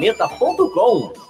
agitaplaneta.com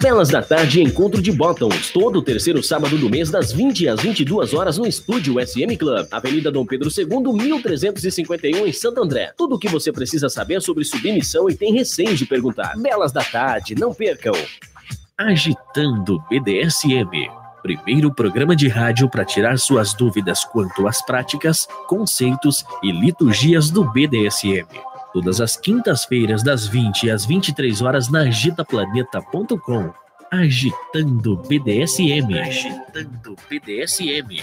Belas da Tarde Encontro de Bottoms, todo terceiro sábado do mês, das 20 às 22 horas, no estúdio SM Club, Avenida Dom Pedro II, 1351, em Santo André. Tudo o que você precisa saber sobre submissão e tem receio de perguntar. Belas da Tarde, não percam! Agitando BDSM. Primeiro programa de rádio para tirar suas dúvidas quanto às práticas, conceitos e liturgias do BDSM todas as quintas-feiras, das 20 às 23 horas, na agitaplaneta.com. Agitando BDSM. Agitando BDSM.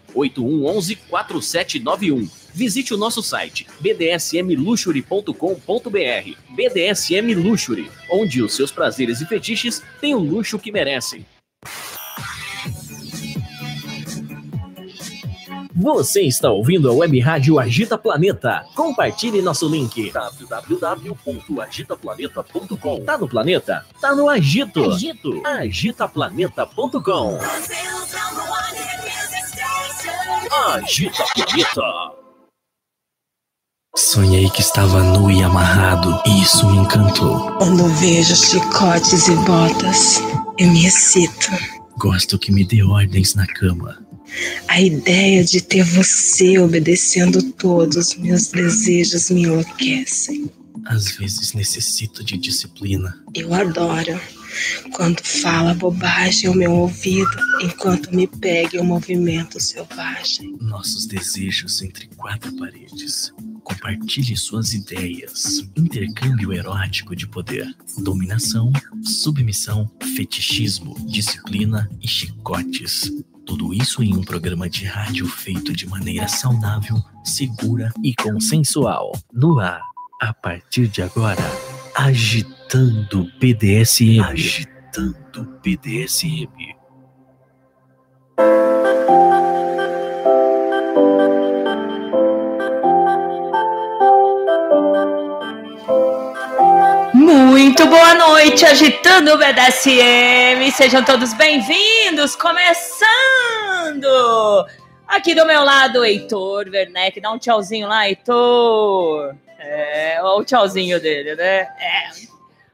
8111 4791. Visite o nosso site bdsmluxury.com.br. BDSM Luxury, onde os seus prazeres e fetiches têm o luxo que merecem. Você está ouvindo a Web Rádio Agita Planeta. Compartilhe nosso link www.agitaplaneta.com. Tá no planeta? Tá no Agito. Agito. Agitaplaneta.com. Agita Planeta. Sonhei que estava nu e amarrado, e isso me encantou. Quando vejo chicotes e botas, eu me excito. Gosto que me dê ordens na cama. A ideia de ter você obedecendo todos meus desejos me enlouquecem. Às vezes necessito de disciplina. Eu adoro quando fala bobagem ao meu ouvido, enquanto me pega em um movimento selvagem. Nossos desejos entre quatro paredes. Compartilhe suas ideias. Intercâmbio erótico de poder. Dominação, submissão, fetichismo, disciplina e chicotes. Tudo isso em um programa de rádio feito de maneira saudável, segura e consensual. No ar, a partir de agora, agitando BDSM. Agitando BDSM. Muito boa noite, agitando o BDSM. Sejam todos bem-vindos. Começando! Aqui do meu lado, Heitor Werneck. Dá um tchauzinho lá, Heitor. É, olha o tchauzinho dele, né? É,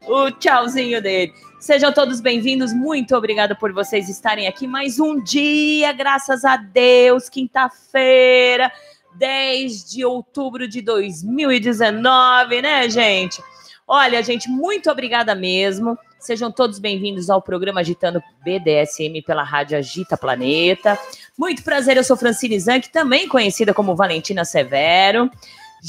o tchauzinho dele. Sejam todos bem-vindos. Muito obrigada por vocês estarem aqui mais um dia, graças a Deus, quinta-feira, 10 de outubro de 2019, né, gente? Olha, gente, muito obrigada mesmo. Sejam todos bem-vindos ao programa Agitando BDSM pela Rádio Agita Planeta. Muito prazer, eu sou Francine Zanck, também conhecida como Valentina Severo.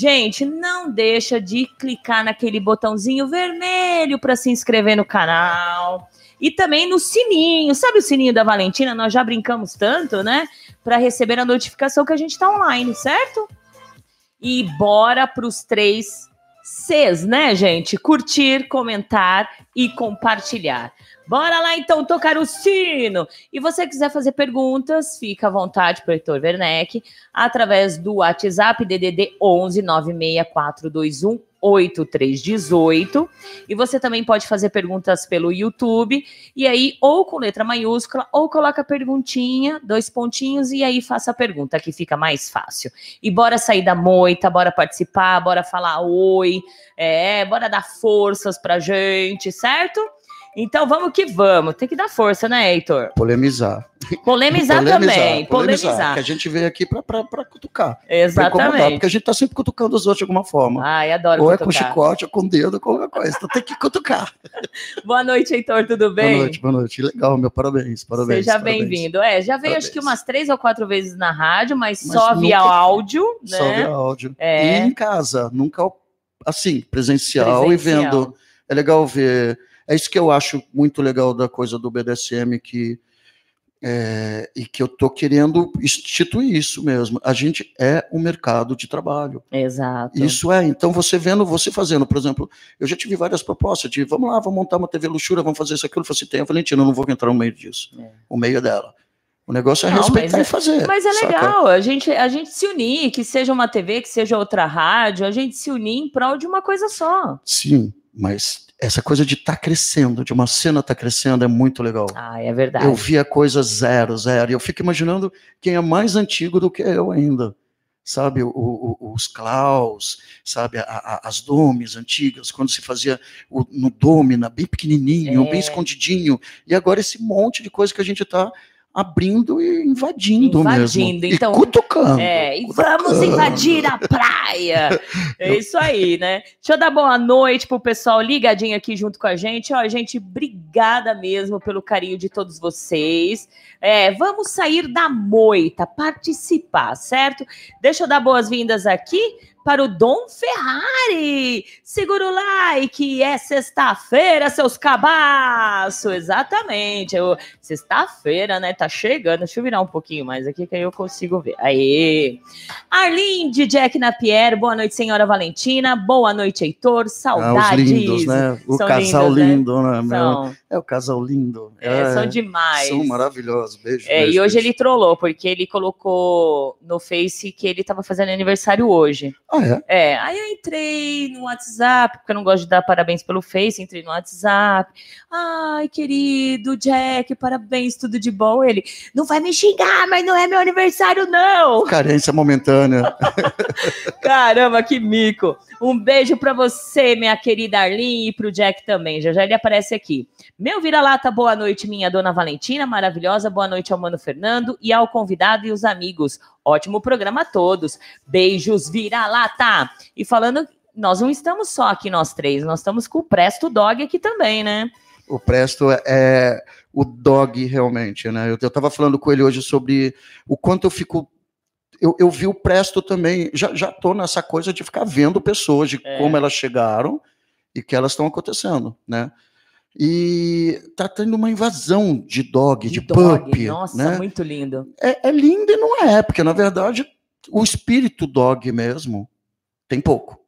Gente, não deixa de clicar naquele botãozinho vermelho para se inscrever no canal. E também no sininho. Sabe o sininho da Valentina? Nós já brincamos tanto, né? Para receber a notificação que a gente está online, certo? E bora para os três Cs, né, gente? Curtir, comentar e compartilhar. Bora lá então tocar o sino. E você quiser fazer perguntas, fica à vontade para o Heitor Werneck através do WhatsApp DDD 11 96421 8318. E você também pode fazer perguntas pelo YouTube. E aí, ou com letra maiúscula, ou coloca perguntinha, dois pontinhos, e aí faça a pergunta, que fica mais fácil. E bora sair da moita, bora participar, bora falar oi, é, bora dar forças pra gente, certo? Então vamos que vamos. Tem que dar força, né, Heitor? Polemizar. Polemizar, polemizar também. Polemizar. polemizar. Que a gente veio aqui para cutucar. Exatamente. Porque a gente está sempre cutucando os outros de alguma forma. Ai, adoro Ou cutucar. é com chicote, ou com dedo, ou com alguma coisa. Então tem que cutucar. boa noite, Heitor. Tudo bem? Boa noite, boa noite. Legal, meu parabéns. parabéns Seja bem-vindo. É, já veio parabéns. acho que umas três ou quatro vezes na rádio, mas, mas só via áudio. Né? Só via áudio. É. E em casa, nunca assim, presencial, presencial. e vendo. É legal ver é isso que eu acho muito legal da coisa do BDSM, que, é, e que eu estou querendo instituir isso mesmo. A gente é um mercado de trabalho. Exato. Isso é. Então, você vendo, você fazendo, por exemplo, eu já tive várias propostas de vamos lá, vamos montar uma TV luxura, vamos fazer isso, aquilo. Eu falei assim, tem a Valentina, eu não vou entrar no meio disso. É. O meio dela. O negócio é não, respeitar e é, fazer. Mas é legal a gente, a gente se unir, que seja uma TV, que seja outra rádio, a gente se unir em prol de uma coisa só. Sim, mas essa coisa de estar tá crescendo, de uma cena estar tá crescendo, é muito legal. Ah, é verdade. Eu via coisa zero, zero. E eu fico imaginando quem é mais antigo do que eu ainda. Sabe, o, o, os claus, sabe, a, a, as domes antigas, quando se fazia o, no domina, bem pequenininho, é. bem escondidinho. E agora esse monte de coisa que a gente está abrindo e invadindo, invadindo. mesmo. Então, e cutucando. É, e vamos invadir a praia. É isso aí, né? Deixa eu dar boa noite pro pessoal ligadinho aqui junto com a gente. Ó, gente, obrigada mesmo pelo carinho de todos vocês. É, vamos sair da moita, participar, certo? Deixa eu dar boas-vindas aqui para o Dom Ferrari. Segura o like, é sexta-feira, seus cabaços. Exatamente. Sexta-feira, né? Tá chegando. Deixa eu virar um pouquinho mais aqui que aí eu consigo ver. Aí. Arlinde Jack Napier, boa noite, senhora Valentina. Boa noite, Heitor. Saudades. Ah, os lindos, né? O São casal lindos, né? lindo, né? né? São. É o casal lindo. É, é, são demais. São maravilhosos. Beijo. É, beijo, e hoje beijo. ele trollou, porque ele colocou no Face que ele tava fazendo aniversário hoje. Ah, ah, é? É, aí eu entrei no WhatsApp, porque eu não gosto de dar parabéns pelo Face, entrei no WhatsApp. Ai, querido Jack, parabéns, tudo de bom. Ele, não vai me xingar, mas não é meu aniversário, não. Carência momentânea. Caramba, que mico. Um beijo para você, minha querida Arlene, e pro Jack também. Já já ele aparece aqui. Meu vira-lata, boa noite, minha dona Valentina, maravilhosa. Boa noite ao Mano Fernando e ao convidado e os amigos. Ótimo programa a todos. Beijos, vira-lata. E falando, nós não estamos só aqui nós três, nós estamos com o Presto Dog aqui também, né? O Presto é, é o dog realmente, né? Eu, estava falando com ele hoje sobre o quanto eu fico eu, eu vi o Presto também, já, já tô nessa coisa de ficar vendo pessoas, de é. como elas chegaram e que elas estão acontecendo, né? E tá tendo uma invasão de dog, de, de dog. pup. Nossa, né? muito lindo. É, é lindo e não é, porque na verdade o espírito dog mesmo tem pouco.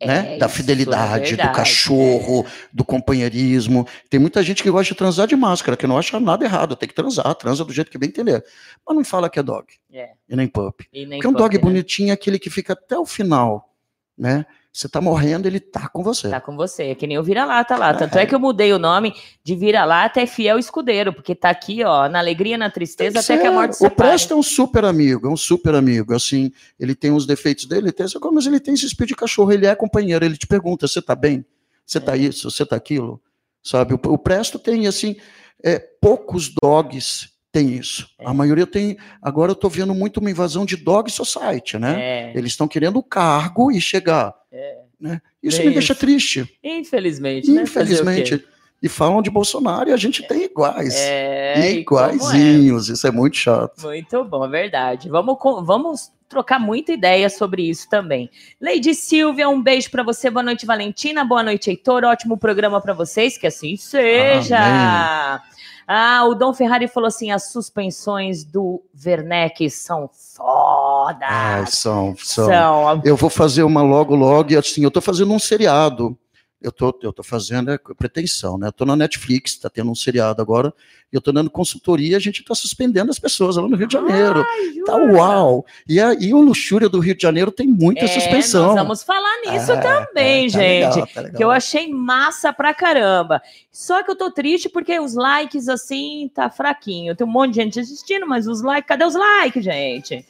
É, né? Da fidelidade, é do cachorro, é. do companheirismo. Tem muita gente que gosta de transar de máscara, que não acha nada errado, tem que transar, transa do jeito que bem entender. Mas não fala que é dog. É. E nem pup. E nem Porque um dog né? bonitinho é aquele que fica até o final, né? Você tá morrendo, ele tá com você. Tá com você, é que nem o vira-lata lá. Tanto é. é que eu mudei o nome de vira-lata é fiel escudeiro, porque tá aqui, ó, na alegria, na tristeza, até que a morte O Presto é um super amigo, é um super amigo. Assim, ele tem os defeitos dele, ele tem mas ele tem esse espírito de cachorro, ele é companheiro, ele te pergunta: você tá bem? Você tá é. tá isso? Você tá aquilo? Sabe? O, o Presto tem, assim, é, poucos dogs tem isso. É. A maioria tem. Agora eu estou vendo muito uma invasão de dog society, né? É. Eles estão querendo o cargo e chegar. É. Né? Isso, me deixa triste. Infelizmente. Né? Infelizmente. E falam de Bolsonaro e a gente tem iguais. É, iguaizinhos. É? Isso é muito chato. Muito bom, é verdade. Vamos, vamos trocar muita ideia sobre isso também. Lady Silvia, um beijo para você. Boa noite, Valentina. Boa noite, Heitor. Ótimo programa para vocês. Que assim seja. Amém. Ah, o Dom Ferrari falou assim: as suspensões do Werneck são fodas. Ah, são, são, são. Eu vou fazer uma logo, logo, e assim, eu tô fazendo um seriado eu tô, eu tô fazendo é, pretensão, né? Eu tô na Netflix, tá tendo um seriado agora, e eu tô dando consultoria, a gente tá suspendendo as pessoas lá no Rio de Janeiro. Ai, tá uau! E, a, e o Luxúria do Rio de Janeiro tem muita é, suspensão. Nós vamos falar nisso é, também, é, tá gente. Legal, tá legal. Que eu achei massa pra caramba. Só que eu tô triste porque os likes, assim, tá fraquinho. Tem um monte de gente assistindo, mas os likes, cadê os likes, gente?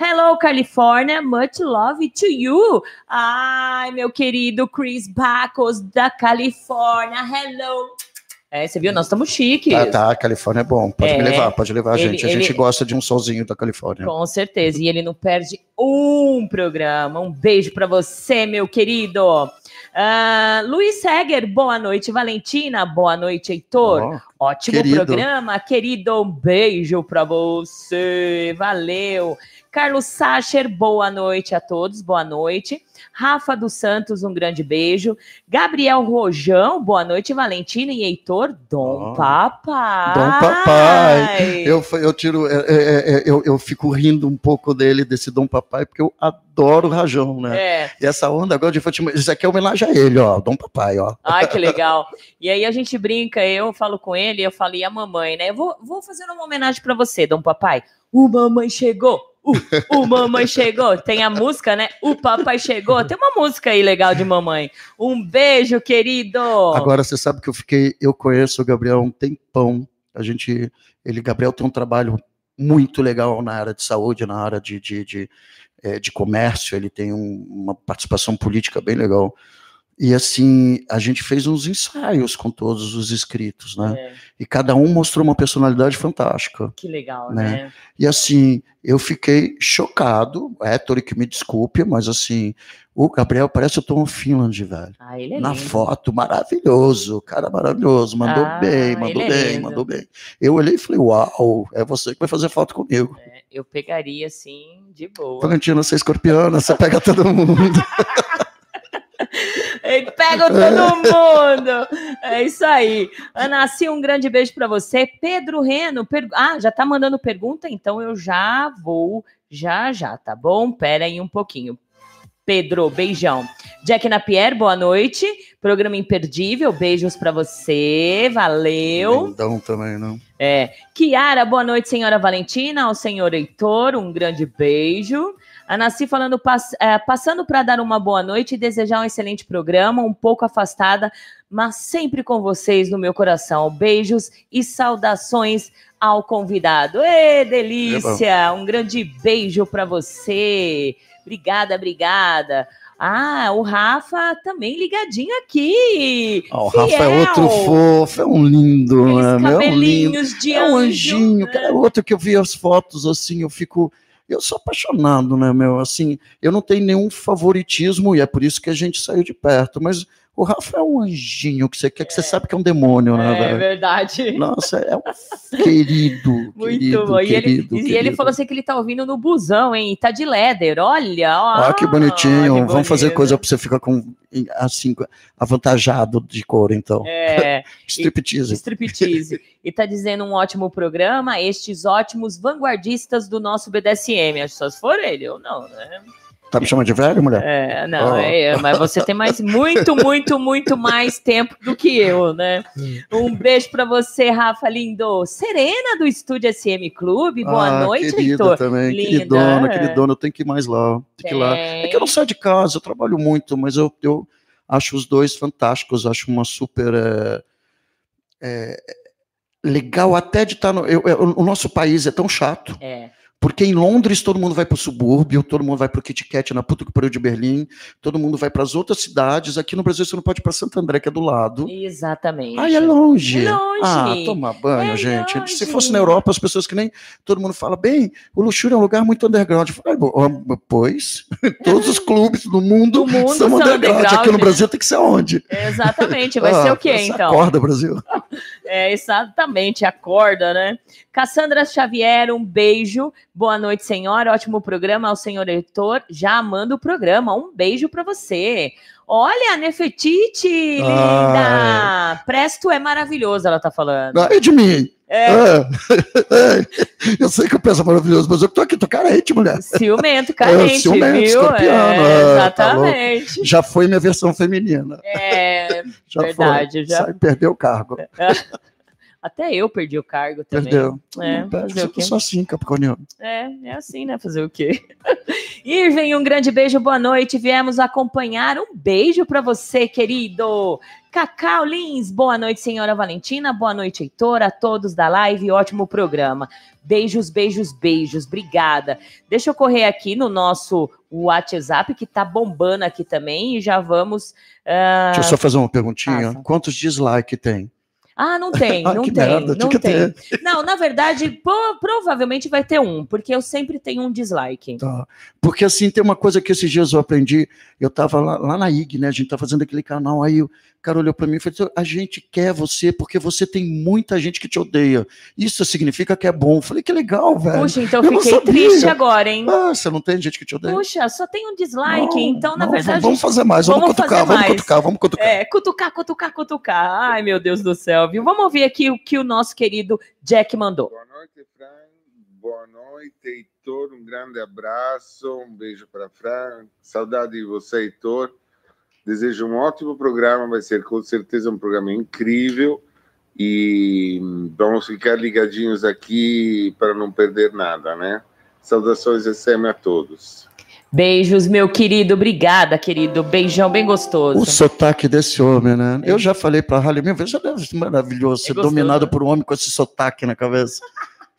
Hello, California, much love to you. Ai, meu querido Chris Bacos da Califórnia. Hello. É, você viu? Nós estamos chiques. Tá, tá, a Califórnia é bom. Pode é, me levar, pode levar a gente. A ele, gente gosta de um solzinho da Califórnia. Com certeza. E ele não perde um programa. Um beijo para você, meu querido. Uh, Luiz Seger, boa noite, Valentina. Boa noite, Heitor. Oh, Ótimo querido. programa, querido. Um beijo para você. Valeu. Carlos Sacher, boa noite a todos, boa noite. Rafa dos Santos, um grande beijo. Gabriel Rojão, boa noite. Valentina e Heitor, Dom oh. Papai. Dom Papai. Eu, eu tiro, é, é, é, é, eu, eu fico rindo um pouco dele, desse Dom Papai, porque eu adoro o Rajão, né? É. E essa onda agora de futebol, isso aqui é homenagem a ele, ó, Dom Papai, ó. Ai, que legal. E aí a gente brinca, eu falo com ele, eu falo, e a mamãe, né? Eu vou, vou fazer uma homenagem para você, Dom Papai. O mamãe chegou o, o mamãe chegou. Tem a música, né? O papai chegou. Tem uma música aí legal de mamãe. Um beijo, querido. Agora você sabe que eu fiquei, eu conheço o Gabriel há um tempão. A gente, ele, Gabriel tem um trabalho muito legal na área de saúde, na área de, de, de, é, de comércio. Ele tem um, uma participação política bem legal. E assim, a gente fez uns ensaios com todos os inscritos, né? É. E cada um mostrou uma personalidade fantástica. Que legal, né? né? E assim, eu fiquei chocado, Héctor, que me desculpe, mas assim, o Gabriel parece o Tom Finland, velho. Ah, ele é Na foto, maravilhoso, cara maravilhoso, mandou ah, bem, mandou é bem, lindo. mandou bem. Eu olhei e falei, uau, é você que vai fazer foto comigo. É, eu pegaria assim, de boa. Valentina, você é escorpiana, você pega todo mundo. Ele pega todo mundo. É isso aí. Anassi, um grande beijo para você. Pedro Reno, per... ah, já tá mandando pergunta, então eu já vou, já já, tá bom? Pera aí um pouquinho. Pedro, beijão. Jack Napier, boa noite. Programa imperdível, beijos para você, valeu. Então também, não. É. Kiara, boa noite, senhora Valentina, ao senhor Heitor, um grande beijo. A Nasci falando, pass é, passando para dar uma boa noite e desejar um excelente programa, um pouco afastada, mas sempre com vocês no meu coração. Beijos e saudações ao convidado. Ê, delícia! É um grande beijo para você. Obrigada, obrigada. Ah, o Rafa também ligadinho aqui. Oh, o Rafa é outro fofo, é um lindo, né? É um lindo. De é um anjinho. Né? É outro que eu vi as fotos assim, eu fico eu sou apaixonado, né, meu? Assim, eu não tenho nenhum favoritismo e é por isso que a gente saiu de perto, mas o Rafa é um anjinho que você quer, que você sabe que é um demônio, né, é, velho? É verdade. Nossa, é um querido. Muito querido, bom. E, ele, querido. e ele falou assim que ele tá ouvindo no busão, hein? Tá de leather, olha. Ó, ah, que bonitinho. Que Vamos fazer coisa pra você ficar com, assim, avantajado de cor, então. É. striptease. Striptease. E tá dizendo um ótimo programa, estes ótimos vanguardistas do nosso BDSM. Acho que só se for ele ou não, né? Tá me chamando de velho, mulher? É, não, oh. é, mas você tem mais muito, muito, muito mais tempo do que eu, né? Um beijo para você, Rafa lindo. Serena do Estúdio SM Clube, boa ah, noite, querida Heitor. também, Linda. queridona, queridona, eu tenho que ir mais lá. Tem que ir lá. É que eu não saio de casa, eu trabalho muito, mas eu, eu acho os dois fantásticos, acho uma super... É, é, legal até de estar tá no... Eu, eu, o nosso país é tão chato. É Porque em Londres todo mundo vai para o subúrbio, todo mundo vai para o Kit Kat na puta que pariu de Berlim, todo mundo vai para as outras cidades. Aqui no Brasil você não pode ir para Santo André, que é do lado. Exatamente. Ah, é longe. É longe. Ah, toma banho, É gente. longe. Se fosse na Europa, as pessoas que nem todo mundo fala, bem, o Luxúria é um lugar muito underground. Falo, "Ah, pois, todos os clubes do mundo, Do mundo são, são underground. underground, Aqui no? Brasil tem que ser onde? Exatamente. Vai Ah, ser o quê, então? Acorda, Brasil. É, exatamente, acorda, né? Cassandra Xavier, um beijo. Boa noite, senhora. Ótimo programa ao senhor Heitor. Já amando o programa. Um beijo pra você. Olha, Nefetite, linda! Ah. Presto é maravilhoso, ela tá falando. Ah, é de mim. É, É. É. Eu sei que eu penso maravilhoso, mas eu tô aqui, tô carente, mulher. ciumento, carente, ciumento, viu? escorpiano, É, é, tá exatamente. Já foi minha versão feminina. É, Já Verdade, foi. já. Sai, perdeu o cargo. até eu perdi o cargo também. Perdeu. É, fazer o quê? sou assim, Capricorniano. É, é assim, né? Fazer o quê? Irving, um grande beijo, boa noite. Viemos acompanhar. Um beijo para você, querido. Cacau Lins, boa noite, senhora Valentina. Boa noite, Heitor, a todos da live. Ótimo programa. Beijos, beijos, beijos. Obrigada. Deixa eu correr aqui no nosso WhatsApp, que tá bombando aqui também, e já vamos. ah, Deixa eu só fazer uma perguntinha. faça. Quantos dislike tem? Ah, não tem, Ah, não tem, merda, não tem. Não, na verdade, po- provavelmente vai ter um, porque eu sempre tenho um dislike. Tá. Porque assim, tem uma coisa que esses dias eu aprendi. Eu estava lá, lá na IG, né? A gente tá fazendo aquele canal. Aí o cara olhou para mim e falou: a gente quer você porque você tem muita gente que te odeia. Isso significa que é bom. Eu falei, que legal, velho. Puxa, então eu fiquei triste agora, hein? Ah, você não tem gente que te odeia? Puxa, só tem um dislike, Não, então, na não, verdade. Vamos fazer mais, vamos, vamos cutucar, fazer vamos mais. cutucar, vamos cutucar. É, cutucar, cutucar, cutucar. Ai, meu Deus do céu, viu? Vamos ouvir aqui o que o nosso querido Jack mandou. Boa noite, Fran. Boa noite, Heitor. Um grande abraço. Um beijo para Fran. Saudade de você, Heitor. Desejo um ótimo programa. Vai ser com certeza um programa incrível. E vamos ficar ligadinhos aqui para não perder nada, né? Saudações SM a todos. Beijos, meu querido. Obrigada, querido. Beijão bem gostoso. O sotaque desse homem, né? Eu já falei para a Halle já deve ser maravilhoso É ser gostoso, dominado né? por um homem com esse sotaque na cabeça.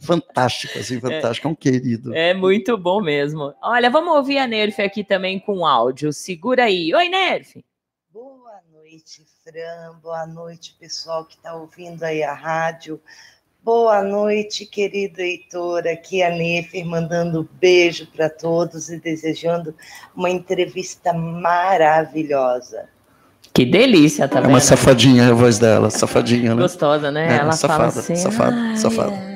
Fantástico, assim, fantástico. É um querido. É muito bom mesmo. Olha, vamos ouvir a Nerf aqui também com áudio. Segura aí. Oi, Nerf. Boa noite, Fran. Boa noite, pessoal que está ouvindo aí a rádio. Boa noite, querido Heitor. Aqui é a Nefer mandando beijo para todos e desejando uma entrevista maravilhosa. Que delícia, tá É vendo? uma safadinha a voz dela, safadinha, né? Gostosa, né? É, Ela fala safada, assim. safada, "Ai, safada." ai."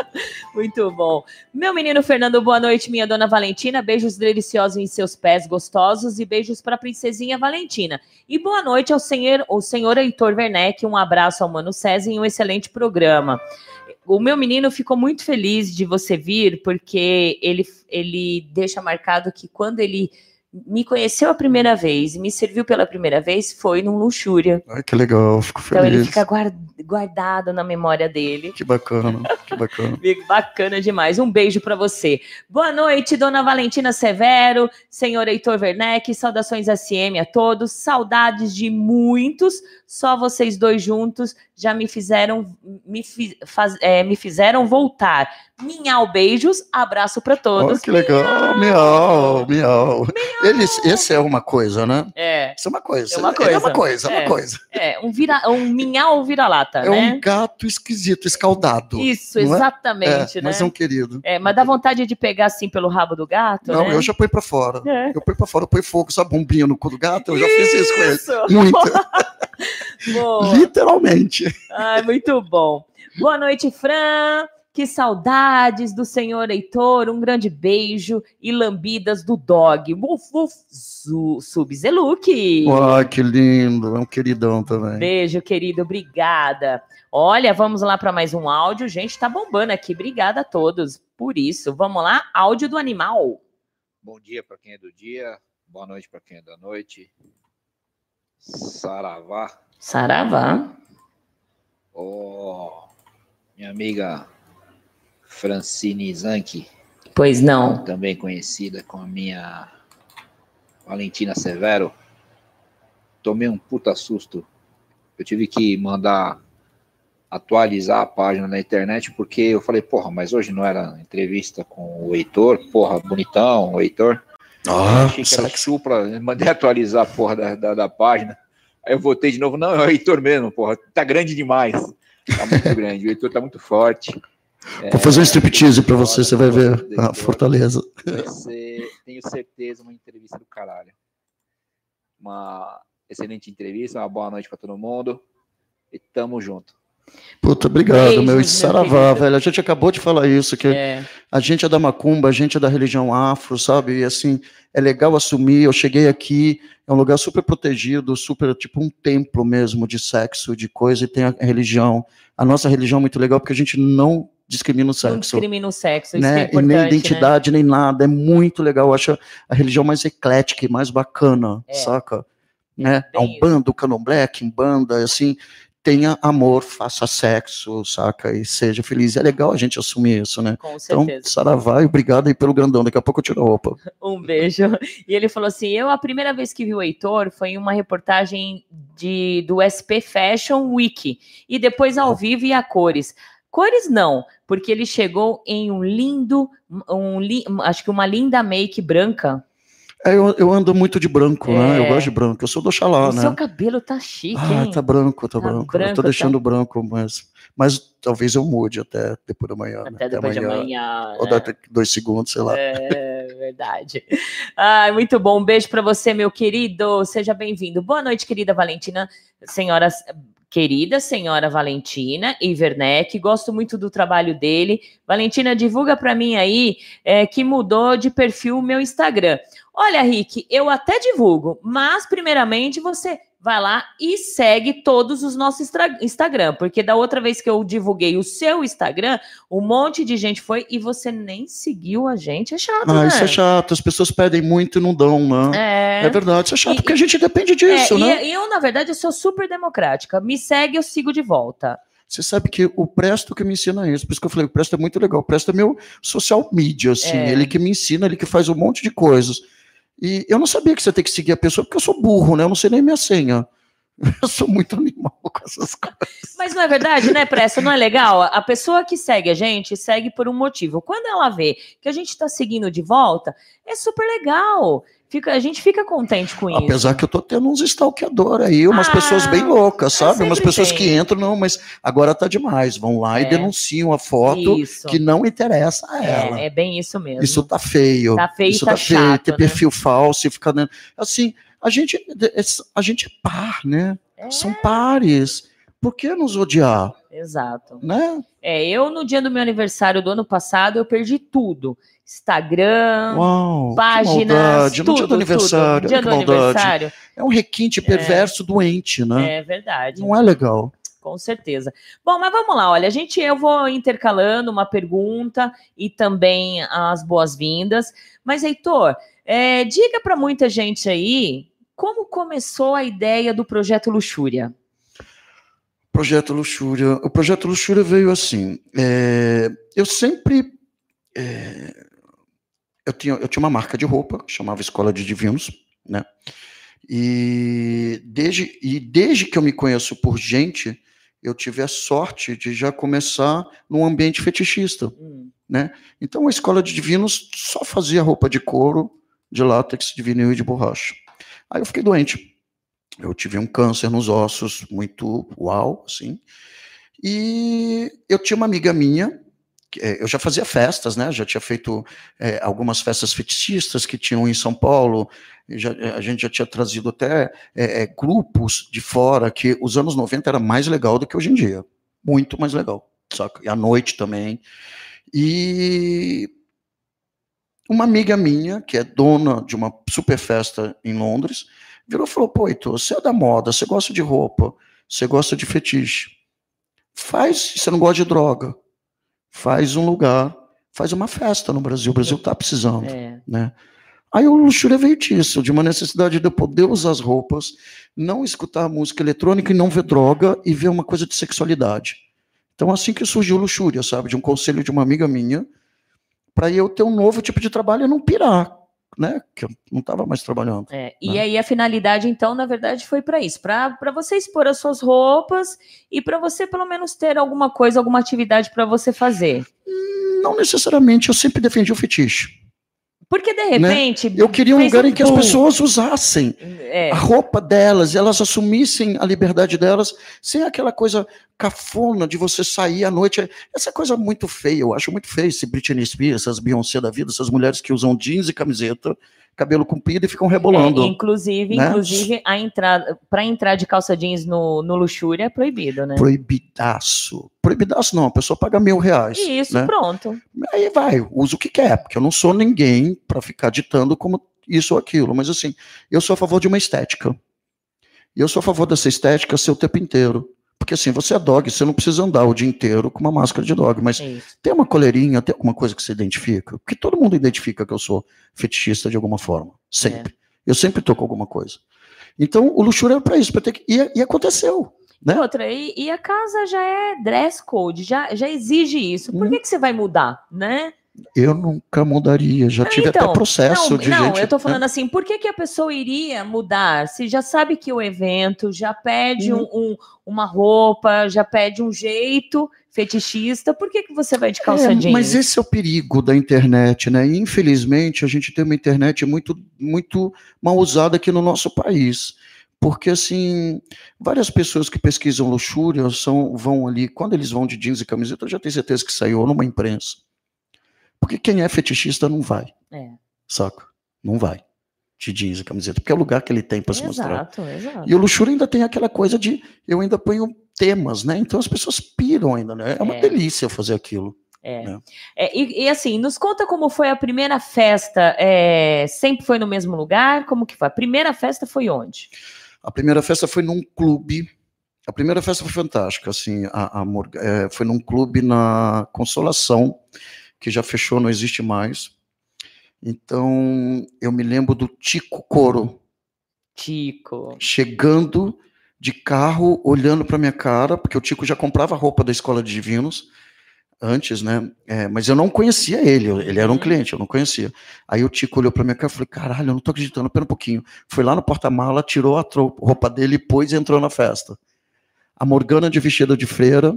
Muito bom. Meu menino Fernando, boa noite, minha dona Valentina. Beijos deliciosos em seus pés gostosos e beijos para a princesinha Valentina. E boa noite ao senhor, ao senhor Heitor Werneck. Um abraço ao Mano César e um excelente programa. O meu menino ficou muito feliz de você vir, porque ele, ele deixa marcado que quando ele me conheceu a primeira vez e me serviu pela primeira vez foi num luxúria. Ai, que legal, fico Então ele feliz. fica guar- guardado na memória dele. Que bacana, que bacana. Bacana demais. Um beijo para você. Boa noite, dona Valentina Severo, senhor Heitor Werneck, saudações SM a todos. Saudades de muitos, só vocês dois juntos já me fizeram me, fi- faz- é, me fizeram voltar. Minhau beijos, abraço para todos. que legal, miau, miau. Eles, esse é uma coisa, né? É, Isso é uma coisa. É uma É coisa. uma coisa, é É. uma coisa. é um vira, um minhau vira-lata, É né? um gato esquisito, escaldado. Isso, é? exatamente, É, né? Mas é um querido. É, mas dá vontade de pegar assim pelo rabo do gato, Não, né? eu já põe pra fora. É. Eu ponho pra fora, eu ponho fogo, sabe, bombinha no cu do gato? Eu já fiz isso com ele. Isso! Muito, literalmente. Ai, muito bom. Boa noite, Fran. Que saudades do senhor Heitor. Um grande beijo e lambidas do dog. Uf, uf. Uai, que lindo. É um queridão também. Beijo, querido. Obrigada. Olha, vamos lá para mais um áudio. Gente, tá bombando aqui. Obrigada a todos por isso. Vamos lá. Áudio do animal. Bom dia para quem é do dia, boa noite para quem é da noite. Saravá. Saravá. Oh, minha amiga Francine Zanke, Pois não. também conhecida como a minha Valentina Severo. Tomei um puta susto. Eu tive que mandar atualizar a página na internet, porque eu falei, porra, mas hoje não era entrevista com o Heitor, porra, bonitão, o Heitor. Ah, achei que era supla, mandei atualizar a porra da, da, da, página. Aí eu voltei de novo, não, é o Heitor mesmo, porra, tá grande demais. Tá muito grande, o Heitor tá muito forte. Vou fazer um striptease para você, você vai ver a fortaleza. Vai ser, tenho certeza, uma entrevista do caralho. Uma excelente entrevista, uma boa noite para todo mundo. E tamo junto. Puta, obrigado, Beijos, meu. E saravá, velho. A gente acabou de falar isso, que é. a gente é da macumba, a gente é da religião afro, sabe? E assim, é legal assumir. Eu cheguei aqui, é um lugar super protegido, super, tipo um templo mesmo de sexo, de coisa, e tem a religião. A nossa religião é muito legal porque a gente não discrimina o sexo. Não discrimina o sexo, né? É e nem identidade, né? nem nada. É muito legal. Eu acho a religião mais eclética e mais bacana, é. saca? Né? A Umbanda, o Candomblé, a Kimbanda, assim, tenha amor, faça sexo, saca? E seja feliz. É legal a gente assumir isso, né? Com então, certeza. Então, Saravá, obrigado aí pelo grandão. Daqui a pouco eu tiro a roupa. Um beijo. E ele falou assim: eu, a primeira vez que vi o Heitor foi em uma reportagem de, do SP Fashion Week. E depois ao vivo e a cores. Cores não, porque ele chegou em um lindo, um, acho que uma linda make branca. É, eu, eu ando muito de branco, é. né? Eu é. gosto de branco. Eu sou do Oxalá, o né? Seu cabelo tá chique, ah, tá branco, tá, tá branco. branco. Eu tô deixando tá... branco, mas, mas talvez eu mude até depois da manhã. Até, né? depois até amanhã, de amanhã. Ou né? daqui dois segundos, sei lá. É verdade. Ah, muito bom. Um beijo para você, meu querido. Seja bem-vindo. Boa noite, querida Valentina, senhoras querida senhora Valentina Werneck, gosto muito do trabalho dele. Valentina, divulga para mim aí é, que mudou de perfil o meu Instagram. Olha, Rick, eu até divulgo, mas primeiramente você vai lá e segue todos os nossos Instagram, porque da outra vez que eu divulguei o seu Instagram, um monte de gente foi e você nem seguiu a gente. É chato, ah, né? isso é chato. As pessoas pedem muito e não dão, né? É, é verdade, isso é chato, e, porque a gente depende disso, é, né? E eu, na verdade, eu sou super democrática. Me segue, eu sigo de volta. Você sabe que o Presto que me ensina isso, por isso que eu falei, o Presto é muito legal. O Presto é meu social media, assim, é. ele que me ensina, ele que faz um monte de coisas. E eu não sabia que você tem que seguir a pessoa, porque eu sou burro, né? Eu não sei nem minha senha. Eu sou muito animal com essas coisas. Mas não é verdade, né, Pressa? Não é legal? A pessoa que segue a gente segue por um motivo. Quando ela vê que a gente está seguindo de volta, é super legal. Fica, a gente fica contente com Apesar isso. Apesar que eu tô tendo uns stalkeadores aí, umas ah, pessoas bem loucas, sabe? Umas pessoas tem. que entram, não, mas agora tá demais. Vão lá é. e denunciam a foto isso. que não interessa a ela. É, é, bem isso mesmo. Isso tá feio. Tá feio isso tá, tá feio. Chato, ter né? perfil falso e ficar dentro. Assim, a gente, a gente é par, né? É. São pares. Por que nos odiar? Exato. Né? É, eu no dia do meu aniversário do ano passado, eu perdi tudo. Instagram, Uau, páginas, tudo, no dia do aniversário, dia do aniversário. É um requinte perverso, é, doente, né? É verdade. Não é legal. Com certeza. Bom, mas vamos lá, olha, a gente, eu vou intercalando uma pergunta e também as boas-vindas. Mas, Heitor, é, diga para muita gente aí como começou a ideia do projeto Luxúria. Projeto Luxúria. O projeto Luxúria veio assim. É, eu sempre é, eu, tinha, eu tinha uma marca de roupa, chamava Escola de Divinos, né? E desde, e desde que eu me conheço por gente, eu tive a sorte de já começar num ambiente fetichista, hum. né? Então a Escola de Divinos só fazia roupa de couro, de látex, de vinil e de borracha. Aí eu fiquei doente. Eu tive um câncer nos ossos, muito uau, assim. E eu tinha uma amiga minha é, eu já fazia festas, né? Já tinha feito é, algumas festas fetichistas que tinham em São Paulo. Já, a gente já tinha trazido até é, grupos de fora que os anos 90 era mais legal do que hoje em dia. Muito mais legal. Saca? E à noite também. E uma amiga minha, que é dona de uma super festa em Londres, virou e falou: Pô, Heitor, você é da moda, você gosta de roupa, você gosta de fetiche. Faz, você não gosta de droga faz um lugar, faz uma festa no Brasil. O Brasil está precisando, é. né? Aí o Luxúria veio disso, de uma necessidade de eu poder usar as roupas, não escutar música eletrônica e não ver droga e ver uma coisa de sexualidade. Então assim que surgiu o Luxúria, sabe? De um conselho de uma amiga minha, para eu ter um novo tipo de trabalho e não pirar, né, que eu não estava mais trabalhando. É, e né? aí a finalidade, então, na verdade, foi para isso, para você expor as suas roupas e para você, pelo menos, ter alguma coisa, alguma atividade para você fazer. Não necessariamente, eu sempre defendi o fetiche. Porque de né? repente. Né? Eu queria um lugar um em que as pessoas usassem é. a roupa delas, elas assumissem a liberdade delas, sem aquela coisa cafona de você sair à noite. Essa coisa muito feia, eu acho muito feio esse Britney Spears, essas Beyoncé da vida, essas mulheres que usam jeans e camiseta cabelo comprido e ficam rebolando. É, inclusive, né? inclusive a entrada para entrar de calça jeans no, no luxúria é proibido, né? Proibidaço. Proibidaço não, a pessoa paga mil reais. Isso, né? pronto. Aí vai, usa o que quer, porque eu não sou ninguém para ficar ditando como isso ou aquilo, mas assim, eu sou a favor de uma estética. E eu sou a favor dessa estética ser o tempo inteiro. Porque assim, você é dog, você não precisa andar o dia inteiro com uma máscara de dog, mas é tem uma coleirinha, tem alguma coisa que você identifica? Porque todo mundo identifica que eu sou fetichista de alguma forma. Sempre. É. Eu sempre tô com alguma coisa. Então, o luxúria é para isso, para ter que. E, e aconteceu. Né? Outra, e, e, a casa já é dress code, já, já exige isso. Por hum. que, que você vai mudar, né? Eu nunca mudaria, já tive então, até processo não, de não, gente... eu tô falando né? assim, por que, que a pessoa iria mudar? Se já sabe que o evento já pede hum. um, um, uma roupa, já pede um jeito fetichista, por que, que você vai de calça é, jeans? Mas esse é o perigo da internet, né? Infelizmente, a gente tem uma internet muito, muito mal usada aqui no nosso país. Porque, assim, várias pessoas que pesquisam luxúria são, vão ali, quando eles vão de jeans e camiseta, eu já tenho certeza que saiu numa imprensa porque quem é fetichista não vai. É. Saca? Não vai. De jeans e camiseta. Porque é o lugar que ele tem para se mostrar. Exato. E o luxúria ainda tem aquela coisa de eu ainda ponho temas, né? Então as pessoas piram ainda, né? É uma é. delícia fazer aquilo. É. Né? é e, e, assim, nos conta como foi a primeira festa. É, sempre foi no mesmo lugar? Como que foi? A primeira festa foi onde? A primeira festa foi num clube. A primeira festa foi fantástica, assim, a, a é, foi num clube na Consolação, que já fechou, não existe mais. Então, eu me lembro do Tico Coro. Tico. Chegando de carro, olhando para minha cara, porque o Tico já comprava roupa da Escola de Divinos antes, né? É, mas eu não conhecia ele, ele era um uhum. cliente, eu não conhecia. Aí o Tico olhou para minha cara e falei: caralho, eu não tô acreditando, pera um pouquinho. Foi lá no porta-mala, tirou a roupa dele e pôs e entrou na festa. A Morgana de vestida de freira,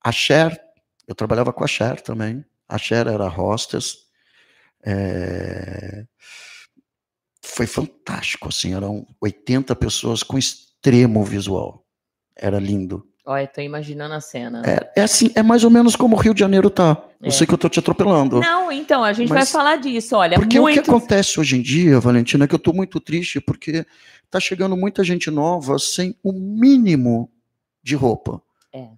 a Cher eu trabalhava com a Cher também. A Cher era hostess. É... Foi fantástico, assim, eram 80 pessoas com extremo visual. Era lindo. Olha, tô imaginando a cena. É, é, assim, é mais ou menos como o Rio de Janeiro tá. Eu é. sei que eu tô te atropelando. Não, então, a gente vai falar disso, olha. Porque muitos... o que acontece hoje em dia, Valentina, é que eu tô muito triste, porque tá chegando muita gente nova sem o mínimo de roupa. É.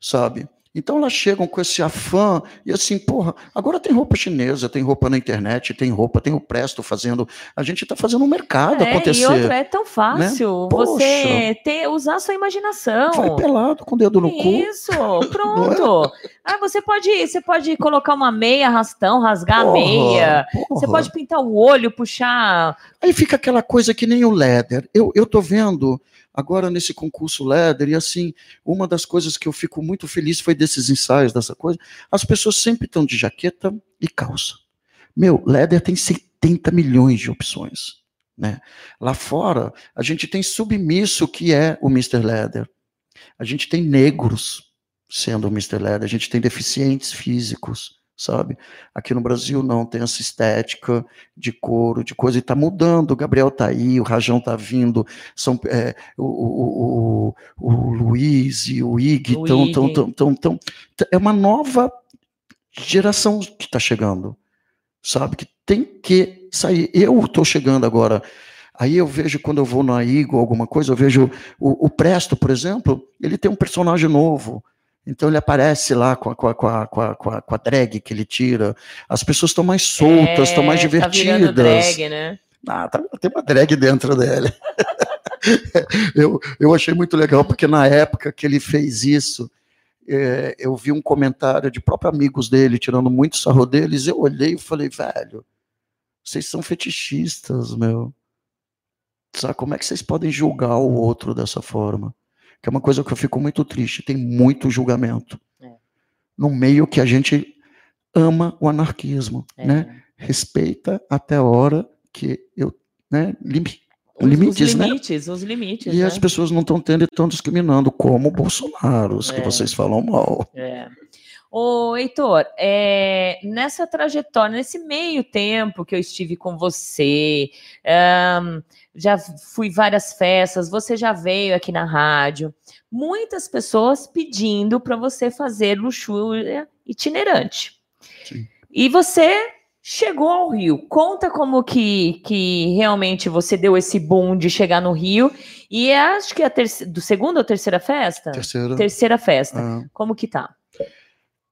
Sabe? Então elas chegam com esse afã e assim, porra, agora tem roupa chinesa, tem roupa na internet, tem roupa, tem o Presto fazendo. A gente está fazendo um mercado é, acontecer. E outra, é tão fácil né? você ter, usar sua imaginação. Vai pelado com o dedo no Isso, cu. Isso, pronto. ah, você pode, você pode colocar uma meia arrastão, rasgar porra, a meia. Porra. Você pode pintar o olho, puxar. Aí fica aquela coisa que nem o leather. Eu, eu tô vendo agora nesse concurso Leder, e assim, uma das coisas que eu fico muito feliz foi desses ensaios, dessa coisa, as pessoas sempre estão de jaqueta e calça. Meu, Leder tem 70 milhões de opções. Né? Lá fora, a gente tem submisso que é o Mr. Leder. A gente tem negros sendo o Mr. Leder, a gente tem deficientes físicos sabe? Aqui no Brasil não, tem essa estética de couro, de coisa, e está mudando. O Gabriel está aí, o Rajão está vindo, são, é, o, o, o, o, Luiz e o Ig estão. Tão, tão, tão, tão, é uma nova geração que está chegando, sabe? Que tem que sair. Eu estou chegando agora. Aí eu vejo quando eu vou na Igo alguma coisa, eu vejo o, o Presto, por exemplo, ele tem um personagem novo então ele aparece lá com a, com a, com a, com a, com a drag que ele tira. As pessoas estão mais soltas, estão é, mais divertidas. Tá drag, né? Ah, tá, tem uma drag dentro dele. eu, eu achei muito legal, porque na época que ele fez isso, é, eu vi um comentário de próprios amigos dele, tirando muito sarro deles, eu olhei e falei, velho, vocês são fetichistas, meu. Sabe, como é que vocês podem julgar o outro dessa forma? Que é uma coisa que eu fico muito triste. Tem muito julgamento. É. No meio que a gente ama o anarquismo, é. né? respeita até a hora que eu, né, lim, os, limites, os né? limites, os limites. E né? as pessoas não estão tendo e estão discriminando, como o Bolsonaro, os que É. vocês falam mal. É. Ô, Heitor, é, nessa trajetória, nesse meio tempo que eu estive com você, já fui várias festas, você já veio aqui na rádio, muitas pessoas pedindo para você fazer luxúria itinerante. Sim. E você chegou ao Rio. Conta como que, que realmente você deu esse boom de chegar no Rio. E é, acho que é a terceira, do segunda ou terceira festa? Terceira. Terceira festa. Ah, Como que tá?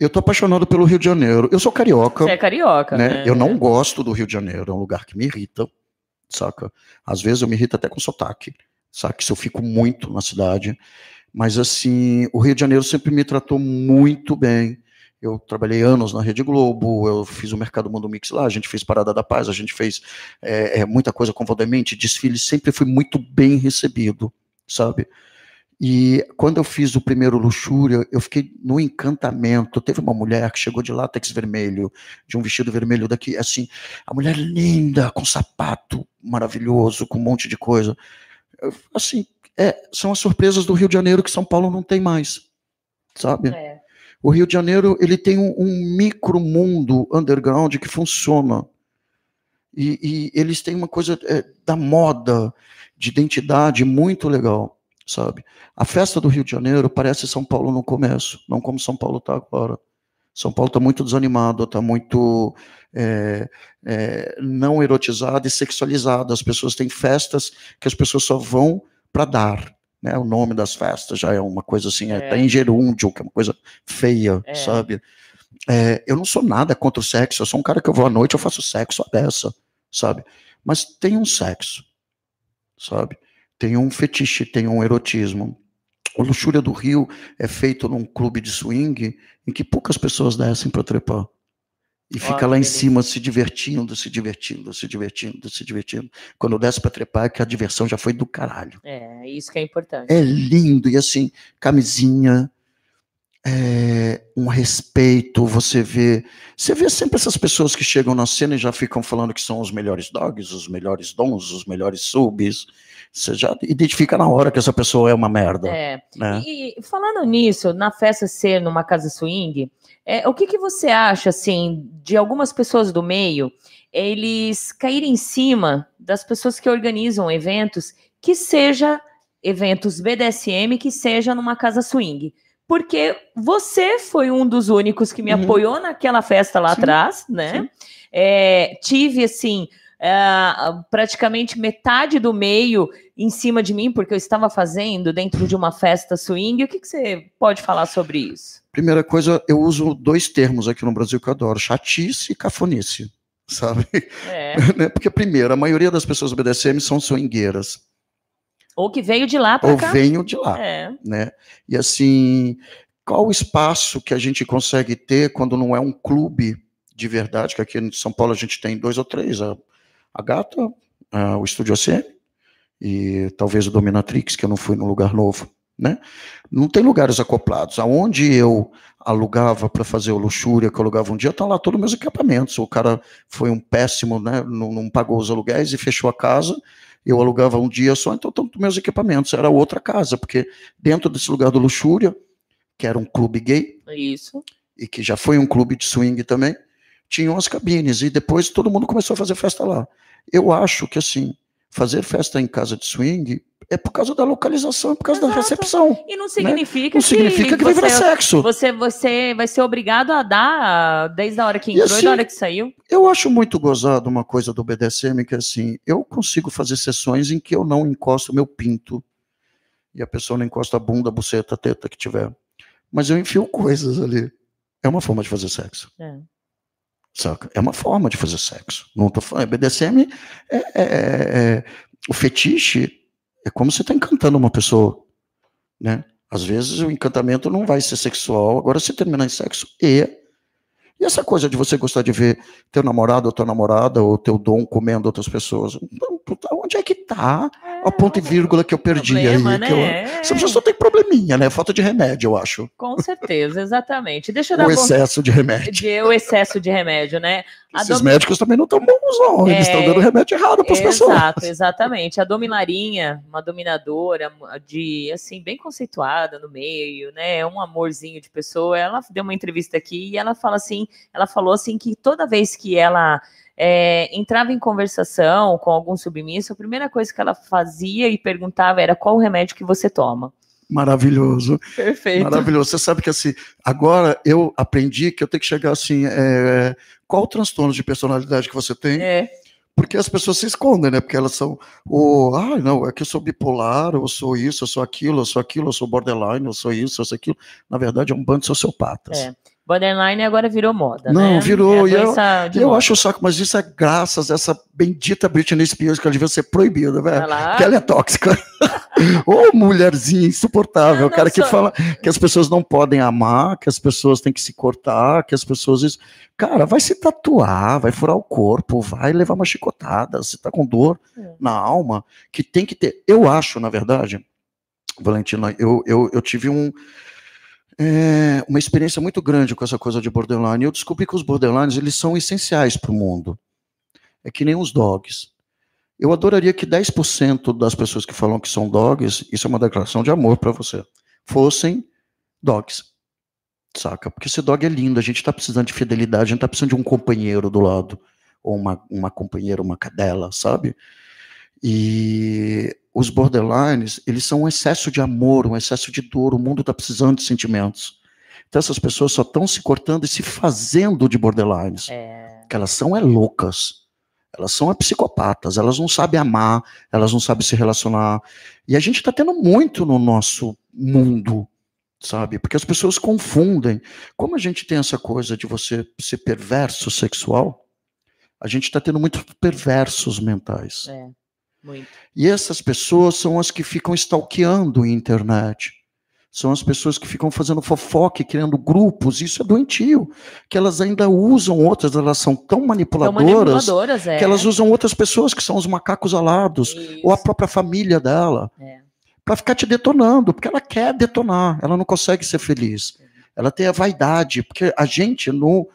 Eu tô apaixonado pelo Rio de Janeiro. Eu sou carioca. Você é carioca, né? né? Eu não gosto do Rio de Janeiro, é um lugar que me irrita, saca? Às vezes eu me irrito até com sotaque, saca? Se eu fico muito na cidade. Mas assim, o Rio de Janeiro sempre me tratou muito bem. Eu trabalhei anos na Rede Globo, eu fiz o Mercado Mundo Mix lá, a gente fez Parada da Paz, a gente fez é, muita coisa com Valdemite, desfile, sempre fui muito bem recebido, sabe? E quando eu fiz o primeiro Luxúria, eu fiquei no encantamento. Teve uma mulher que chegou de látex vermelho, de um vestido vermelho daqui, assim, a mulher linda, com sapato maravilhoso, com um monte de coisa. Eu, Assim, é, são as surpresas do Rio de Janeiro que São Paulo não tem mais, sabe? É. O Rio de Janeiro ele tem um, um micro mundo underground que funciona. E, e eles têm uma coisa é, da moda, de identidade muito legal, sabe? A festa do Rio de Janeiro parece São Paulo no começo, não como São Paulo está agora. São Paulo está muito desanimado, está muito é, é, não erotizado e sexualizado. As pessoas têm festas que as pessoas só vão para dar. Né? O nome das festas já é uma coisa assim, é, É. tá em gerúndio, que é uma coisa feia, É. sabe? É, eu não sou nada contra o sexo, eu sou um cara que eu vou à noite, eu faço sexo a dessa, sabe? Mas tem um sexo, sabe? Tem um fetiche, tem um erotismo. O Luxúria do Rio é feito num clube de swing em que poucas pessoas descem para trepar. E Ó, fica lá em cima se divertindo, se divertindo, se divertindo, se divertindo. Quando desce para trepar, é que a diversão já foi do caralho. É, isso que é importante. É lindo, e assim, camisinha, é, um respeito, você vê. Você vê sempre essas pessoas que chegam na cena e já ficam falando que são os melhores dogs, os melhores dons, os melhores subs. Você já identifica na hora que essa pessoa é uma merda. É. Né? E falando nisso, na festa ser numa casa swing, é, o que, que você acha, assim, de algumas pessoas do meio, eles caírem em cima das pessoas que organizam eventos, que seja eventos BDSM, que seja numa casa swing? Porque você foi um dos únicos que me Uhum. apoiou naquela festa lá Sim, atrás, né? É, tive, assim, ah, praticamente metade do meio em cima de mim, porque eu estava fazendo dentro de uma festa swing. O que, que você pode falar sobre isso? Primeira coisa, eu uso dois termos aqui no Brasil que eu adoro: chatice e cafonice. Sabe? É. Né? Porque, primeiro, a maioria das pessoas do BDSM são swingueiras. Ou que veio de lá para Ou cá. venho de lá. É. né? E assim, qual o espaço que a gente consegue ter quando não é um clube de verdade, que aqui em São Paulo a gente tem dois ou três, a, a Gata, a- o Estúdio ACM e talvez o Dominatrix, que eu não fui num lugar novo, né? Não tem lugares acoplados. Aonde eu alugava para fazer o Luxúria, que eu alugava um dia, tá lá todos os meus equipamentos. O cara foi um péssimo, né? Não, não pagou os aluguéis e fechou a casa. Eu alugava um dia só, então estão meus equipamentos. Era outra casa, porque dentro desse lugar do Luxúria, que era um clube gay, Isso. e que já foi um clube de swing também, tinham as cabines, e depois todo mundo começou a fazer festa lá. Eu acho que, assim, fazer festa em casa de swing é por causa da localização, é por causa da Exato. recepção. E não significa Não significa que vai virar você, sexo. você, você vai ser obrigado a dar desde a hora que E entrou e assim, da hora que saiu. Eu acho muito gozado uma coisa do BDSM, que é assim, eu consigo fazer sessões em que eu não encosto o meu pinto, e a pessoa não encosta a bunda, a buceta, a teta que tiver. Mas eu enfio coisas ali. É uma forma de fazer sexo. É. Saca? É uma forma de fazer sexo. Não tô falando. BDSM é, é- é- o fetiche é como você está encantando uma pessoa, né? Às vezes o encantamento não vai ser sexual, agora se terminar em sexo e e essa coisa de você gostar de ver teu namorado ou tua namorada ou teu dom comendo outras pessoas, não, puta, onde é que tá? o ponto e vírgula que eu perdi Problema, aí. Né? Que eu, essa pessoa só tem probleminha, né? Falta de remédio, eu acho. Com certeza, exatamente. Deixa eu dar o excesso de remédio. De, o excesso de remédio, né? Esses dom... médicos também não estão bons, não. Eles estão é... dando remédio errado para as pessoas. Exato, exatamente. A dominarinha, uma dominadora de, assim, bem conceituada no meio, né? É um amorzinho de pessoa. Ela deu uma entrevista aqui e ela fala assim, ela falou assim que toda vez que ela é, entrava em conversação com algum submisso, a primeira coisa que ela fazia e perguntava era qual o remédio que você toma. Maravilhoso. Perfeito. Maravilhoso. Você sabe que assim, agora eu aprendi que eu tenho que chegar assim, é, qual o transtorno de personalidade que você tem? É. Porque as pessoas se escondem, né? Porque elas são, o, ah, não, é que eu sou bipolar, eu sou isso, eu sou aquilo, eu sou aquilo, eu sou borderline, eu sou isso, eu sou aquilo. Na verdade, é um bando de sociopatas. É. Borderline agora virou moda, Não, né? virou. É e eu, eu acho o saco, mas isso é graças a essa bendita Britney Spears que ela devia ser proibida, velho. Porque ela é tóxica. Ô, mulherzinha insuportável. O cara que fala que as pessoas não podem amar, que as pessoas têm que se cortar, que as pessoas. Cara, vai se tatuar, vai furar o corpo, vai levar uma chicotada. Você tá com dor é. na alma, que tem que ter. Eu acho, na verdade, Valentina, eu, eu, eu tive um é, uma experiência muito grande com essa coisa de borderline. Eu descobri que os borderlines eles são essenciais para o mundo. É que nem os dogs. Eu adoraria que 10% das pessoas que falam que são dogs, isso é uma declaração de amor para você, fossem dogs. Saca? Porque esse dog é lindo, a gente está precisando de fidelidade, a gente está precisando de um companheiro do lado, ou uma, uma companheira, uma cadela, sabe? E os borderlines, eles são um excesso de amor, um excesso de dor, o mundo está precisando de sentimentos. Então essas pessoas só estão se cortando e se fazendo de borderlines. É. Que elas são é loucas. Elas são é psicopatas, elas não sabem amar, elas não sabem se relacionar. E a gente está tendo muito no nosso mundo, sabe? Porque as pessoas confundem. Como a gente tem essa coisa de você ser perverso sexual, a gente está tendo muitos perversos mentais. É. Muito. E essas pessoas são as que ficam stalkeando a internet. São as pessoas que ficam fazendo fofoca, criando grupos, isso é doentio. Que elas ainda usam outras, elas são tão manipuladoras, tão manipuladoras é. que elas usam outras pessoas, que são os macacos alados, isso. ou a própria família dela, é. para ficar te detonando, porque ela quer detonar, ela não consegue ser feliz. Ela tem a vaidade, porque a gente no.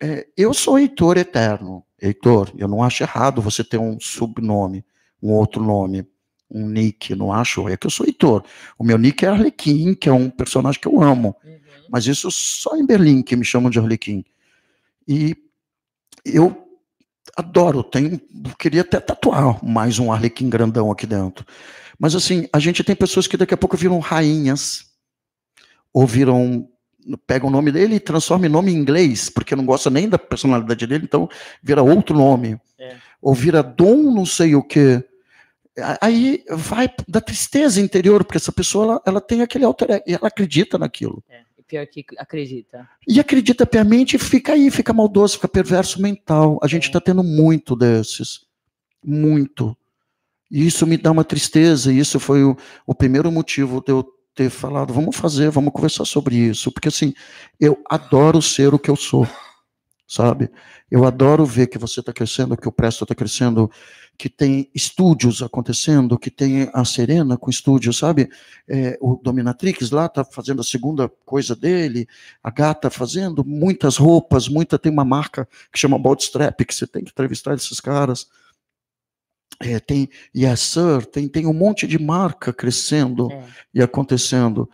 É, eu sou Heitor Eterno. Heitor, eu não acho errado você ter um subnome, um outro nome, um nick, não acho. É que eu sou Heitor. O meu nick é Arlequim, que é um personagem que eu amo. Uhum. Mas isso só em Berlim que me chamam de Arlequim. E eu adoro, tenho, queria até tatuar mais um Arlequim grandão aqui dentro. Mas assim, a gente tem pessoas que daqui a pouco viram rainhas, ou viram pega o nome dele e transforma em nome em inglês, porque não gosta nem da personalidade dele, então vira outro nome. É. Ou vira Dom não sei o que. Aí vai da tristeza interior, porque essa pessoa ela, ela tem aquele alter e ela acredita naquilo. É, pior que acredita. E acredita piamente e fica aí, fica maldoso, fica perverso mental. A gente está é. tendo muito desses. Muito. E isso me dá uma tristeza, e isso foi o, o primeiro motivo de eu ter falado, vamos fazer, vamos conversar sobre isso, porque assim, eu adoro ser o que eu sou, sabe? Eu adoro ver que você está crescendo, que o Presto está crescendo, que tem estúdios acontecendo, que tem a Serena com estúdio, sabe? É, o Dominatrix lá está fazendo a segunda coisa dele, a Gata fazendo muitas roupas, muita tem uma marca que chama Bootstrap, que você tem que entrevistar esses caras é, tem Yes Sir, tem, tem um monte de marca crescendo é. e acontecendo.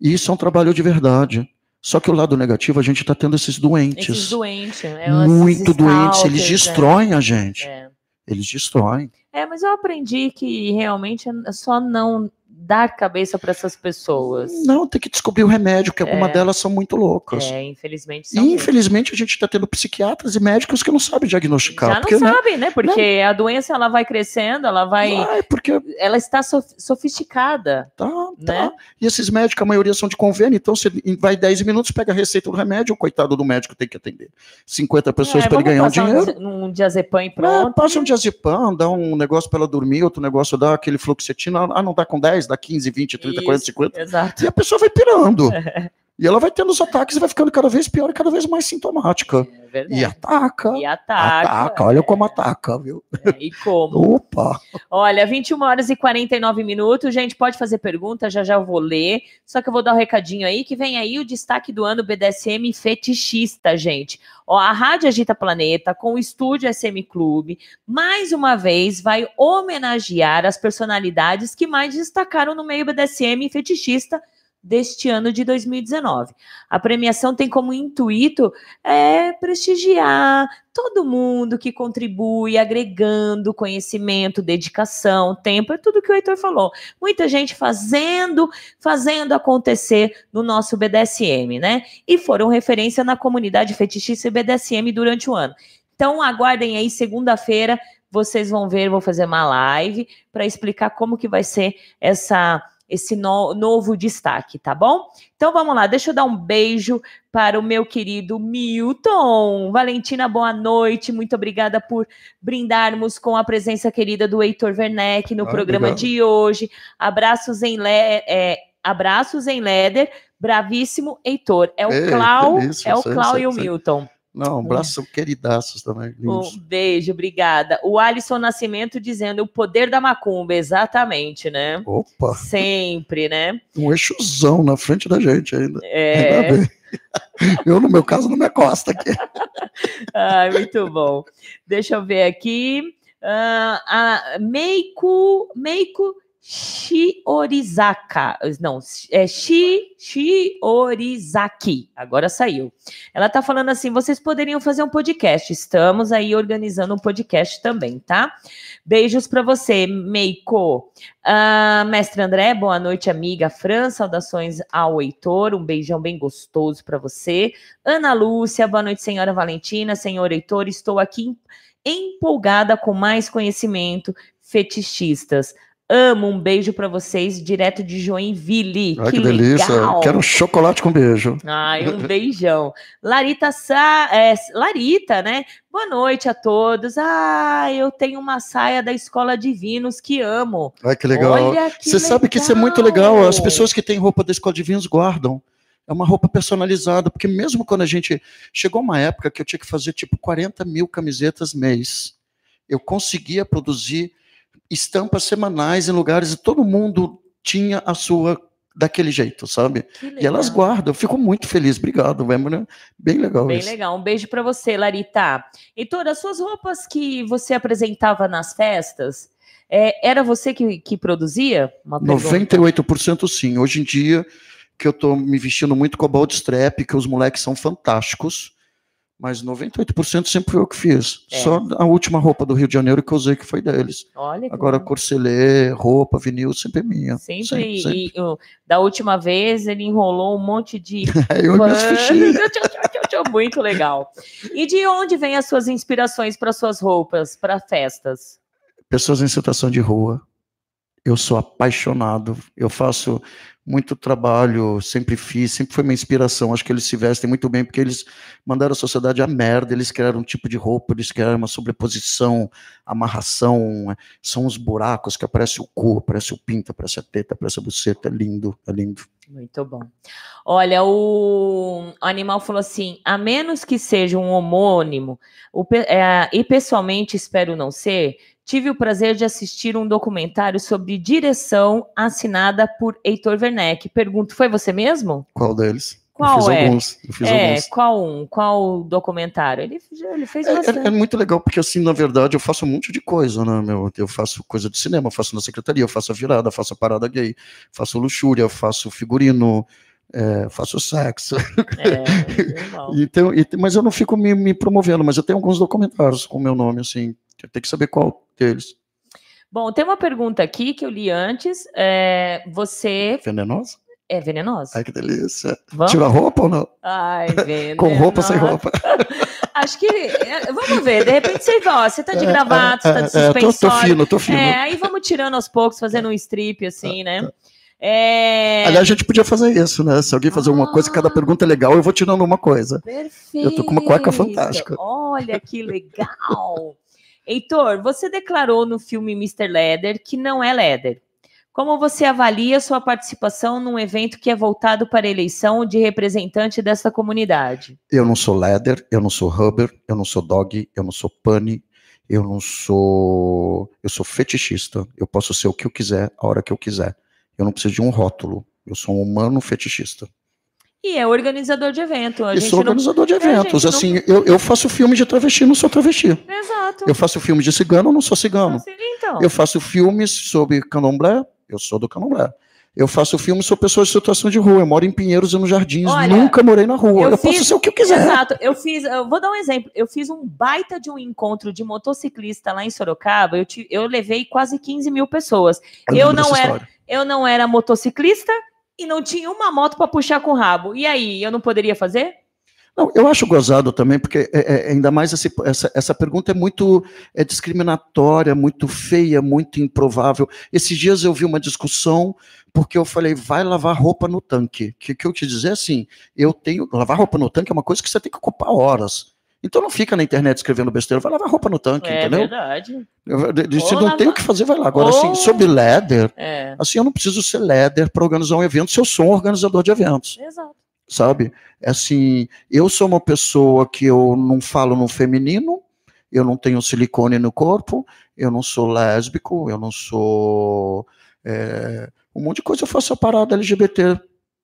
E isso é um trabalho de verdade. Só que o lado negativo, a gente está tendo esses doentes. Esses doentes, né? Muito doentes, eles destroem a gente. É. Eles destroem. É, mas eu aprendi que realmente é só não dar cabeça para essas pessoas. Não, tem que descobrir o remédio, porque é. algumas delas são muito loucas. É, infelizmente são. E infelizmente a gente está tendo psiquiatras e médicos que não sabem diagnosticar. Já não né? sabem, né? Porque não. a doença ela vai crescendo, ela vai. vai porque... Ela está sofisticada. Tá, né? tá. E esses médicos, a maioria são de convênio, então você vai 10 minutos, pega a receita do remédio, o coitado do médico tem que atender 50 pessoas é, para ele ganhar um dinheiro. Um, um diazepam e pronto. É, passa um diazepam, dá um negócio para ela dormir, outro negócio dá aquele fluoxetina, ah, não dá com 10, dá 15, 20, 30, Isso, 40, 50. Exato. E a pessoa vai pirando. E ela vai tendo os ataques e vai ficando cada vez pior e cada vez mais sintomática. É e ataca. E ataca. Ataca, olha como ataca, viu? É, e como? Opa! Olha, 21 horas e 49 minutos. Gente, pode fazer pergunta, já já vou ler. Só que eu vou dar um recadinho aí, que vem aí o destaque do ano BDSM fetichista, gente. Ó, a Rádio Agita Planeta, com o Estúdio SM Clube, mais uma vez vai homenagear as personalidades que mais destacaram no meio BDSM fetichista deste ano de 2019. A premiação tem como intuito é, prestigiar todo mundo que contribui, agregando conhecimento, dedicação, tempo, é tudo que o Heitor falou. Muita gente fazendo, fazendo acontecer no nosso BDSM, né? E foram referência na comunidade fetichista e BDSM durante o ano. Então aguardem aí segunda-feira, vocês vão ver, vou fazer uma live para explicar como que vai ser essa esse no, novo destaque, tá bom? Então vamos lá, deixa eu dar um beijo para o meu querido Milton. Valentina, boa noite, muito obrigada por brindarmos com a presença querida do Heitor Werneck no ah, programa obrigado. de hoje. Abraços em, le, é, abraços em Leder, bravíssimo Heitor. É o Clau, é o Clau e o Milton. Não, um abraço, queridaços também. Um beijo, obrigada. O Alisson Nascimento dizendo o poder da macumba, exatamente, né? Opa! Sempre, né? Um eixozão na frente da gente ainda. É. Ainda eu, no meu caso, não me acosta aqui. Ai, muito bom. Deixa eu ver aqui. Uh, a Meiko, Meiko Shiorizaka, não, é Shi, Shiorizaki, agora saiu. Ela tá falando assim, vocês poderiam fazer um podcast, estamos aí organizando um podcast também, tá? Beijos para você, Meiko. Uh, Mestre André, boa noite, amiga Fran, saudações ao Heitor, um beijão bem gostoso para você. Ana Lúcia, boa noite, senhora Valentina, senhor Heitor, estou aqui empolgada com mais conhecimento fetichistas. Amo, um beijo para vocês, direto de Joinville. Ai, que, que delícia. Legal. Quero um chocolate com beijo. Ai, um beijão. Larita Sa... É, Larita, né? Boa noite a todos. Ah, eu tenho uma saia da Escola Divinos que amo. Ai, que legal. Você sabe que isso é muito legal. As pessoas que têm roupa da Escola Divinos guardam. É uma roupa personalizada, porque mesmo quando a gente. Chegou uma época que eu tinha que fazer tipo 40 mil camisetas mês. Eu conseguia produzir estampas semanais em lugares e todo mundo tinha a sua daquele jeito, sabe? E elas guardam. Eu fico muito feliz. Obrigado, né? Bem legal Bem isso. legal. Um beijo para você, Larita. E todas as suas roupas que você apresentava nas festas, é, era você que, que produzia? Uma 98% sim. Hoje em dia, que eu estou me vestindo muito com a Bold Strap, que os moleques são fantásticos mas 98% sempre foi eu que fiz. É. Só a última roupa do Rio de Janeiro que eu usei que foi deles. Olha Agora, bom. corcelê, roupa, vinil, sempre é minha. Sempre. sempre, sempre. E, da última vez, ele enrolou um monte de. É, eu e Muito legal. E de onde vêm as suas inspirações para suas roupas, para festas? Pessoas em situação de rua. Eu sou apaixonado. Eu faço muito trabalho, sempre fiz, sempre foi minha inspiração. Acho que eles se vestem muito bem porque eles mandaram a sociedade a merda, eles criaram um tipo de roupa, eles criaram uma sobreposição, amarração, são os buracos que aparece o cu, aparece o pinto, aparece a teta, aparece a buceta, é lindo, é lindo. Muito bom. Olha, o animal falou assim: a menos que seja um homônimo, o, é, e pessoalmente espero não ser, tive o prazer de assistir um documentário sobre direção assinada por Heitor Werneck. Pergunto, foi você mesmo? Qual deles? Qual eu fiz é? Alguns, eu é, alguns. qual um? Qual documentário? Ele, ele fez é, bastante. É, é, muito legal, porque assim, na verdade, eu faço um monte de coisa, né, meu? Eu faço coisa de cinema, eu faço na secretaria, eu faço a virada, faço a parada gay, faço luxúria, faço figurino, é, faço sexo. É, então, e, mas eu não fico me, me, promovendo, mas eu tenho alguns documentários com o meu nome, assim, tem que saber qual deles. Bom, tem uma pergunta aqui que eu li antes. É, você. Venenosa? É venenosa. Ai, que delícia. Vamos? Tira roupa ou não? Ai, venenosa. Com roupa ou sem roupa? Acho que. É, vamos ver, de repente você, ó, você tá de é, gravata, você tá de suspensório. É, tô, tô fino, tô fino. É, aí vamos tirando aos poucos, fazendo um strip, assim, né? É... Aliás, a gente podia fazer isso, né? Se alguém fazer ah, uma coisa, cada pergunta é legal, eu vou tirando uma coisa. Perfeito. Eu tô com uma cueca fantástica. Olha que legal. Heitor, você declarou no filme Mr. Leather que não é leather. Como você avalia sua participação num evento que é voltado para a eleição de representante dessa comunidade? Eu não sou Leder, eu não sou Huber, eu não sou Dog, eu não sou Bunny, eu não sou. Eu sou fetichista. Eu posso ser o que eu quiser, a hora que eu quiser. Eu não preciso de um rótulo. Eu sou um humano fetichista. E é organizador de evento. A eu sou organizador não... de eventos. assim, não... eu, eu faço filme de travesti, não sou travesti. Exato. Eu faço filme de cigano, não sou cigano. Então. Eu faço filmes sobre candomblé, eu sou do candomblé. Eu faço filme sobre pessoas em situação de rua. Eu moro em Pinheiros e nos Jardins. Olha, nunca morei na rua. Eu, eu fiz, posso ser o que eu quiser. Exato. Eu fiz. Eu vou dar um exemplo. Eu fiz um baita de um encontro de motociclista lá em Sorocaba. Eu, te, eu levei quase 15 mil pessoas. Eu, eu não era. Eu não era motociclista e não tinha uma moto para puxar com o rabo. E aí, eu não poderia fazer? Não, eu acho gozado também, porque é, é, ainda mais esse, essa, essa pergunta é muito é discriminatória, muito feia, muito improvável. Esses dias eu vi uma discussão porque eu falei, vai lavar roupa no tanque. Que que eu te dizer assim, eu tenho lavar roupa no tanque é uma coisa que você tem que ocupar horas. Então não fica na internet escrevendo besteira, vai lavar roupa no tanque, é, entendeu? É verdade. Se não lavar... tem o que fazer, vai lá. Agora, assim, Ou... assim, sobre leather, é. assim, eu não preciso ser leather para organizar um evento se eu sou um organizador de eventos. Exato. Sabe? É assim, eu sou uma pessoa que eu não falo no feminino, eu não tenho silicone no corpo, eu não sou lésbico, eu não sou. É, um monte de coisa eu faço a parada LGBT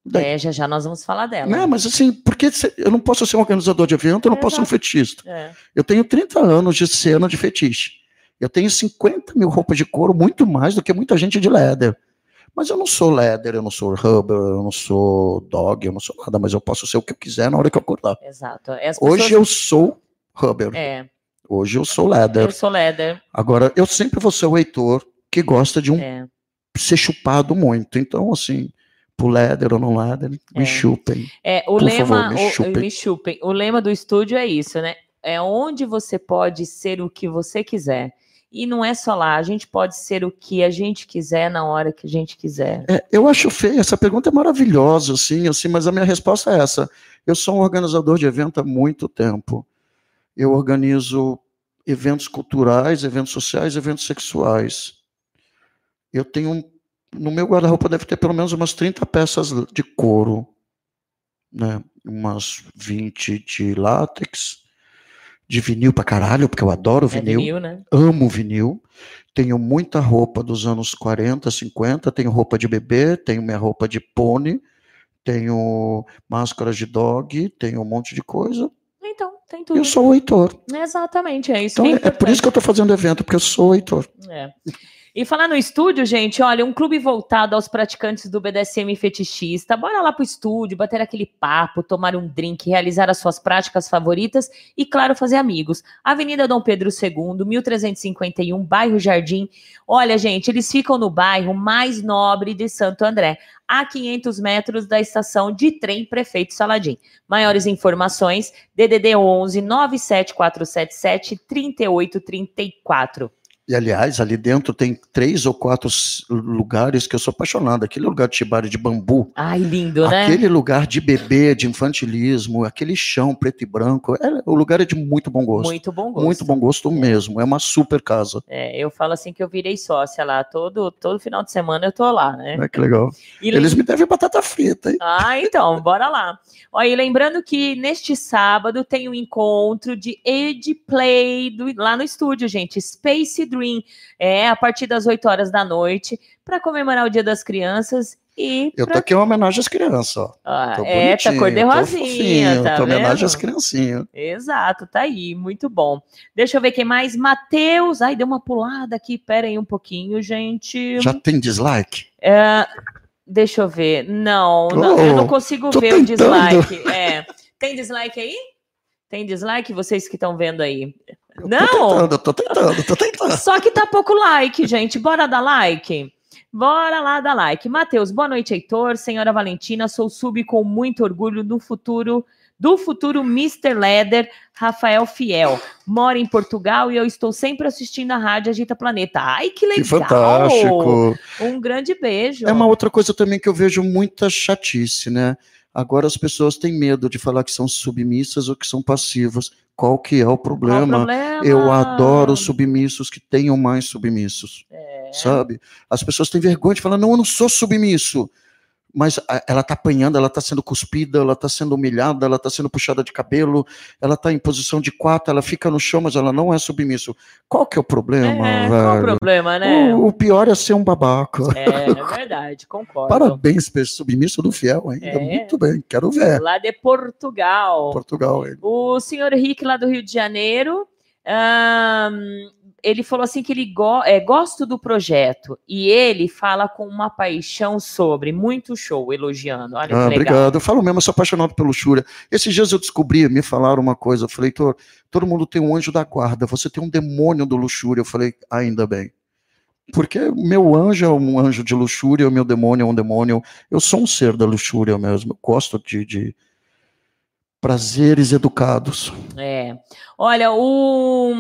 Daí, é, já já nós vamos falar dela. Não, mas assim, porque eu não posso ser um organizador de evento, eu não é, posso ser um fetichista. É. Eu tenho 30 anos de cena de fetiche. Eu tenho 50 mil roupas de couro, muito mais do que muita gente de leather. Mas eu não sou leather, eu não sou rubber, eu não sou dog, eu não sou nada, mas eu posso ser o que eu quiser na hora que eu acordar. Exato. Pessoas... Hoje eu sou rubber. É. Hoje eu sou leather. Eu sou leather. Agora, eu sempre vou ser o Heitor que gosta de um é. ser chupado muito. Então, assim, pro Leder ou não Leder, me é. chupem. É, o Por lema, favor, me, chupem. O, me chupem. O lema do estúdio é isso, né? É onde você pode ser o que você quiser. E não é só lá, a gente pode ser o que a gente quiser na hora que a gente quiser. É, eu acho feio, essa pergunta é maravilhosa, assim, assim, mas a minha resposta é essa. Eu sou um organizador de evento há muito tempo. Eu organizo eventos culturais, eventos sociais, eventos sexuais. Eu tenho um no meu guarda-roupa deve ter pelo menos umas 30 peças de couro, né? umas 20 de látex, de vinil pra caralho, porque eu adoro vinil. É vinil né? Amo vinil. Tenho muita roupa dos anos 40, 50, tenho roupa de bebê, tenho minha roupa de pônei, tenho máscaras de dog, tenho um monte de coisa. Então, tem tudo. Eu sou o Heitor. Exatamente, é isso. Então, é, é por isso que eu estou fazendo evento, porque eu sou o Heitor. É. E falar no estúdio, gente, olha, um clube voltado aos praticantes do BDSM fetichista. Bora lá pro estúdio, bater aquele papo, tomar um drink, realizar as suas práticas favoritas e, claro, fazer amigos. Avenida Dom Pedro II, 1351, bairro Jardim. Olha, gente, eles ficam no bairro mais nobre de Santo André, a 500 metros da estação de trem Prefeito Saladim. Maiores informações, DDD 11 97477 3834. E, aliás, ali dentro tem três ou quatro lugares que eu sou apaixonado. Aquele lugar de chibari de bambu. Ai, lindo, né? Aquele lugar de bebê, de infantilismo, aquele chão preto e branco. É, o lugar é de muito bom gosto. Muito bom gosto. Muito bom gosto é. mesmo. É uma super casa. É, eu falo assim que eu virei sócia lá. Todo, todo final de semana eu tô lá, né? É, que legal. E Eles me devem batata frita, hein? Ah, então, bora lá. Olha, e lembrando que neste sábado tem um encontro de Ed Play do, lá no estúdio, gente. Space Dream. É a partir das 8 horas da noite, para comemorar o Dia das Crianças e. Eu pra... tô aqui em homenagem às crianças, ó. Ah, é, tá cor de rosinha, tá tô homenagem às criancinhas. Exato, tá aí, muito bom. Deixa eu ver quem mais. Matheus, ai, deu uma pulada aqui, pera aí um pouquinho, gente. Já tem dislike? É, deixa eu ver. Não, oh, não eu não consigo ver tentando. o dislike. É. Tem dislike aí? Tem dislike? Vocês que estão vendo aí. Eu não! Tô tentando, tô tentando, tô tentando. Só que tá pouco like, gente. Bora dar like? Bora lá dar like. Matheus, boa noite, Heitor. Senhora Valentina, sou sub com muito orgulho do futuro do futuro Mr. Leder, Rafael Fiel. Mora em Portugal e eu estou sempre assistindo a Rádio Agita Planeta. Ai, que legal! Que fantástico! Um grande beijo. É uma outra coisa também que eu vejo muita chatice, né? Agora as pessoas têm medo de falar que são submissas ou que são passivas. Qual que é o problema? problema? Eu adoro submissos que tenham mais submissos. É. sabe? As pessoas têm vergonha de falar, não, eu não sou submisso mas ela está apanhando, ela está sendo cuspida, ela está sendo humilhada, ela está sendo puxada de cabelo, ela está em posição de quatro, ela fica no chão, mas ela não é submisso. Qual que é o problema, é, velho? Qual o problema, né? O, o, pior é ser um babaca. É, é verdade, concordo. Parabéns, submisso do fiel ainda, é. muito bem, quero ver. Lá de Portugal. Portugal, ele. O senhor Henrique, lá do Rio de Janeiro, um, ele falou assim que ele go é, gosta do projeto e ele fala com uma paixão sobre, muito show, elogiando. Olha ah, obrigado. Eu falo mesmo, eu sou apaixonado pelo Luxúria. Esses dias eu descobri, me falaram uma coisa, eu falei, todo mundo tem um anjo da guarda, você tem um demônio do Luxúria. Eu falei, ainda bem. Porque meu anjo é um anjo de luxúria, o meu demônio é um demônio. Eu sou um ser da luxúria mesmo. Eu gosto de, de prazeres educados. É. Olha, o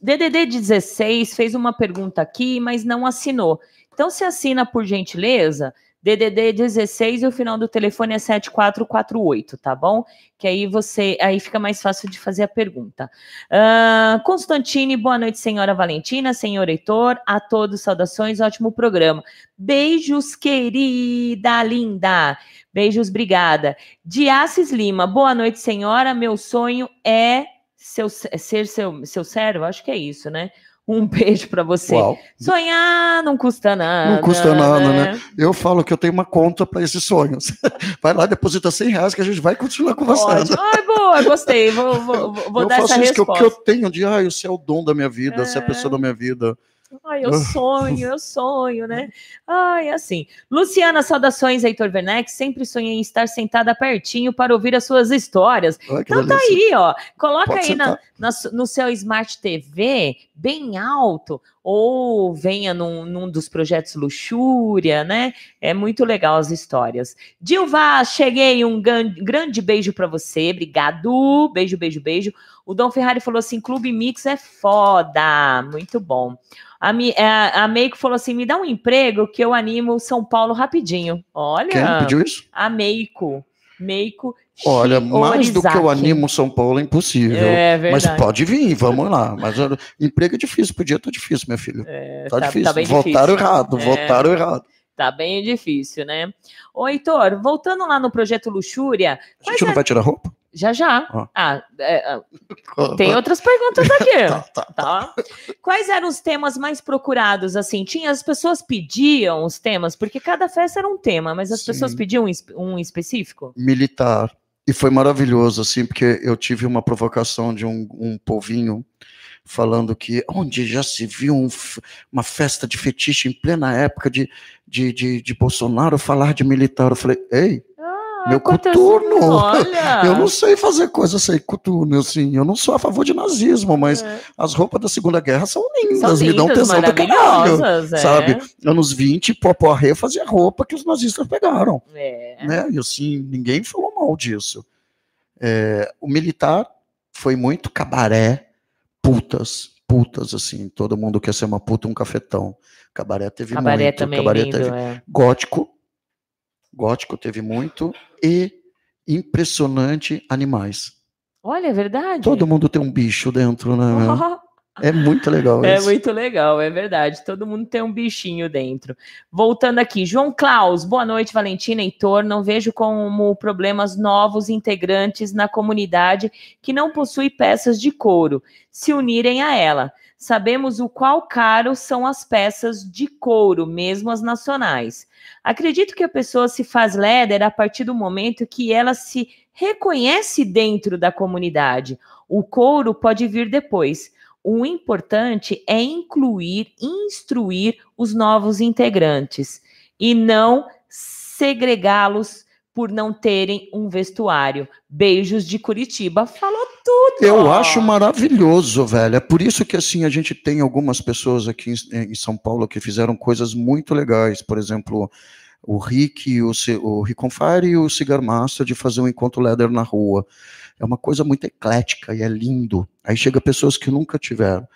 DDD 16 fez uma pergunta aqui, mas não assinou. Então, se assina por gentileza, DDD 16 e o final do telefone é 7448, tá bom? Que aí você, aí fica mais fácil de fazer a pergunta. Uh, Constantine, boa noite, senhora Valentina, senhor Heitor, a todos saudações, ótimo programa. Beijos, querida, linda. Beijos, obrigada. Diaces Lima, boa noite, senhora. Meu sonho é seu, ser seu, seu servo, acho que é isso, né? Um beijo para você. Uau. Sonhar não custa nada. Não custa nada, né? né? Eu falo que eu tenho uma conta para esses sonhos. Vai lá, deposita 100 reais que a gente vai continuar conversando. Ai, boa, gostei. Vou, vou, vou dar essa resposta. Que, que eu tenho de, ai, você é o dom da minha vida, é. você é a pessoa da minha vida. Ai, eu sonho, eu sonho, né? Ai, assim. Luciana, saudações, Heitor Werneck. Sempre sonhei em estar sentada pertinho para ouvir as suas histórias. Então tá aí, ó. Coloca Pode aí na, na, no seu Smart TV, bem alto, ou venha num, num, dos projetos Luxúria, né? É muito legal as histórias. Dilva, cheguei, um grande beijo para você, obrigado. Beijo, beijo, beijo. O Dom Ferrari falou assim: Clube Mix é foda, muito bom. A, é, a, a Meiko falou assim: me dá um emprego que eu animo São Paulo rapidinho. Olha. Quem pediu isso? A Meiko. Meiko. Olha, mais do que eu animo São Paulo é impossível. É verdade. Mas pode vir, vamos lá. Mas emprego é difícil, podia estar difícil, minha filha. É, tá, tá, difícil. Tá votaram difícil. errado, é. votaram errado. Tá bem difícil, né? Ô, Heitor, voltando lá no projeto Luxúria. A gente não é... vai tirar roupa? Já já. Ah. ah é, é tem outras perguntas aqui. tá, tá, tá, tá. Quais eram os temas mais procurados? Assim, tinha as pessoas pediam os temas, porque cada festa era um tema, mas as Sim. pessoas pediam um, um específico? Militar. E foi maravilhoso, assim, porque eu tive uma provocação de um, um povinho falando que onde já se viu um, uma festa de fetiche em plena época de, de, de, de Bolsonaro falar de militar. Eu falei, ei, meu coturno. Olha. Eu não sei fazer coisa sem coturno, assim. Eu não sou a favor de nazismo, mas é. as roupas da Segunda Guerra são lindas, são lindas me dão tesão do caralho. É. Sabe? Anos 20, Poporré fazia roupa que os nazistas pegaram. É. Né? E assim, ninguém falou mal disso. É, o militar foi muito cabaré, putas, putas, assim. Todo mundo quer ser uma puta, um cafetão. Cabaré teve cabaré muito. Também cabaré lindo, teve é. gótico gótico teve muito, e impressionante animais. Olha, é verdade. Todo mundo tem um bicho dentro, né? É muito legal É isso. muito legal, é verdade. Todo mundo tem um bichinho dentro. Voltando aqui, João Klaus, boa noite, Valentina Heitor. Não vejo como problemas novos integrantes na comunidade que não possui peças de couro se unirem a ela. Sabemos o qual caro são as peças de couro, mesmo as nacionais. Acredito que a pessoa se faz leather a partir do momento que ela se reconhece dentro da comunidade. O couro pode vir depois. O importante é incluir, instruir os novos integrantes e não segregá-los por não terem um vestuário. Beijos de Curitiba, falou tudo. Eu acho maravilhoso, velho. É por isso que assim a gente tem algumas pessoas aqui em, São Paulo que fizeram coisas muito legais. Por exemplo, o Rick, o, o Rick on Fire e o Cigar Master de fazer um encontro leather na rua. É uma coisa muito eclética e é lindo. Aí chega pessoas que nunca tiveram.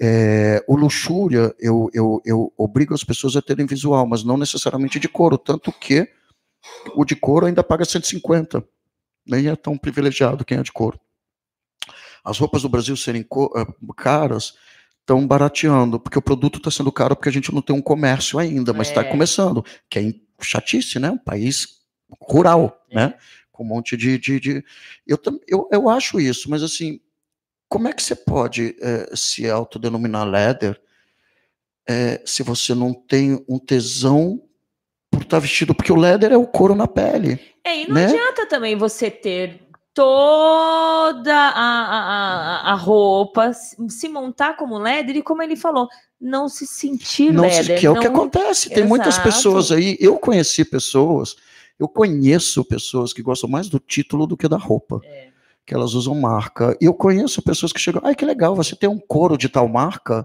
É, o luxúria, eu, eu, eu obrigo as pessoas a terem visual, mas não necessariamente de couro, tanto que o de couro ainda paga 150. Nem é tão privilegiado quem é de couro. As roupas do Brasil serem eh, caras estão barateando, porque o produto está sendo caro porque a gente não tem um comércio ainda, mas está É. começando, que é chatice, né? Um país rural, É. né? Com um monte de. de, de- Eu, eu, eu acho isso, mas assim, como é que você pode eh, se autodenominar leather eh, se você não tem um tesão por estar vestido? Porque o leather é o couro na pele. É, e não né? adianta também você ter toda a, a, a, roupa, se se montar como leather e como ele falou, não se sentir Não se- leather. que é o que não- acontece. Tem muitas Exato. pessoas aí. Eu conheci pessoas, eu conheço pessoas que gostam mais do título do que da roupa. É. Que elas usam marca. E eu conheço pessoas que chegam, ai que legal, você tem um couro de tal marca.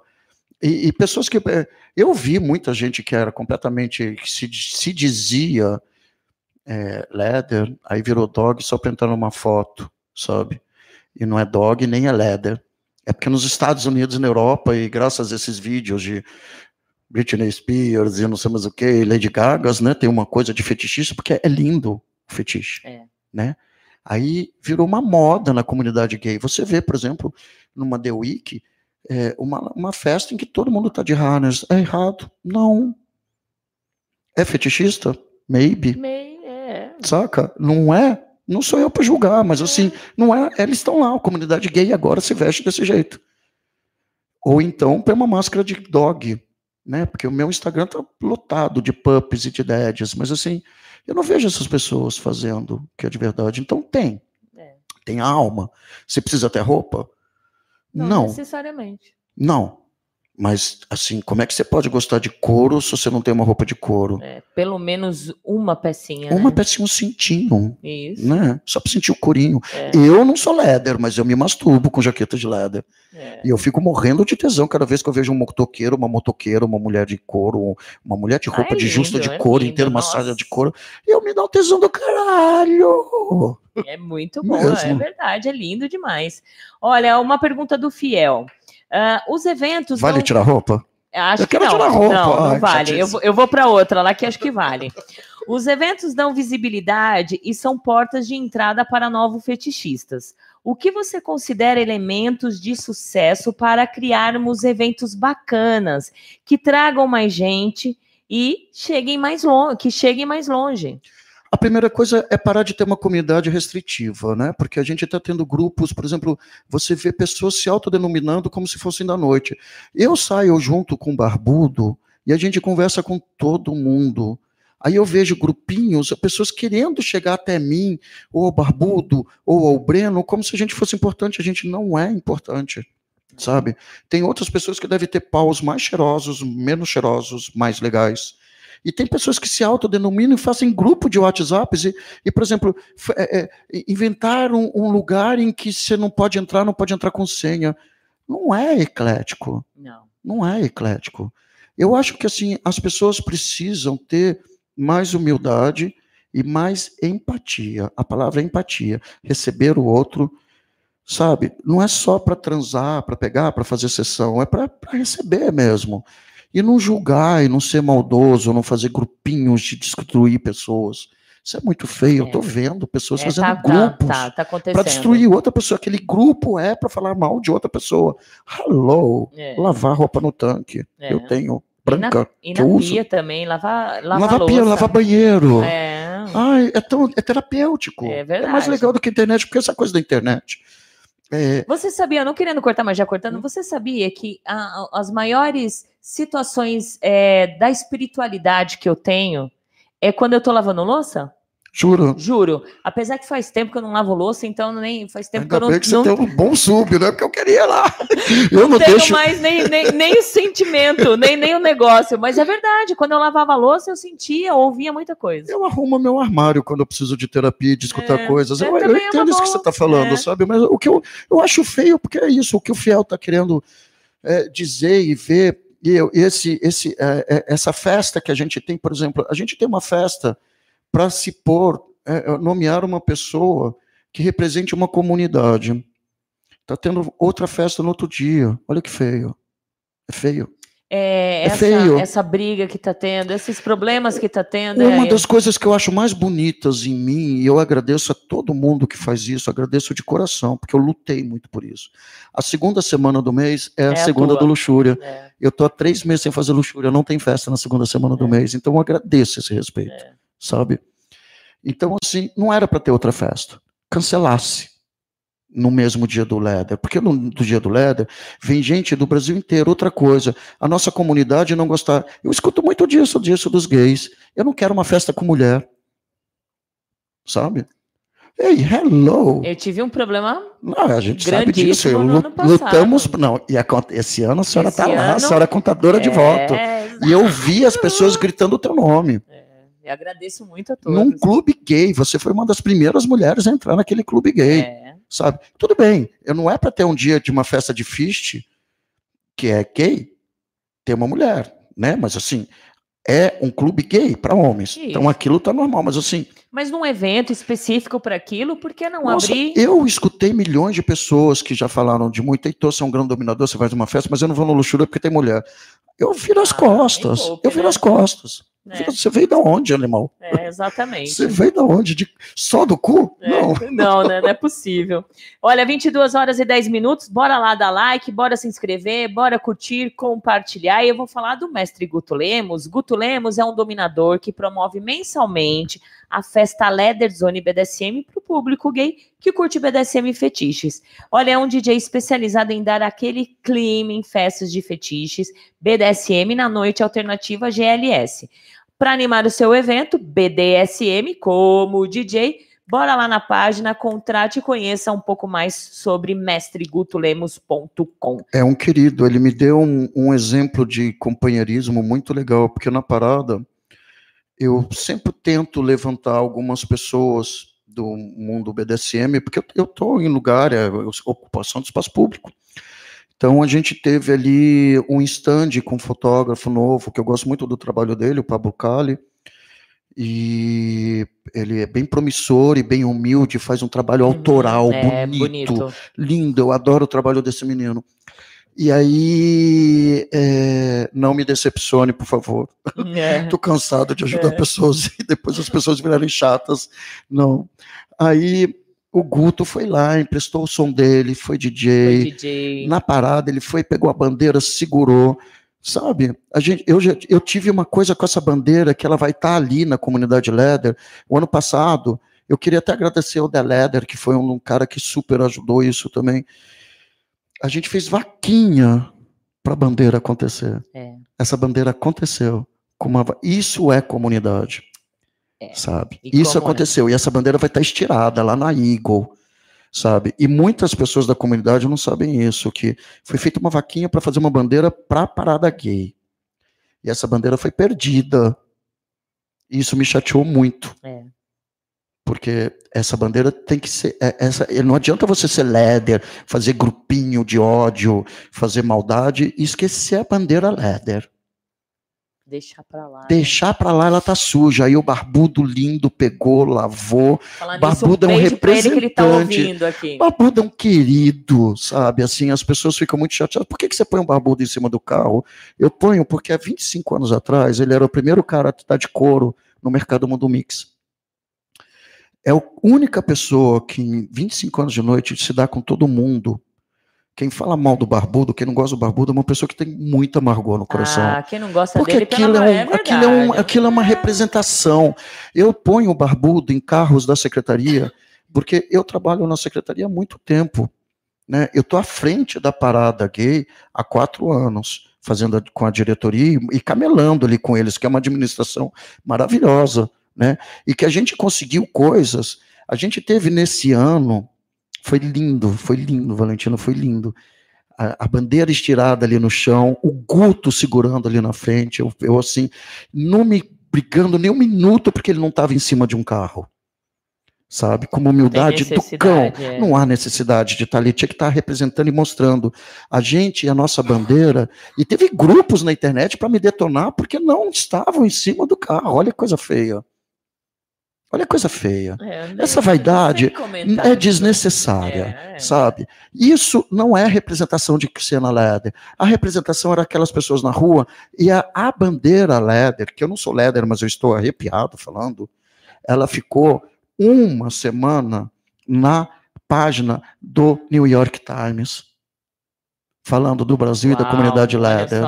E, e pessoas que. eh, Eu vi muita gente que era completamente. que se, se dizia eh, leather, aí virou dog só entrar numa foto, sabe? E não é dog nem é leather. É porque nos Estados Unidos e na Europa, e graças a esses vídeos de Britney Spears e não sei mais o que, Lady Gagas, né? Tem uma coisa de fetichista, porque é lindo o fetiche, É. né? Aí virou uma moda na comunidade gay. Você vê, por exemplo, numa The Week, é, uma, uma festa em que todo mundo tá de harness. É errado? Não. É fetichista? Maybe. É. Saca? Não é? Não sou eu para julgar, mas assim, não é. Eles estão lá, a comunidade gay agora se veste desse jeito. Ou então põe uma máscara de dog, né? Porque o meu Instagram tá lotado de pups e de dads, mas assim, eu não vejo essas pessoas fazendo que é de verdade. Então tem. É. Tem alma. Você precisa ter roupa? Não, Não, necessariamente. não. Mas assim, como é que você pode gostar de couro se você não tem uma roupa de couro? É, pelo menos uma pecinha. Uma né? pecinha, um cintinho, Isso. né? Só para sentir o corinho. É. Eu não sou leather, mas eu me masturbo com jaqueta de leather. É. E eu fico morrendo de tesão cada vez que eu vejo um motoqueiro, uma motoqueira, uma mulher de couro, uma mulher de roupa é de justa lindo, de é couro inteira, uma saia de couro. Eu me dá um tesão do caralho. É muito bom, é Mesmo. verdade, é lindo demais. Olha, uma pergunta do Fiel. Ah, os eventos. Vale não- tirar roupa? Acho Eu que não. roupa. Não, não Ai, vale. Eu, vou- eu vou para outra lá que acho que vale. Os eventos dão visibilidade e são portas de entrada para novos fetichistas. O que você considera elementos de sucesso para criarmos eventos bacanas que tragam mais gente e cheguem mais longe, que cheguem mais longe? A primeira coisa é parar de ter uma comunidade restritiva, né? Porque a gente está tendo grupos, por exemplo, você vê pessoas se autodenominando como se fossem da noite. Eu saio junto com o Barbudo e a gente conversa com todo mundo. Aí eu vejo grupinhos, pessoas querendo chegar até mim, ou ao Barbudo, ou ao Breno, como se a gente fosse importante. A gente não é importante, sabe? Tem outras pessoas que devem ter paus mais cheirosos, menos cheirosos, mais legais. E tem pessoas que se autodenominam e fazem grupo de WhatsApps e, e por exemplo, é, é, inventaram um lugar em que você não pode entrar, não pode entrar com senha. Não é eclético. Não. Não é eclético. Eu acho que assim as pessoas precisam ter mais humildade e mais empatia. A palavra é empatia, receber o outro, sabe? Não é só para transar, para pegar, para fazer sessão, é para receber mesmo. E não julgar, e não ser maldoso, não fazer grupinhos de destruir pessoas. Isso é muito feio. Eu tô vendo pessoas É, fazendo tá, tá, grupos tá, tá para destruir outra pessoa. Aquele grupo é para falar mal de outra pessoa. Hello, É. lavar roupa no tanque. É. Eu tenho E na, branca e na eu uso. pia também, lavar, lavar, Lavar pia, lavar banheiro. É. Ai, é tão é terapêutico. É É verdade. mais legal do que a internet, porque essa coisa da internet. É, Você sabia, não querendo cortar, mas já cortando, você sabia que a- a- as maiores situações é, da espiritualidade que eu tenho é quando eu tô lavando louça? Juro. Juro. Apesar que faz tempo que eu não lavo louça, então nem faz tempo que Ainda eu não, bem que você não, tem um bom sub, né? Porque eu queria ir lá. Eu não, tenho deixo. mais nem, nem, nem o sentimento, nem, nem o negócio. Mas é verdade, quando eu lavava louça, eu sentia, ouvia muita coisa. Eu arrumo meu armário quando eu preciso de terapia, de escutar É, coisas. é, Eu, eu também é entendo isso que você está falando, É. sabe? Mas o que eu, eu acho feio, porque é isso, o que o Fiel está querendo é, dizer e ver. E eu- esse, esse, é, é, essa festa que a gente tem, por exemplo, a gente tem uma festa para se pôr, é, é, nomear uma pessoa que represente uma comunidade. Está tendo outra festa no outro dia. Olha que feio. É feio. é, é essa, feio. essa briga que está tendo, esses problemas que está tendo. Uma é... das coisas que eu acho mais bonitas em mim, e eu agradeço a todo mundo que faz isso, agradeço de coração, porque eu lutei muito por isso. A segunda semana do mês é a é segunda a do Luxúria. É. Eu estou há três meses sem fazer Luxúria, não tem festa na segunda semana do é. mês, então eu agradeço esse respeito. Sabe? Então, assim, não era para ter outra festa. Cancelasse no mesmo dia do Leder, porque no, no dia do Leder vem gente do Brasil inteiro. Outra coisa, a nossa comunidade não gostar. Eu escuto muito disso, disso dos gays. Eu não quero uma festa com mulher, sabe? Ei, hello. Eu tive um problema. Não, a gente sabe disso. Eu lutamos. Não, e a, esse ano a senhora está lá, a senhora é contadora é, de voto. E eu vi as pessoas gritando o teu nome. É, eu agradeço muito a todos. Num clube gay, você foi uma das primeiras mulheres a entrar naquele clube gay. É sabe? Tudo bem, eu não é para ter um dia de uma festa de fist, que é gay, ter uma mulher, né? Mas assim, é um clube gay para homens. Isso. Então aquilo tá normal, mas assim. Mas num evento específico para aquilo, por que não nossa, abrir? Eu escutei milhões de pessoas que já falaram de muito, Heitor, você é um grande dominador, você faz uma festa, mas eu não vou no luxúria porque tem mulher. Eu viro as ah, costas. Pouco, eu viro né? as costas. É. Você veio da onde, animal? É, exatamente. Você veio da onde? De... Só do cu? É, não. Não, né? Não é possível. Olha, 22 horas e 10 minutos. Bora lá dar like, bora se inscrever, bora curtir, compartilhar. E eu vou falar do mestre Guto Lemos. Guto Lemos é um dominador que promove mensalmente a festa Leather Zone BDSM para o público gay que curte BDSM e fetiches. Olha, é um DJ especializado em dar aquele clima em festas de fetiches, BDSM na noite alternativa GLS. Para animar o seu evento, BDSM como DJ, bora lá na página, contrate e conheça um pouco mais sobre mestregutolemos.com. É um querido, ele me deu um, um exemplo de companheirismo muito legal, porque na parada eu sempre tento levantar algumas pessoas do mundo BDSM, porque eu estou em lugar, é ocupação do espaço público. Então a gente teve ali um stand com um fotógrafo novo, que eu gosto muito do trabalho dele, o Pablo Cali, e ele é bem promissor e bem humilde, faz um trabalho uhum. autoral, é, bonito, bonito, lindo, eu adoro o trabalho desse menino. E aí, é, não me decepcione, por favor. É. Tô cansado de ajudar é. pessoas e depois as pessoas virarem chatas. Não. Aí o Guto foi lá, emprestou o som dele, foi DJ. Foi DJ. Na parada, ele foi, pegou a bandeira, segurou. Sabe, a gente, eu, já, eu tive uma coisa com essa bandeira que ela vai estar tá ali na comunidade Leather. O ano passado, eu queria até agradecer ao The Leather, que foi um, um cara que super ajudou isso também a gente fez vaquinha para a bandeira acontecer. É. Essa bandeira aconteceu. Uma... Isso é comunidade. É. Sabe? E Isso aconteceu. É? E essa bandeira vai estar estirada lá na Eagle. Sabe? E muitas pessoas da comunidade não sabem isso, que foi feita uma vaquinha para fazer uma bandeira para a parada gay. E essa bandeira foi perdida. E isso me chateou muito. É. Porque essa bandeira tem que ser. É, essa, não adianta você ser líder, fazer grupinho de ódio, fazer maldade e esquecer a bandeira líder. Deixar pra lá. Né? Deixar pra lá, ela tá suja. Aí o barbudo lindo pegou, lavou. Falar barbudo nisso, um é um representante. Tá barbudo é um querido, sabe? Assim, as pessoas ficam muito chateadas. Por que, que você põe um barbudo em cima do carro? Eu ponho porque há 25 anos atrás ele era o primeiro cara a estar de couro no mercado Mundo Mix é a única pessoa que em 25 anos de noite se dá com todo mundo. Quem fala mal do barbudo, quem não gosta do barbudo, é uma pessoa que tem muita amargor no coração. Ah, quem não gosta Porque dele, aquilo, é, um, é aquilo, é um, aquilo é uma representação. Eu ponho o barbudo em carros da secretaria, porque eu trabalho na secretaria há muito tempo. Né? Eu estou à frente da parada gay há quatro anos, fazendo com a diretoria e camelando ali com eles, que é uma administração maravilhosa né? E que a gente conseguiu coisas. A gente teve nesse ano, foi lindo, foi lindo, Valentino, foi lindo. A, a bandeira estirada ali no chão, o Guto segurando ali na frente, eu, eu assim, não me brigando nem um minuto porque ele não estava em cima de um carro sabe? Com humildade do cão. É. Não há necessidade de estar ali, tinha que estar representando e mostrando a gente e a nossa bandeira. E teve grupos na internet para me detonar porque não estavam em cima do carro. Olha que coisa feia Olha a coisa feia. É, Essa vaidade é desnecessária, é, é. sabe? Isso não é representação de Cristiana Leder. A representação era aquelas pessoas na rua e a, a bandeira Leder, que eu não sou Leder, mas eu estou arrepiado falando, ela ficou uma semana na página do New York Times falando do Brasil Uau, e da comunidade Leder.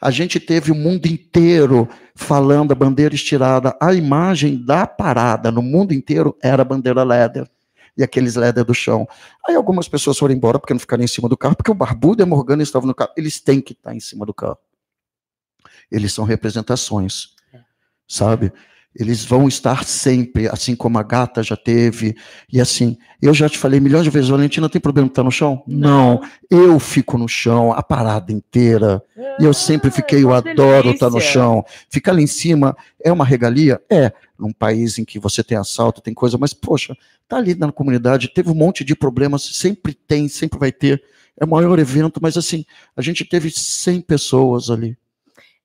A gente teve o mundo inteiro falando a bandeira estirada. A imagem da parada no mundo inteiro era a bandeira Leder. E aqueles Leder do chão. Aí algumas pessoas foram embora porque não ficaram em cima do carro, porque o Barbudo e a Morgana estavam no carro. Eles têm que estar em cima do carro. Eles são representações, é. sabe? Eles vão estar sempre, assim como a gata já teve. E assim, eu já te falei milhões de vezes, Valentina, tem problema de estar no chão? Não. não. eu fico no chão a parada inteira. Ah, e eu sempre fiquei, eu adoro delícia. estar no chão. Ficar ali em cima é uma regalia? É. Num país em que você tem assalto, tem coisa, mas, poxa, tá ali na comunidade, teve um monte de problemas, sempre tem, sempre vai ter. É o maior evento, mas assim, a gente teve 100 pessoas ali.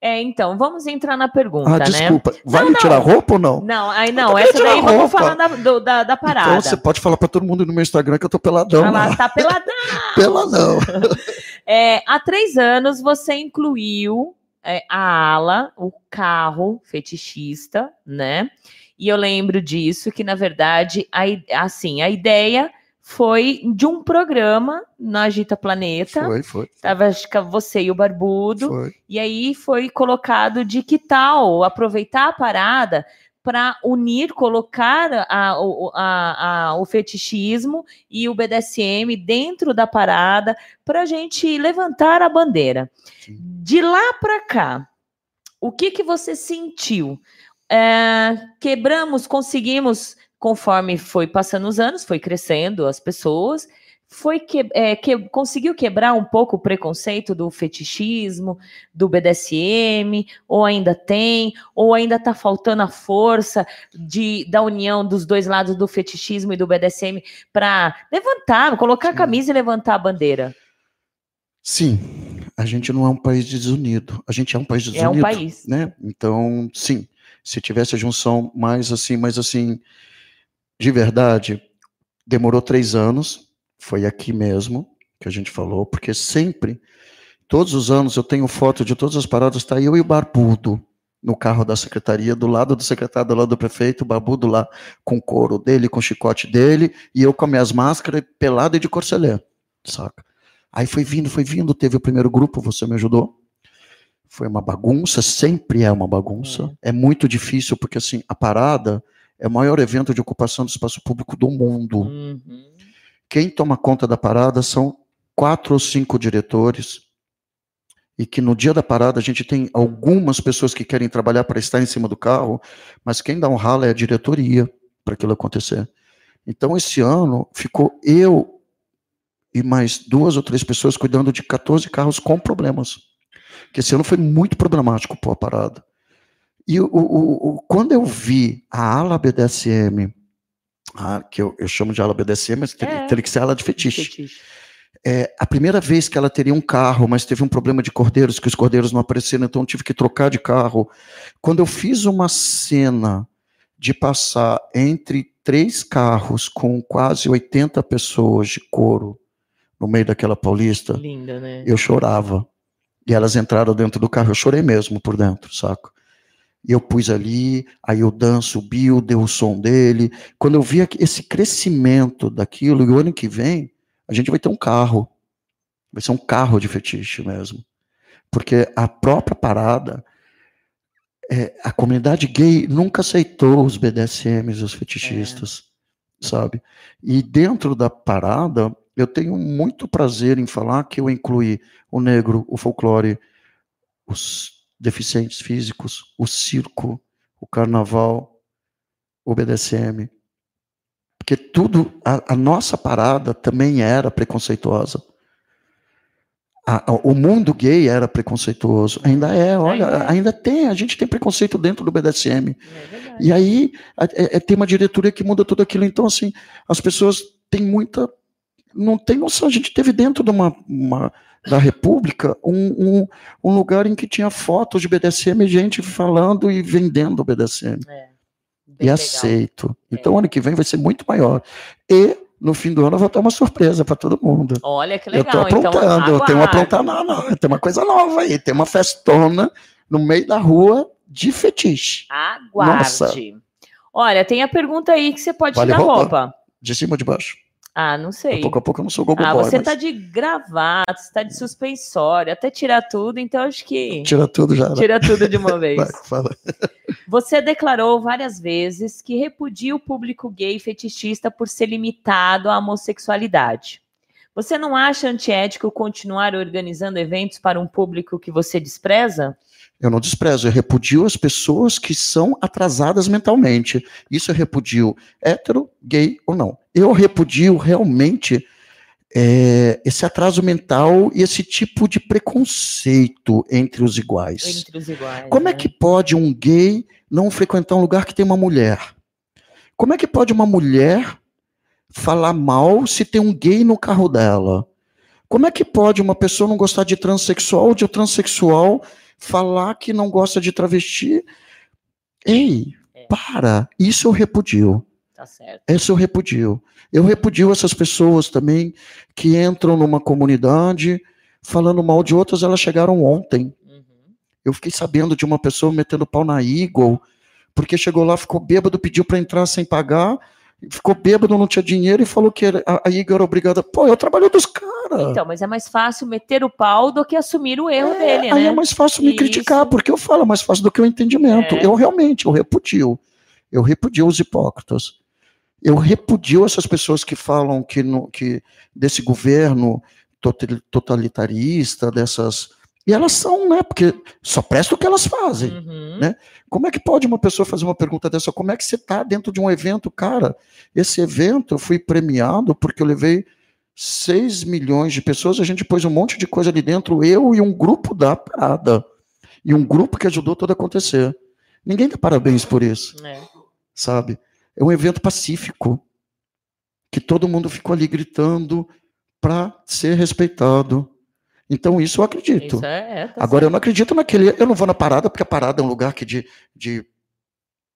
É, então, vamos entrar na pergunta, ah, né? desculpa. né? Vai me tirar roupa ou não? Não, aí não, essa daí roupa. vamos falar da, do, da, da, parada. Então você pode falar para todo mundo no meu Instagram que eu tô peladão. Ah, lá, tá peladão. peladão. é, há três anos você incluiu é, a ala, o carro fetichista, né? E eu lembro disso, que na verdade, a, assim, a ideia foi de um programa na Agita Planeta. Foi, foi. Tava acho que você e o Barbudo. Foi. E aí foi colocado de que tal aproveitar a parada para unir, colocar a, a, a, o fetichismo e o BDSM dentro da parada para a gente levantar a bandeira. Sim. De lá para cá, o que, que você sentiu? É, quebramos, conseguimos conforme foi passando os anos, foi crescendo as pessoas, foi que, é, que conseguiu quebrar um pouco o preconceito do fetichismo, do BDSM, ou ainda tem, ou ainda está faltando a força de, da união dos dois lados do fetichismo e do BDSM para levantar, colocar a camisa e levantar a bandeira. Sim, a gente não é um país desunido, a gente é um país desunido. É um país. Né? Então, sim, se tivesse a junção mais assim, mais assim, de verdade, demorou três anos, foi aqui mesmo que a gente falou, porque sempre, todos os anos, eu tenho foto de todas as paradas, está eu e o Barbudo no carro da secretaria, do lado do secretário, do lado do prefeito, o Barbudo lá com o couro dele, com o chicote dele, e eu com as minhas máscaras, pelado e de corcelê, saca? Aí foi vindo, foi vindo, teve o primeiro grupo, você me ajudou, foi uma bagunça, sempre é uma bagunça, é, é muito difícil, porque assim, a parada é o maior evento de ocupação do espaço público do mundo. Uhum. Quem toma conta da parada são quatro ou cinco diretores, e que no dia da parada a gente tem algumas pessoas que querem trabalhar para estar em cima do carro, mas quem dá um ralo é a diretoria para aquilo acontecer. Então, esse ano ficou eu e mais duas ou três pessoas cuidando de 14 carros com problemas. Que esse ano foi muito problemático para a parada. E o, o, o, quando eu vi a ala BDSM, a, que eu, eu, chamo de ala BDSM, mas teria, é, teria que ser ala de fetiche. fetiche. É, a primeira vez que ela teria um carro, mas teve um problema de cordeiros, que os cordeiros não apareceram, então eu tive que trocar de carro. Quando eu fiz uma cena de passar entre três carros com quase 80 pessoas de couro no meio daquela paulista, Linda, né? eu chorava. E elas entraram dentro do carro, eu chorei mesmo por dentro, saco? E eu pus ali, aí o Dan subiu, deu o som dele. Quando eu vi esse crescimento daquilo, e o ano que vem, a gente vai ter um carro. Vai ser um carro de fetiche mesmo. Porque a própria parada, é, a comunidade gay nunca aceitou os BDSMs, os fetichistas, é. sabe? E dentro da parada, eu tenho muito prazer em falar que eu incluí o negro, o folclore, os deficientes físicos, o circo, o carnaval, o BDSM. Porque tudo, a, a nossa parada também era preconceituosa. A, a, o mundo gay era preconceituoso, ainda é, olha, ainda, ainda tem, a gente tem preconceito dentro do BDSM. É e aí é, é, tem uma diretoria que muda tudo aquilo. Então, assim, as pessoas têm muita. Não tem noção. A gente teve dentro de uma, uma da República um, um, um, lugar em que tinha fotos de BDSM e gente falando e vendendo BDSM. É. E legal. aceito. Então, é. ano que vem vai ser muito maior. E no fim do ano eu vou ter uma surpresa para todo mundo. Olha que legal. Eu tô aprontando, então, eu tenho uma aprontando, não, não, tem uma coisa nova aí, tem uma festona no meio da rua de fetiche. Aguarde. Nossa. Olha, tem a pergunta aí que você pode vale tirar roupa. roupa. De cima ou de baixo? Ah, não sei. pouco a pouco eu não sou Google Ah, boy, você mas... tá de gravata, você tá de suspensório, até tirar tudo, então acho que. Tira tudo já. Né? Tira tudo de uma vez. Vai, fala. Você declarou várias vezes que repudia o público gay fetichista por ser limitado à homossexualidade. Você não acha antiético continuar organizando eventos para um público que você despreza? Eu não desprezo, eu repudio as pessoas que são atrasadas mentalmente. Isso eu repudio hétero, gay ou não. Eu repudio realmente é, esse atraso mental e esse tipo de preconceito entre os iguais. Entre os iguais. Como é né? é que pode um gay não frequentar um lugar que tem uma mulher? Como é que pode uma mulher falar mal se tem um gay no carro dela? Como é que pode uma pessoa não gostar de transexual ou de um transexual falar que não gosta de travesti. Ei, é. para. Isso eu repudio. Tá certo. Isso eu repudio. Eu repudio essas pessoas também que entram numa comunidade falando mal de outras, elas chegaram ontem. Uhum. Eu fiquei sabendo de uma pessoa metendo pau na Eagle, porque chegou lá, ficou bêbado, pediu para entrar sem pagar, ficou bêbado, não tinha dinheiro e falou que a, a Igor era obrigada. Pô, é o trabalho dos caras. Então, mas é mais fácil meter o pau do que assumir o erro é, dele, aí né? é mais fácil me Isso. criticar, porque eu falo é mais fácil do que o entendimento. É. Eu realmente, eu repudio. Eu repudio os hipócritas. Eu repudio essas pessoas que falam que, no, que desse governo totalitarista, dessas e elas são, né? Porque só presta o que elas fazem, uhum. né? Como é que pode uma pessoa fazer uma pergunta dessa? Como é que você está dentro de um evento, cara? Esse evento eu fui premiado porque eu levei 6 milhões de pessoas, a gente pôs um monte de coisa ali dentro, eu e um grupo da parada. E um grupo que ajudou tudo a acontecer. Ninguém dá parabéns por isso. É. Sabe? É um evento pacífico. Que todo mundo ficou ali gritando para ser respeitado então, isso eu acredito. Isso é, é, tá Agora, certo. eu não acredito naquele. Eu não vou na parada, porque a parada é um lugar que de, de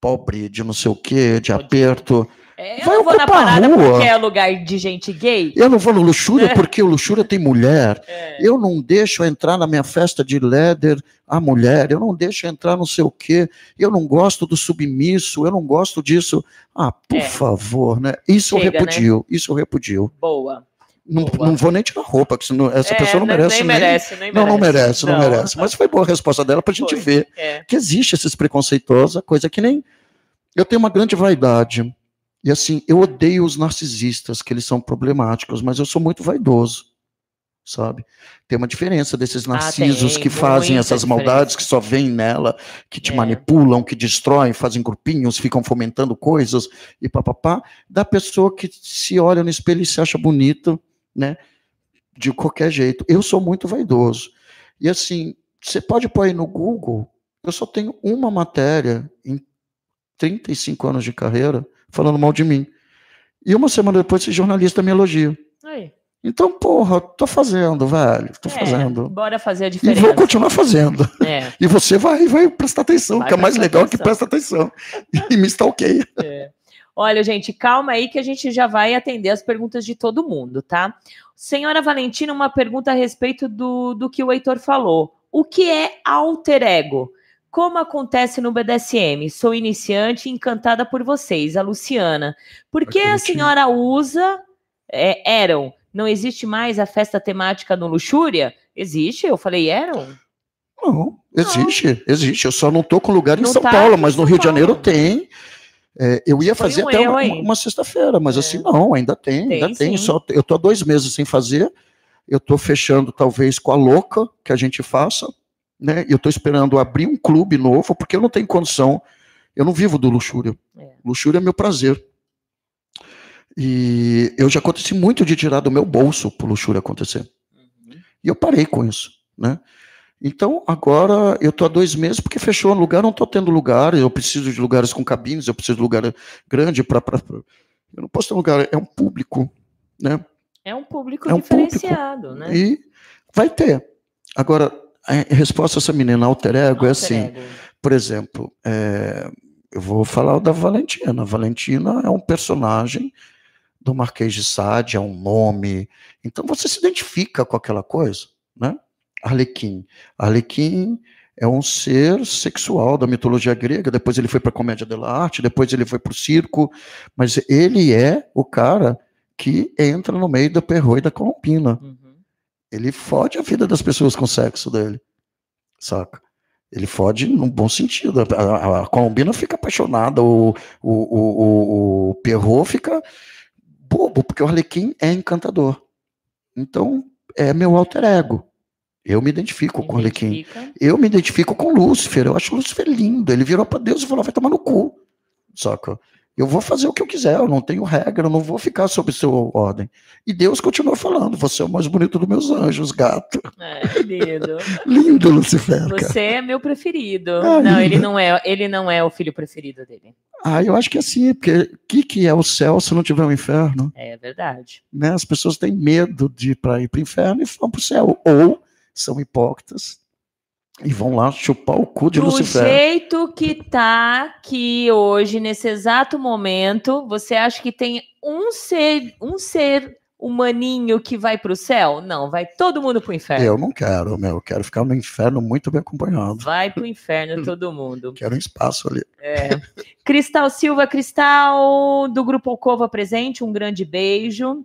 pobre, de não sei o quê, de aperto. É, eu Vai não vou na parada porque é lugar de gente gay. Eu não vou no Luxúria é. porque o Luxúria tem mulher. É. Eu não deixo entrar na minha festa de leather a mulher. Eu não deixo entrar não sei o quê. Eu não gosto do submisso. Eu não gosto disso. Ah, por é. favor, né? Isso Chega, eu né? repudio. Né? Isso eu repudio. Boa. Não, não, vou nem tirar roupa, porque senão, essa é, pessoa não merece. Nem, nem, merece, nem Não, não merece, não, não merece. Mas foi boa a resposta dela para a gente foi. ver é. que existe esses preconceituosos, coisa que nem. Eu tenho uma grande vaidade. E assim, eu odeio os narcisistas, que eles são problemáticos, mas eu sou muito vaidoso. Sabe? Tem uma diferença desses ah, narcisos ah, que fazem essas maldades, que só vêm nela, que te é. manipulam, que destroem, fazem grupinhos, ficam fomentando coisas e papapá, da pessoa que se olha no espelho e se acha bonito né? De qualquer jeito. Eu sou muito vaidoso. E assim, você pode pôr aí no Google, eu só tenho uma matéria em 35 anos de carreira falando mal de mim. E uma semana depois esse jornalista me elogia. Aí. Então, porra, tô fazendo, velho. Tô é, fazendo. Bora fazer a diferença. E vou continuar fazendo. É. E você vai, vai prestar atenção, vai que é mais legal atenção. que presta atenção. E me stalkeia. É. Olha, gente, calma aí que a gente já vai atender as perguntas de todo mundo, tá? Senhora Valentina, uma pergunta a respeito do, do que o Heitor falou. O que é alter ego? Como acontece no BDSM? Sou iniciante e encantada por vocês, a Luciana. Por que a senhora usa é, eram? Não existe mais a festa temática no Luxúria? Existe? Eu falei eram? Não, existe, não. existe. Eu só não tô com lugar em não São tá Paulo, mas no Rio de Janeiro tem. É, eu ia fazer um até uma, uma sexta-feira, mas é. assim, não, ainda tem, tem ainda tem. Só, eu tô há dois meses sem fazer. Eu tô fechando, talvez, com a louca que a gente faça, né? Eu tô esperando abrir um clube novo, porque eu não tenho condição. Eu não vivo do luxúria. É. Luxúria é meu prazer. E eu já aconteci muito de tirar do meu bolso pro luxúria acontecer. Uhum. E eu parei com isso, né? Então, agora eu estou há dois meses porque fechou o lugar, não estou tendo lugar, eu preciso de lugares com cabines, eu preciso de lugar grande para. Eu não posso ter lugar, é um público, né? É um público é um diferenciado, público, né? E vai ter. Agora, a resposta a essa menina alter ego é alter é assim, ego. por exemplo, é, Eu vou falar da Valentina. A Valentina é um personagem do Marquês de Sade, é um nome. Então você se identifica com aquela coisa, né? Arlequim. Arlequim é um ser sexual da mitologia grega, depois ele foi para a comédia arte, depois ele foi para o circo, mas ele é o cara que entra no meio da perro e da colombina. Uhum. Ele fode a vida das pessoas com o sexo dele, saca? Ele fode num bom sentido. A, a, a colombina fica apaixonada, o, o, o, o, o perro fica bobo, porque o Arlequim é encantador. Então, é meu alter ego. Eu me identifico me com o Arlequim. Eu me identifico com Lúcifer. Eu acho o Lúcifer lindo. Ele virou para Deus e falou: vai tomar no cu. Saca? Eu vou fazer o que eu quiser, eu não tenho regra, eu não vou ficar sob sua ordem. E Deus continua falando: você é o mais bonito dos meus anjos, gato. É, lindo. lindo, Lucifer. Você é meu preferido. Ah, não, ele não é, ele não é o filho preferido dele. Ah, eu acho que é assim, porque o que, que é o céu se não tiver o um inferno? É verdade. Né? As pessoas têm medo de ir para ir para o inferno e vão para o céu. Ou são hipócritas e vão lá chupar o cu de Do Lucifer. Do jeito que tá aqui hoje, nesse exato momento, você acha que tem um ser, um ser humaninho que vai para o céu? Não, vai todo mundo para o inferno. Eu não quero, meu. Eu quero ficar no inferno muito bem acompanhado. Vai para o inferno todo mundo. quero um espaço ali. É. Cristal Silva, Cristal, do Grupo Alcova presente, um grande beijo.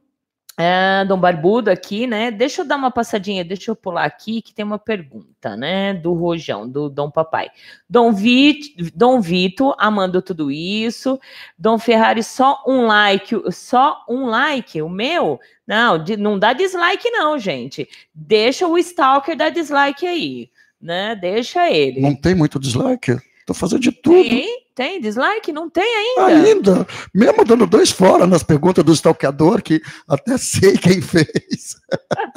É, Dom Barbudo aqui, né? Deixa eu dar uma passadinha, deixa eu pular aqui que tem uma pergunta, né? Do Rojão, do Dom Papai. Dom, Vit, Dom Vito, amando tudo isso. Dom Ferrari, só um like, só um like, o meu? Não, de, não dá dislike, não, gente. Deixa o Stalker dar dislike aí, né? Deixa ele. Não tem muito dislike? Tô fazendo de tudo. Tem, tem dislike? Não tem ainda. Ainda. Mesmo dando dois fora nas perguntas do stalkeador, que até sei quem fez.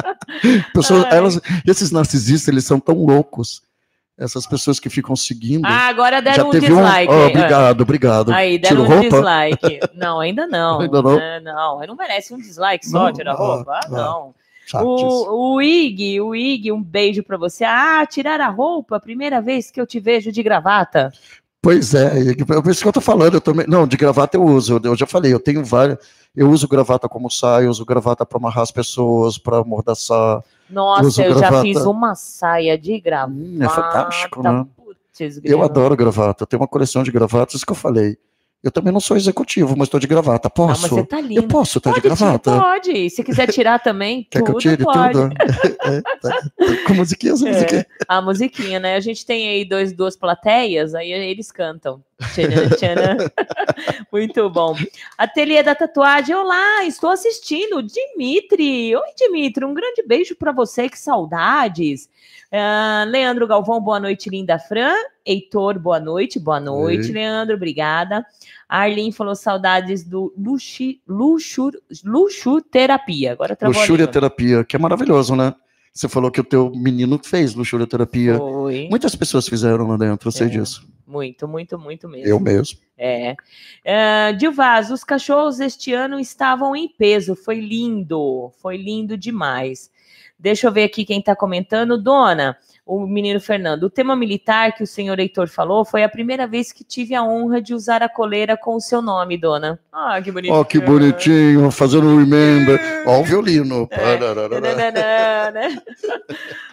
Pessoas, elas, esses narcisistas, eles são tão loucos. Essas pessoas que ficam seguindo. Ah, agora deram um dislike. Um... Oh, obrigado, obrigado. Aí, deram Tiro um roupa? dislike. Não, ainda não. ainda não? É, não, não merece um dislike só, tirar ah, roupa. Ah, ah, não. O, o Ig, o Ig, um beijo para você. Ah, tirar a roupa, primeira vez que eu te vejo de gravata. Pois é, por isso que eu tô falando, eu também, não, de gravata eu uso, eu já falei, eu tenho várias, eu uso gravata como saia, eu uso gravata para amarrar as pessoas, para amordaçar. Nossa, eu gravata. já fiz uma saia de gravata. Hum, é fantástico, né? Putz, eu adoro gravata, eu tenho uma coleção de gravatas, isso que eu falei. Eu também não sou executivo, mas estou de gravata. Posso? Não, mas você tá lindo. Eu posso estar de gravata? Pode. Se quiser tirar também, Quer tudo que eu tire pode. tudo? é, tá. Com musiquinha, é, musiquinha. A musiquinha, né? A gente tem aí dois, duas plateias, aí eles cantam. Tchanan, tchanan. Muito bom. Ateliê da Tatuagem, olá, estou assistindo. Dimitri. Oi, Dimitri, um grande beijo para você, que saudades. Uh, Leandro Galvão, boa noite, linda Fran. Heitor, boa noite, boa noite, Oi. Leandro, obrigada. Arlene falou saudades do luxi, luxur, luxuterapia. Agora Luxúria terapia, que é maravilhoso, né? Você falou que o teu menino fez luxúria terapia. Foi. Muitas pessoas fizeram lá dentro, eu sei é. disso. Muito, muito, muito mesmo. Eu mesmo. É. Uh, Dilvaz, os cachorros este ano estavam em peso. Foi lindo. Foi lindo demais. Deixa eu ver aqui quem está comentando. Dona, o menino Fernando. O tema militar que o senhor Heitor falou foi a primeira vez que tive a honra de usar a coleira com o seu nome, dona. Ah, que bonitinho. Ó, oh, que bonitinho, fazendo um remember. Ó, o violino. É. Né?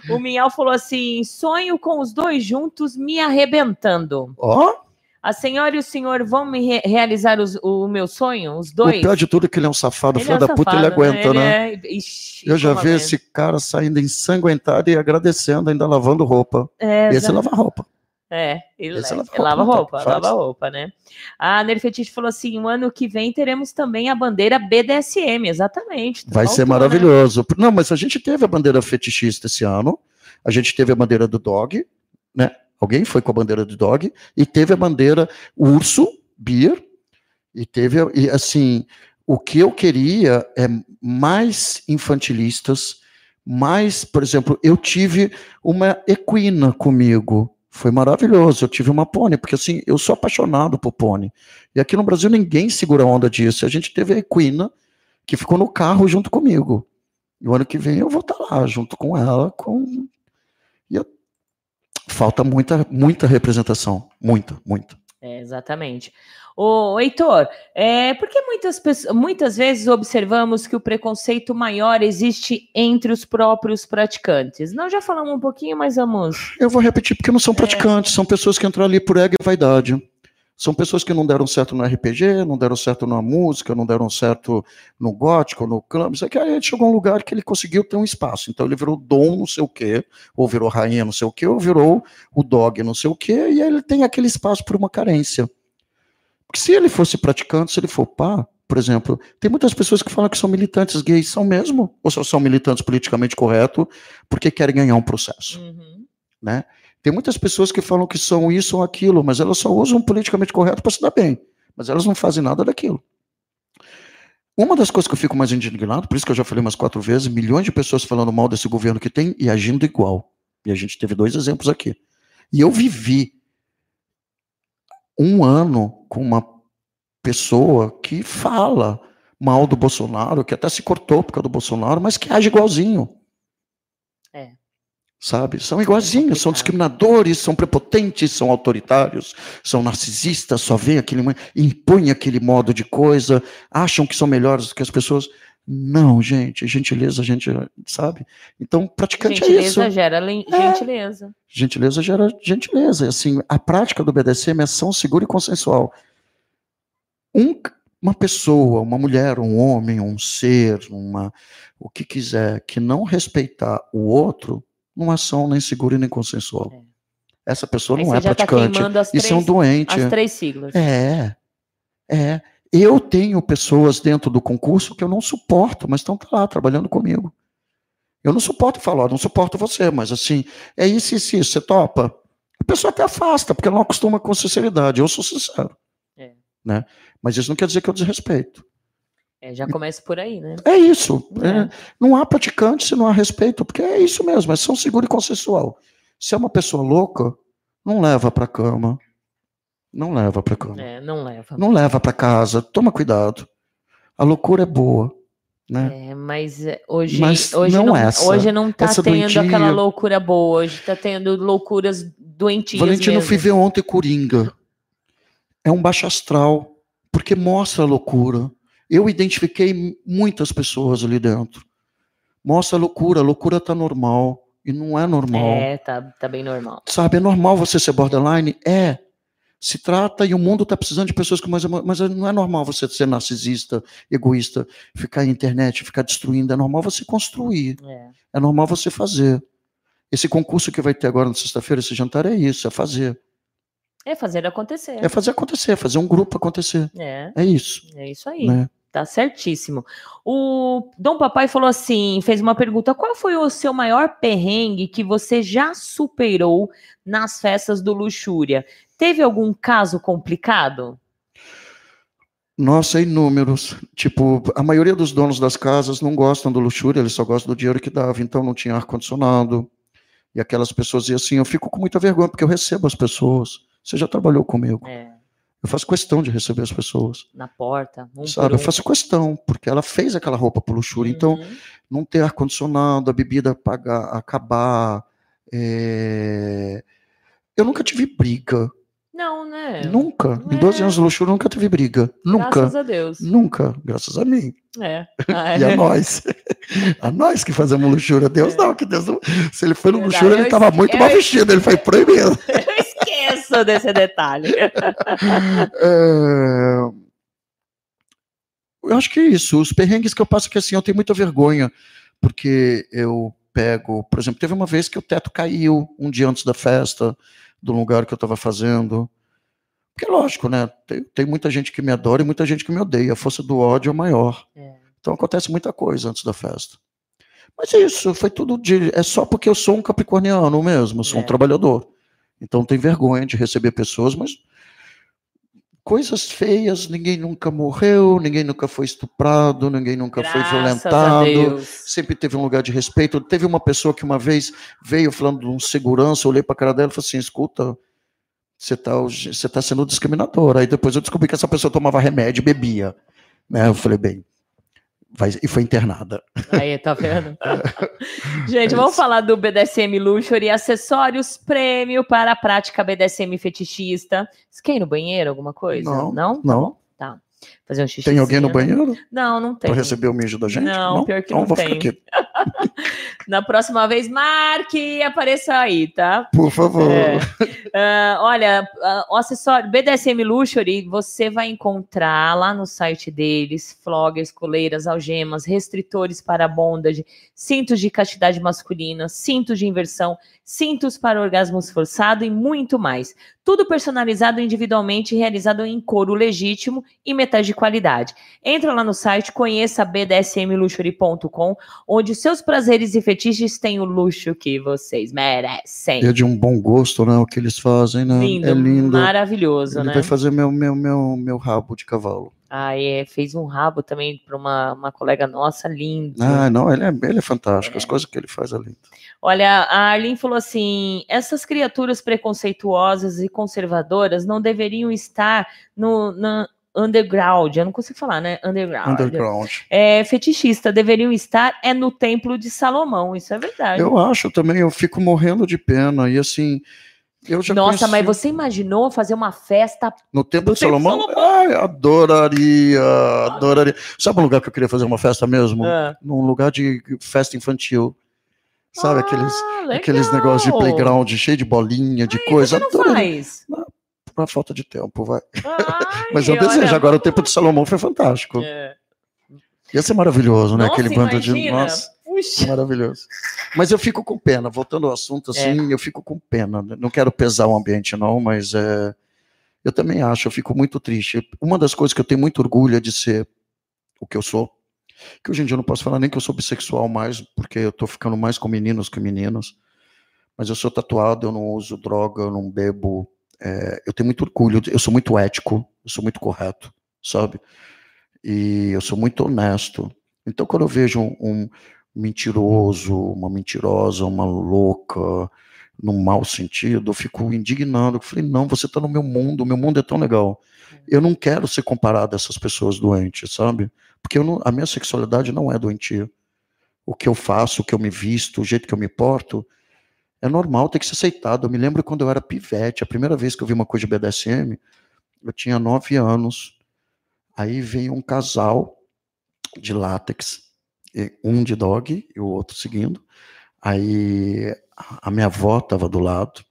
o Minhal falou assim: sonho com os dois juntos me arrebentando. Ó. Oh? A senhora e o senhor vão me re realizar os, o meu sonho, os dois? O pior de tudo é que ele é um safado, filho é um da puta, ele aguenta, ele né? É... Ixi, eu já vi aguenta. esse cara saindo ensanguentado e agradecendo, ainda lavando roupa. É, esse lava roupa. É, ele, Esse lava, roupa, lava roupa, lava roupa, né? A Nerfetite falou assim: o ano que vem teremos também a bandeira BDSM, exatamente. Tá Vai ser né? maravilhoso. Né? Não, mas a gente teve a bandeira fetichista esse ano, a gente teve a bandeira do dog, né? Alguém foi com a bandeira do dog e teve a bandeira urso, beer, e teve, e assim, o que eu queria é mais infantilistas, mais, por exemplo, eu tive uma equina comigo, foi maravilhoso, eu tive uma pônei, porque assim, eu sou apaixonado por pônei, e aqui no Brasil ninguém segura onda disso, a gente teve a equina, que ficou no carro junto comigo, e o ano que vem eu vou estar lá, junto com ela, com falta muita, muita representação. Muita, muita. É, exatamente. O Heitor, é, porque muitas, muitas vezes observamos que o preconceito maior existe entre os próprios praticantes. Nós já falamos um pouquinho, mas vamos. Eu vou repetir, porque não são é. praticantes, é. são pessoas que entram ali por ego e vaidade. São pessoas que não deram certo no RPG, não deram certo na música, não deram certo no gótico, no clube. Isso aqui aí ele chegou a um lugar que ele conseguiu ter um espaço. Então ele virou dom não sei o quê, ou virou rainha não sei o quê, ou virou o dog não sei o quê, e aí ele tem aquele espaço por uma carência. Porque se ele fosse praticante, se ele for pá, por exemplo, tem muitas pessoas que falam que são militantes gays, são mesmo? Ou são militantes politicamente corretos porque querem ganhar um processo? Uhum. Né? Tem muitas pessoas que falam que são isso ou aquilo, mas elas só usam politicamente correto para se dar bem. Mas elas não fazem nada daquilo. Uma das coisas que eu fico mais indignado, por isso que eu já falei umas quatro vezes, milhões de pessoas falando mal desse governo que tem e agindo igual. E a gente teve dois exemplos aqui. E eu vivi um ano com uma pessoa que fala mal do Bolsonaro, que até se cortou por causa do Bolsonaro, mas que age igualzinho sabe? São iguaizinhos, são discriminadores, são prepotentes, são autoritários, são narcisistas, só vê aquele, impõem aquele modo de coisa, acham que são melhores do que as pessoas. Não, gente, gentileza, a gente sabe? Então, praticante gentileza é isso. Gentileza gera gentileza. É. Gentileza gera gentileza. Assim, a prática do BDSM é ação segura e consensual. Um, uma pessoa, uma mulher, um homem, um ser, uma, o que quiser, que não respeitar o outro, numa ação nem segura e nem consensual. É. Essa pessoa Aí não é tá praticante. Tá Isso é um doente. As três siglas. É. É. Eu tenho pessoas dentro do concurso que eu não suporto, mas estão lá trabalhando comigo. Eu não suporto falar, não suporto você, mas assim, é isso, isso, isso, você topa? A pessoa até afasta, porque ela não acostuma com sinceridade. Eu sou sincero. É. Né? Mas isso não quer dizer que eu desrespeito. É, já começa por aí, né? É isso. É. É, não há praticante se não há respeito, porque é isso mesmo, é são seguro e consensual. Se é uma pessoa louca, não leva para cama. Não leva para cama. É, não leva. Não leva para casa. Toma cuidado. A loucura é boa. Né? É, mas é, hoje, mas hoje, não, não essa, hoje não tá tendo doentia... aquela loucura boa, hoje tá tendo loucuras doentias. Valentino, mesmo. fui ver ontem Coringa. É um baixo astral, porque mostra a loucura. Eu identifiquei muitas pessoas ali dentro. Mostra a loucura, a loucura tá normal. E não é normal. É, tá, tá bem normal. Sabe, é normal você ser borderline? É. Se trata e o mundo está precisando de pessoas com mais mas não é normal você ser narcisista, egoísta, ficar na internet, ficar destruindo. É normal você construir. É, é normal você fazer. Esse concurso que vai ter agora na sexta-feira, esse jantar, é isso, é fazer. É fazer acontecer. É fazer acontecer, fazer um grupo acontecer. É. É isso. É isso aí. Né? Tá certíssimo. O Dom Papai falou assim, fez uma pergunta: qual foi o seu maior perrengue que você já superou nas festas do Luxúria? Teve algum caso complicado? Nossa, inúmeros. Tipo, a maioria dos donos das casas não gostam do luxúria, eles só gostam do dinheiro que dava, então não tinha ar-condicionado. E aquelas pessoas diziam assim: eu fico com muita vergonha porque eu recebo as pessoas. Você já trabalhou comigo. É. Eu faço questão de receber as pessoas. Na porta. Um sabe, um. eu faço questão, porque ela fez aquela roupa para luxúria. Então, uhum. Então, não ter ar-condicionado, a bebida pagar, acabar. É... Eu nunca tive briga. Não, né? Nunca. Não em 12 é. anos de luxúria, nunca tive briga. Nunca. Graças a Deus. Nunca. Graças a mim. É. Ah, é. e a nós. a nós que fazemos luxúria. Deus é. não, que Deus não. Se ele foi no luxúria, ele estava muito mal vestido, ele foi proibido. esqueço desse detalhe. é... Eu acho que é isso. Os perrengues que eu passo que assim, eu tenho muita vergonha, porque eu pego, por exemplo, teve uma vez que o teto caiu um dia antes da festa, do lugar que eu estava fazendo. Porque lógico, né? Tem, tem, muita gente que me adora e muita gente que me odeia. A força do ódio é maior. É. Então acontece muita coisa antes da festa. Mas é isso, foi tudo de. É só porque eu sou um capricorniano mesmo, sou é. um trabalhador. Então tem vergonha de receber pessoas, mas coisas feias, ninguém nunca morreu, ninguém nunca foi estuprado, ninguém nunca Graças foi violentado, sempre teve um lugar de respeito. Teve uma pessoa que uma vez veio falando de um segurança, olhei para a cara dela e falei assim: escuta, você está você tá sendo discriminador. Aí depois eu descobri que essa pessoa tomava remédio e bebia. Né? Eu falei, bem, vai, e foi internada. Aí, tá vendo? Gente, vamos falar do BDSM Luxury, acessórios prêmio para a prática BDSM fetichista. Você quer ir no banheiro, alguma coisa? Não, Não? não. Tá. Fazer um xixi. Tem alguém no banheiro Não, não tem. para receber o mijo da gente? Não, pior que então não vou tem. ficar aqui. Na próxima vez, marque e apareça aí, tá? Por favor. É. Ah, olha, ah, o acessório BDSM Luxury, você vai encontrar lá no site deles floggers, coleiras, algemas, restritores para bondage, cintos de castidade masculina, cintos de inversão, cintos para orgasmos forçado e muito mais. Tudo personalizado individualmente realizado em couro legítimo e metais de qualidade. Entra lá no site, conheça bdsmluxury.com, onde seus prazeres e fetiches têm o luxo que vocês merecem. É de um bom gosto, né? O que eles fazem, né? Lindo, é lindo. maravilhoso, Ele né? vai fazer meu, meu, meu, meu rabo de cavalo. Ah, é, fez um rabo também para uma, uma colega nossa, lindo. Ah, não, ele é, ele é fantástico. As coisas que ele faz é lindo. Olha, a Arlene falou assim: essas criaturas preconceituosas e conservadoras não deveriam estar no na underground. Eu não consigo falar, né? Underground. Underground. É, fetichista, deveriam estar é no templo de Salomão. Isso é verdade. Eu acho também, eu fico morrendo de pena. E assim, eu já Nossa, conheci mas você imaginou fazer uma festa? no tempo do de tempo de Salomão? Ai, adoraria, adoraria. Sabe um lugar que eu queria fazer uma festa mesmo? Ah. Num lugar de festa infantil. Sabe aqueles, Ah, aqueles legal. negócios de playground cheio de bolinha, de coisa. Não Adoraria. faz. Por falta de tempo, vai. Ai, Mas eu olha, desejo. Agora o tempo de Salomão foi fantástico. É. Ia ser maravilhoso, né? Nossa, Aquele bando de. imagina. Nossa, Puxa. maravilhoso. Mas eu fico com pena, voltando ao assunto, assim, eu fico com pena. Não quero pesar o ambiente, não, mas é, eu também acho, eu fico muito triste. Uma das coisas que eu tenho muito orgulho é de ser o que eu sou. Que hoje em dia eu não posso falar nem que eu sou bissexual mais, porque eu tô ficando mais com meninos que meninas. Mas eu sou tatuado, eu não uso droga, eu não bebo. É, eu tenho muito orgulho, eu sou muito ético, eu sou muito correto, sabe? E eu sou muito honesto. Então, quando eu vejo um, um mentiroso, uma mentirosa, uma louca, num mau sentido, eu fico indignado. Eu falei, não, você está no meu mundo, o meu mundo é tão legal. Eu não quero ser comparado a essas pessoas doentes, sabe? Porque não- a minha sexualidade não é doentia. O que eu faço, o que eu me visto, o jeito que eu me porto, é normal, tem que ser aceitado. Eu me lembro quando eu era pivete, a primeira vez que eu vi uma coisa de BDSM, eu tinha nove anos. Aí veio um casal de látex, um de dog e o outro seguindo. Aí a minha avó estava do lado.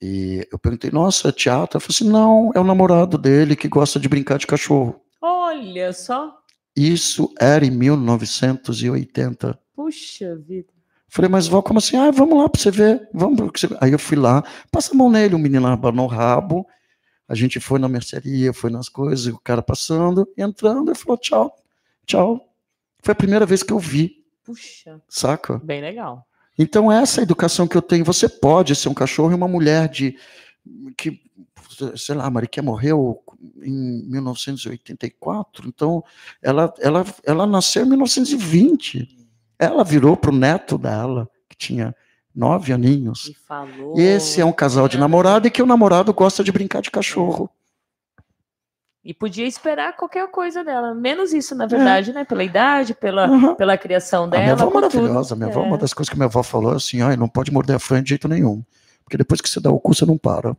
E eu perguntei, nossa, é teatro? Ela falou assim, não, é o namorado dele que gosta de brincar de cachorro. Olha só. Isso era em 1980. Puxa vida. Falei, mas vó, como assim? Ah, vamos lá para você ver. Vamos você. Aí eu fui lá, passa a mão nele, o menino abanou o rabo. A gente foi na mercearia, foi nas coisas, o cara passando, entrando, e falou tchau, tchau. Foi a primeira vez que eu vi, Puxa. saca? Bem legal. Então, essa é a educação que eu tenho. Você pode ser um cachorro e uma mulher de. que, sei lá, a Mariquinha morreu em 1984, então ela, ela, ela nasceu em 1920. Ela virou para o neto dela, que tinha nove aninhos. E falou. Esse é um casal de namorado e que o namorado gosta de brincar de cachorro. E podia esperar qualquer coisa dela. Menos isso, na verdade, né? Pela idade, pela, Uhum. pela criação A minha dela. avó é maravilhosa. Minha avó, É. uma das coisas que minha avó falou é assim: ai, não pode morder a fã de jeito nenhum. Porque depois que você dá o cu, você não para.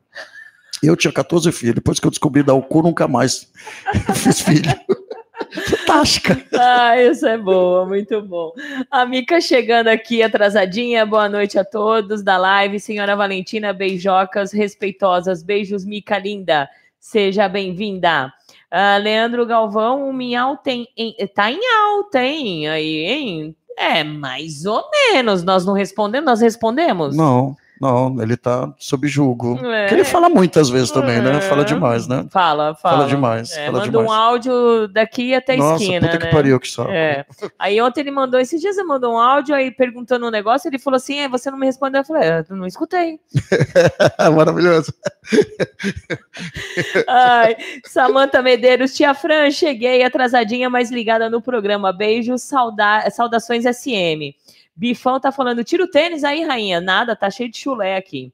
Eu tinha 14 filhos. Depois que eu descobri dar o cu, nunca mais fiz filho. Fantástica. Ah, isso é boa, muito bom. A Mica chegando aqui atrasadinha. Boa noite a todos da live. Senhora Valentina, beijocas respeitosas. Beijos, Mica linda. Seja bem-vinda. Ah, Leandro Galvão, o Miau tem, em, tá em alta, hein? Aí, hein? É, mais ou menos. Nós não respondemos? Nós respondemos? Não, não, ele tá sob julgo. É. Porque ele fala muitas vezes também, né? Fala demais, né? Fala, fala. Fala demais, É, fala manda demais. um áudio daqui até a Nossa, esquina, puta né? que pariu, que saco. É. Aí ontem ele mandou, esses dias ele mandou um áudio aí perguntando um negócio, ele falou assim, é, você não me respondeu, eu falei, é, eu não escutei. Maravilhoso. Ai, Samanta Medeiros, tia Fran, cheguei atrasadinha, mas ligada no programa. Beijos, sauda saudações SM. Bifão tá falando, tira o tênis aí, rainha. Nada, tá cheio de chulé aqui.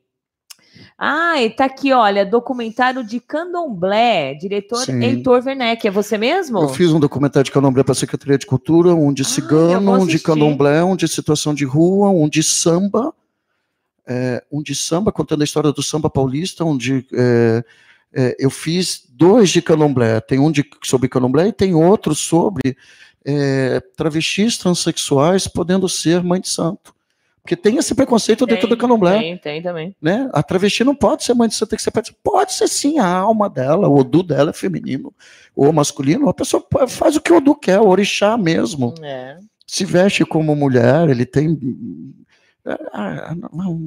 Ah, e tá aqui, olha, documentário de Candomblé, diretor Sim. Heitor Werneck. É você mesmo? Eu fiz um documentário de Candomblé para a Secretaria de Cultura, um de cigano, ah, um de Candomblé, um de situação de rua, um de samba, é, um de samba, contando a história do samba paulista, um de... É, é, eu fiz dois de Candomblé. Tem um de, sobre Candomblé e tem outro sobre é, travestis transexuais podendo ser mãe de santo. Porque tem esse preconceito tem, dentro do candomblé. Tem, tem também. Né? A travesti não pode ser mãe de santo, tem que ser Pode ser sim, a alma dela, o Odu dela é feminino ou masculino. A pessoa faz o que o Odu quer, o orixá mesmo. É. Se veste como mulher, ele tem. Ah, não,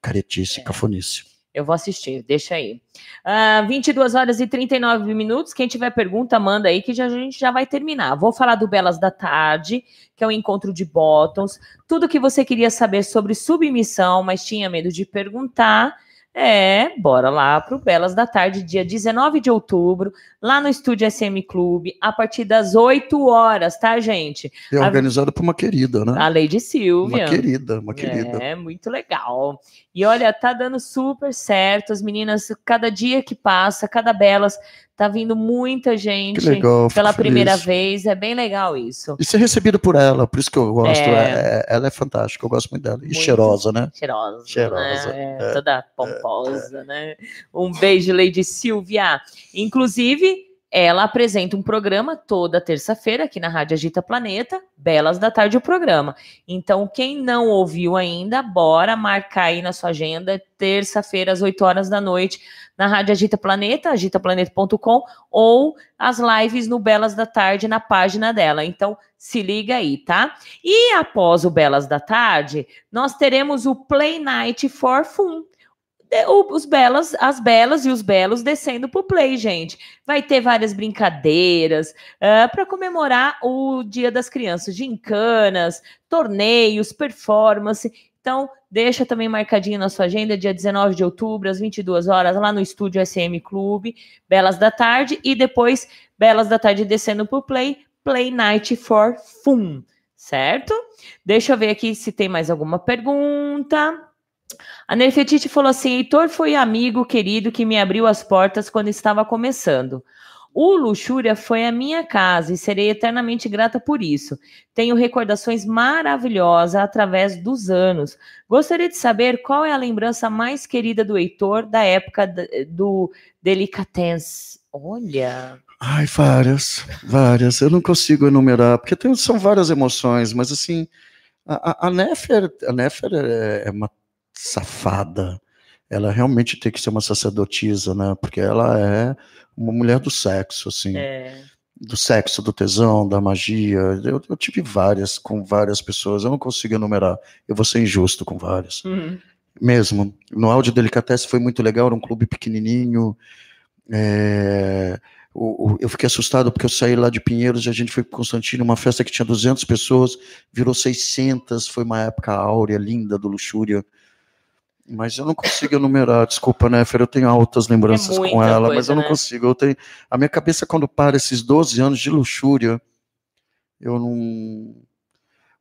caretice, é. cafonice. Eu vou assistir, deixa aí. Uh, ah, 22 horas e 39 minutos. Quem tiver pergunta, manda aí que já, a gente já vai terminar. Vou falar do Belas da Tarde, que é o encontro de bottoms. Tudo que você queria saber sobre submissão, mas tinha medo de perguntar é, bora lá pro Belas da Tarde, dia 19 de outubro, lá no Estúdio SM Clube, a partir das 8 horas, tá, gente? É organizado a... por uma querida, né? A Lady Silvia. Uma querida, uma querida. É, muito legal. E olha, tá dando super certo, as meninas, cada dia que passa, cada Belas, Tá vindo muita gente legal, pela primeira feliz. vez. É bem legal isso. E ser recebido por ela, por isso que eu gosto. É... É, ela é fantástica, eu gosto muito dela. E muito cheirosa, né? Cheirosa. Cheirosa. Né? É, toda pomposa, né? Um beijo, Lady Silvia. Inclusive, ela apresenta um programa toda terça-feira aqui na Rádio Agita Planeta, Belas da Tarde o programa. Então, quem não ouviu ainda, bora marcar aí na sua agenda, terça-feira às 8 horas da noite, na Rádio Agita Planeta, agitaplaneta.com, ou as lives no Belas da Tarde na página dela. Então, se liga aí, tá? E após o Belas da Tarde, nós teremos o Play Night for Fun os belas, as belas e os belos descendo pro play, gente. Vai ter várias brincadeiras uh, ah, para comemorar o Dia das Crianças, gincanas, torneios, performance. Então, deixa também marcadinho na sua agenda, dia 19 de outubro, às 22 horas, lá no estúdio SM Clube, Belas da Tarde, e depois Belas da Tarde descendo pro play, Play Night for Fun, certo? Deixa eu ver aqui se tem mais alguma pergunta. A Nerfetite falou assim: Heitor foi amigo querido que me abriu as portas quando estava começando. O Luxúria foi a minha casa e serei eternamente grata por isso. Tenho recordações maravilhosas através dos anos. Gostaria de saber qual é a lembrança mais querida do Heitor da época do Delicatens. Olha. Ai, várias, várias. Eu não consigo enumerar, porque tem, são várias emoções, mas assim, a, a, a Nefer, a Nefer é, é uma safada. Ela realmente tem que ser uma sacerdotisa, né? Porque ela é uma mulher do sexo, assim. É. Do sexo, do tesão, da magia. Eu, eu, tive várias, com várias pessoas. Eu não consigo enumerar. Eu vou ser injusto com várias. Uhum. Mesmo. No Áudio Delicatesse foi muito legal. Era um clube pequenininho. É, eu fiquei assustado porque eu saí lá de Pinheiros e a gente foi para Constantino, uma festa que tinha 200 pessoas, virou 600. Foi uma época áurea, linda, do Luxúria. Mas eu não consigo enumerar, desculpa, né, Fer? Eu tenho altas lembranças é com ela, coisa, mas eu não né? consigo. Eu tenho, a minha cabeça, quando para esses 12 anos de luxúria, eu não.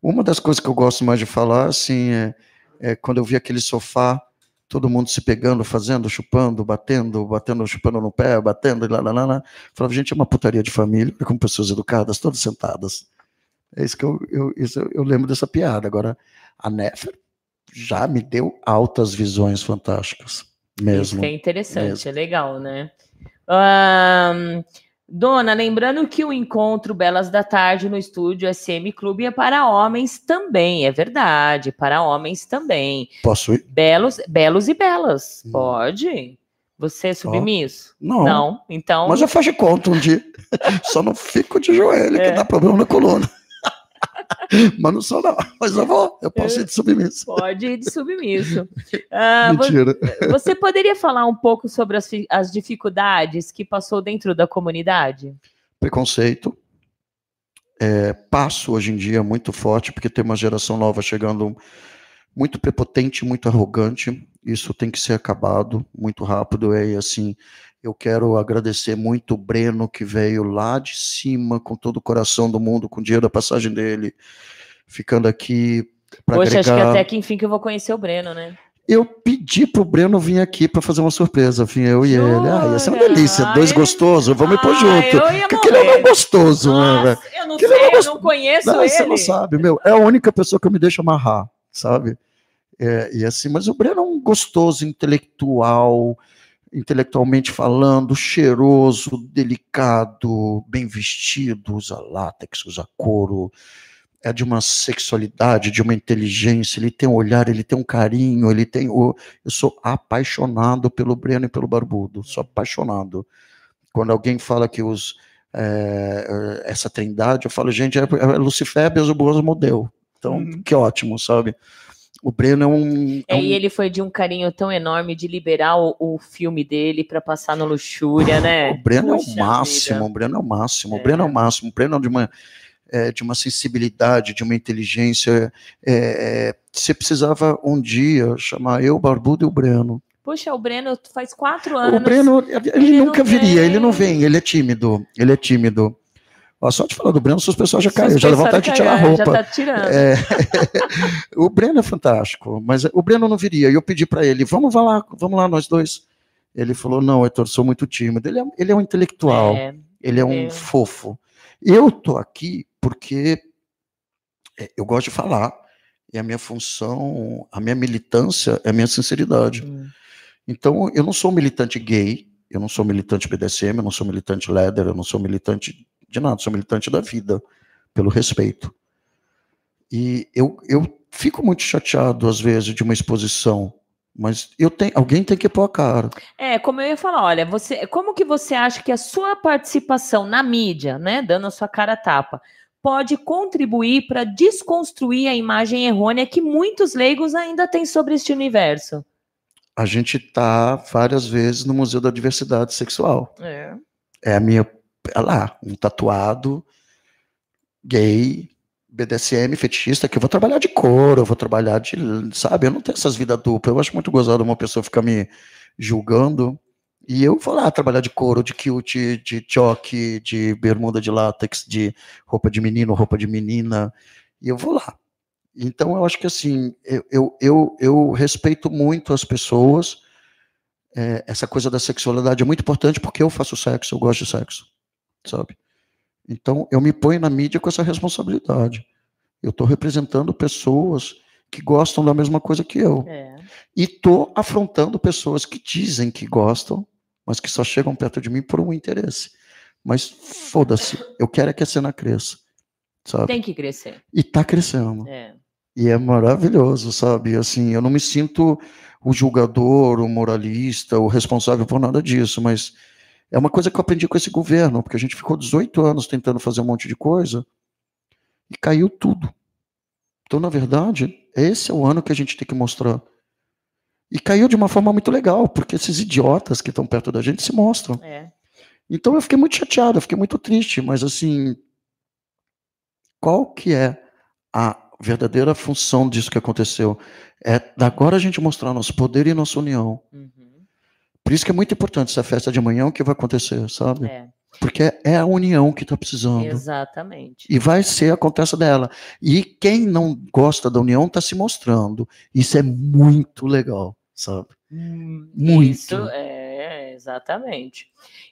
Uma das coisas que eu gosto mais de falar, assim, é, é quando eu vi aquele sofá, todo mundo se pegando, fazendo, chupando, batendo, batendo, chupando no pé, batendo, e lá, lá, lá, lá. Falava, gente, é uma putaria de família, com pessoas educadas, todas sentadas. É isso que eu, eu, isso, eu lembro dessa piada. Agora, a Nefer, já me deu altas visões fantásticas. Mesmo. Isso é interessante, mesmo. é legal, né? Um, dona, lembrando que o encontro Belas da Tarde no estúdio SM Clube é para homens também, é verdade, para homens também. Posso ir? Belos, belos e belas, hum. pode? Você é submisso? Oh, não. Não, então. Mas eu faço de conta um dia. Só não fico de joelho, é. que dá problema na coluna. mas não sou não, mas eu vou, eu posso ir de submisso. Pode ir de submisso. Uh, Mentira. Você poderia falar um pouco sobre as, as dificuldades que passou dentro da comunidade? Preconceito. É, passo hoje em dia muito forte, porque tem uma geração nova chegando muito prepotente, muito arrogante. Isso tem que ser acabado muito rápido. E assim, eu quero agradecer muito o Breno, que veio lá de cima, com todo o coração do mundo, com o dinheiro da passagem dele, ficando aqui para agregar... acho que até que enfim que eu vou conhecer o Breno, né? eu pedi pro Breno vir aqui para fazer uma surpresa. Vim eu e ele. Ah, ia ser uma delícia. Dois gostosos, vamos ir pôr junto. Porque aquele é um gostoso, né, velho? Eu não sei, é eu não conheço não, ele. Você não sabe, meu. É a única pessoa que eu me deixo amarrar, sabe? É, e assim, mas o Breno é um gostoso intelectual, intelectualmente falando, cheiroso, delicado, bem vestido, usa látex, usa couro, é de uma sexualidade, de uma inteligência, ele tem um olhar, ele tem um carinho, ele tem o eu sou apaixonado pelo Breno e pelo Barbudo, sou apaixonado. Quando alguém fala que os é, essa trindade, eu falo, gente, é, é Lucifer, o modelo. Então, uhum. que ótimo, sabe? O Breno é um. É, é um... E ele foi de um carinho tão enorme de liberar o, o filme dele para passar no Luxúria, né? O Breno é o máximo, vida. o Breno é o máximo, é. o Breno é o máximo, o Breno é de uma, é, de uma sensibilidade, de uma inteligência. É, é, você precisava um dia chamar eu, Barbudo e o Breno. Puxa, o Breno faz quatro anos. O Breno, ele, ele nunca viria, ele não vem, ele é tímido, ele é tímido. Ó, só te falar do Breno, seus pessoal já caiu, já vontade de tirar a roupa. Já tá tirando. É, o Breno é fantástico, mas o Breno não viria. E eu pedi para ele, vamos lá, vamos lá nós dois. Ele falou, não, Heitor, sou muito tímido. Ele é, ele é um intelectual, é, ele é um é. fofo. Eu tô aqui porque é, eu gosto de falar, e a minha função, a minha militância é a minha sinceridade. Hum. Então, eu não sou militante gay, eu não sou militante BDSM, eu não sou militante leather, eu não sou militante de nada, sou militante da vida, pelo respeito. E eu, eu fico muito chateado, às vezes, de uma exposição, mas eu tenho, alguém tem que pôr a cara. É, como eu ia falar, olha, você, como que você acha que a sua participação na mídia, né, dando a sua cara tapa, pode contribuir para desconstruir a imagem errônea que muitos leigos ainda têm sobre este universo? A gente está várias vezes no Museu da Diversidade Sexual. É. É a minha lá, um tatuado, gay, BDSM, fetichista, que eu vou trabalhar de couro, eu vou trabalhar de, sabe, eu não tenho essas vidas duplas, eu acho muito gozado uma pessoa ficar me julgando, e eu vou lá trabalhar de couro, de kilt, de choque, de bermuda de látex, de roupa de menino, roupa de menina, e eu vou lá. Então eu acho que assim, eu, eu, eu, eu respeito muito as pessoas, é, essa coisa da sexualidade é muito importante porque eu faço sexo, eu gosto de sexo sabe? Então, eu me ponho na mídia com essa responsabilidade. Eu estou representando pessoas que gostam da mesma coisa que eu. É. E estou afrontando pessoas que dizem que gostam, mas que só chegam perto de mim por um interesse. Mas foda-se, eu quero é que a cena cresça. Sabe? Tem que crescer. E está crescendo. É. E é maravilhoso, sabe? Assim, eu não me sinto o julgador, o moralista, o responsável por nada disso, mas é uma coisa que eu aprendi com esse governo, porque a gente ficou 18 anos tentando fazer um monte de coisa e caiu tudo. Então, na verdade, esse é o ano que a gente tem que mostrar. E caiu de uma forma muito legal, porque esses idiotas que estão perto da gente se mostram. É. Então eu fiquei muito chateado, eu fiquei muito triste, mas assim, qual que é a verdadeira função disso que aconteceu? É da agora a gente mostrar nosso poder e nossa união. Uhum. Por isso que é muito importante essa festa de amanhã, o que vai acontecer, sabe? É. Porque é a união que está precisando. Exatamente. E vai ser, acontece dela. E quem não gosta da união está se mostrando. Isso é muito legal, sabe? Hum, muito. Isso é, exatamente.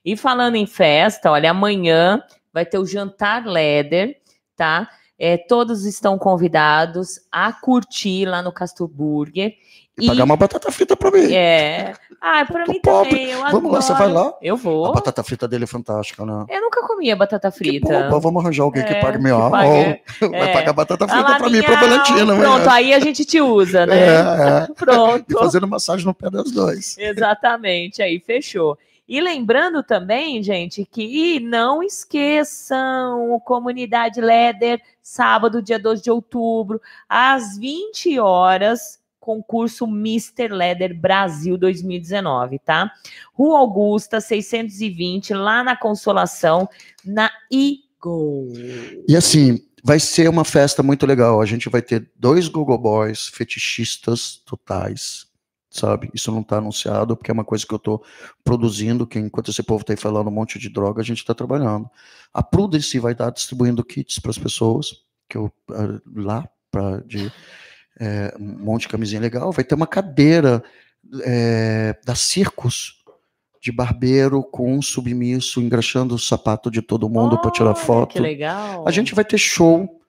E falando em festa, olha, amanhã vai ter o jantar Leder, tá? É, todos estão convidados a curtir lá no Castro Burger. E, pagar uma batata frita para mim. É. Ah, para mim pobre. também. Eu vamos adoro. lá, você vai lá? Eu vou. A batata frita dele é fantástica, né? Eu nunca comia batata frita. Bom, vamos arranjar alguém é, que pague meu paga, é. Vai pagar batata frita para mim, para Valentina. Pronto, aí a gente te usa, né? É, é. Pronto. E fazendo massagem no pé das dois. Exatamente, aí fechou. E lembrando também, gente, que não esqueçam, comunidade Leder, sábado, dia 2 de outubro, às 20 horas, concurso Mr. Leather Brasil 2019, tá? Rua Augusta, 620, lá na Consolação, na Eagle. E assim, vai ser uma festa muito legal. A gente vai ter dois Google Boys fetichistas totais, sabe? Isso não está anunciado, porque é uma coisa que eu estou produzindo, que enquanto esse povo está aí falando um monte de droga, a gente está trabalhando. A Prudence vai estar distribuindo kits para as pessoas, que eu, ah, lá, para de é, um monte de camisinha legal, vai ter uma cadeira é, da Circos de barbeiro com um submisso engraxando o sapato de todo mundo oh, para tirar foto. Que legal. A gente vai ter show,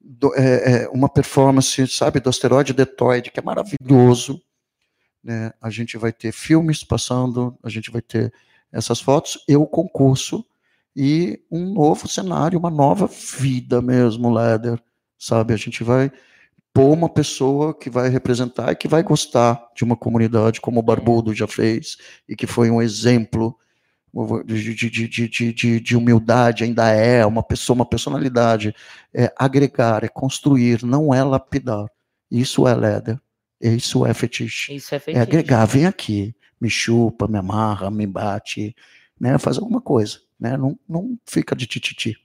do, é, é, uma performance, sabe, do asteroide Detoide, que é maravilhoso. Né? A gente vai ter filmes passando, a gente vai ter essas fotos, e o concurso e um novo cenário, uma nova vida mesmo, Leder, sabe? A gente vai pôr uma pessoa que vai representar e que vai gostar de uma comunidade, como o Barbudo já fez, e que foi um exemplo de, de, de, de, de humildade, ainda é uma pessoa, uma personalidade. É agregar, é construir, não é lapidar. Isso é Leder. Isso é fetiche. Isso é fetiche. É agregar, vem aqui, me chupa, me amarra, me bate, né? Faz alguma coisa, né? Não, não fica de tititi.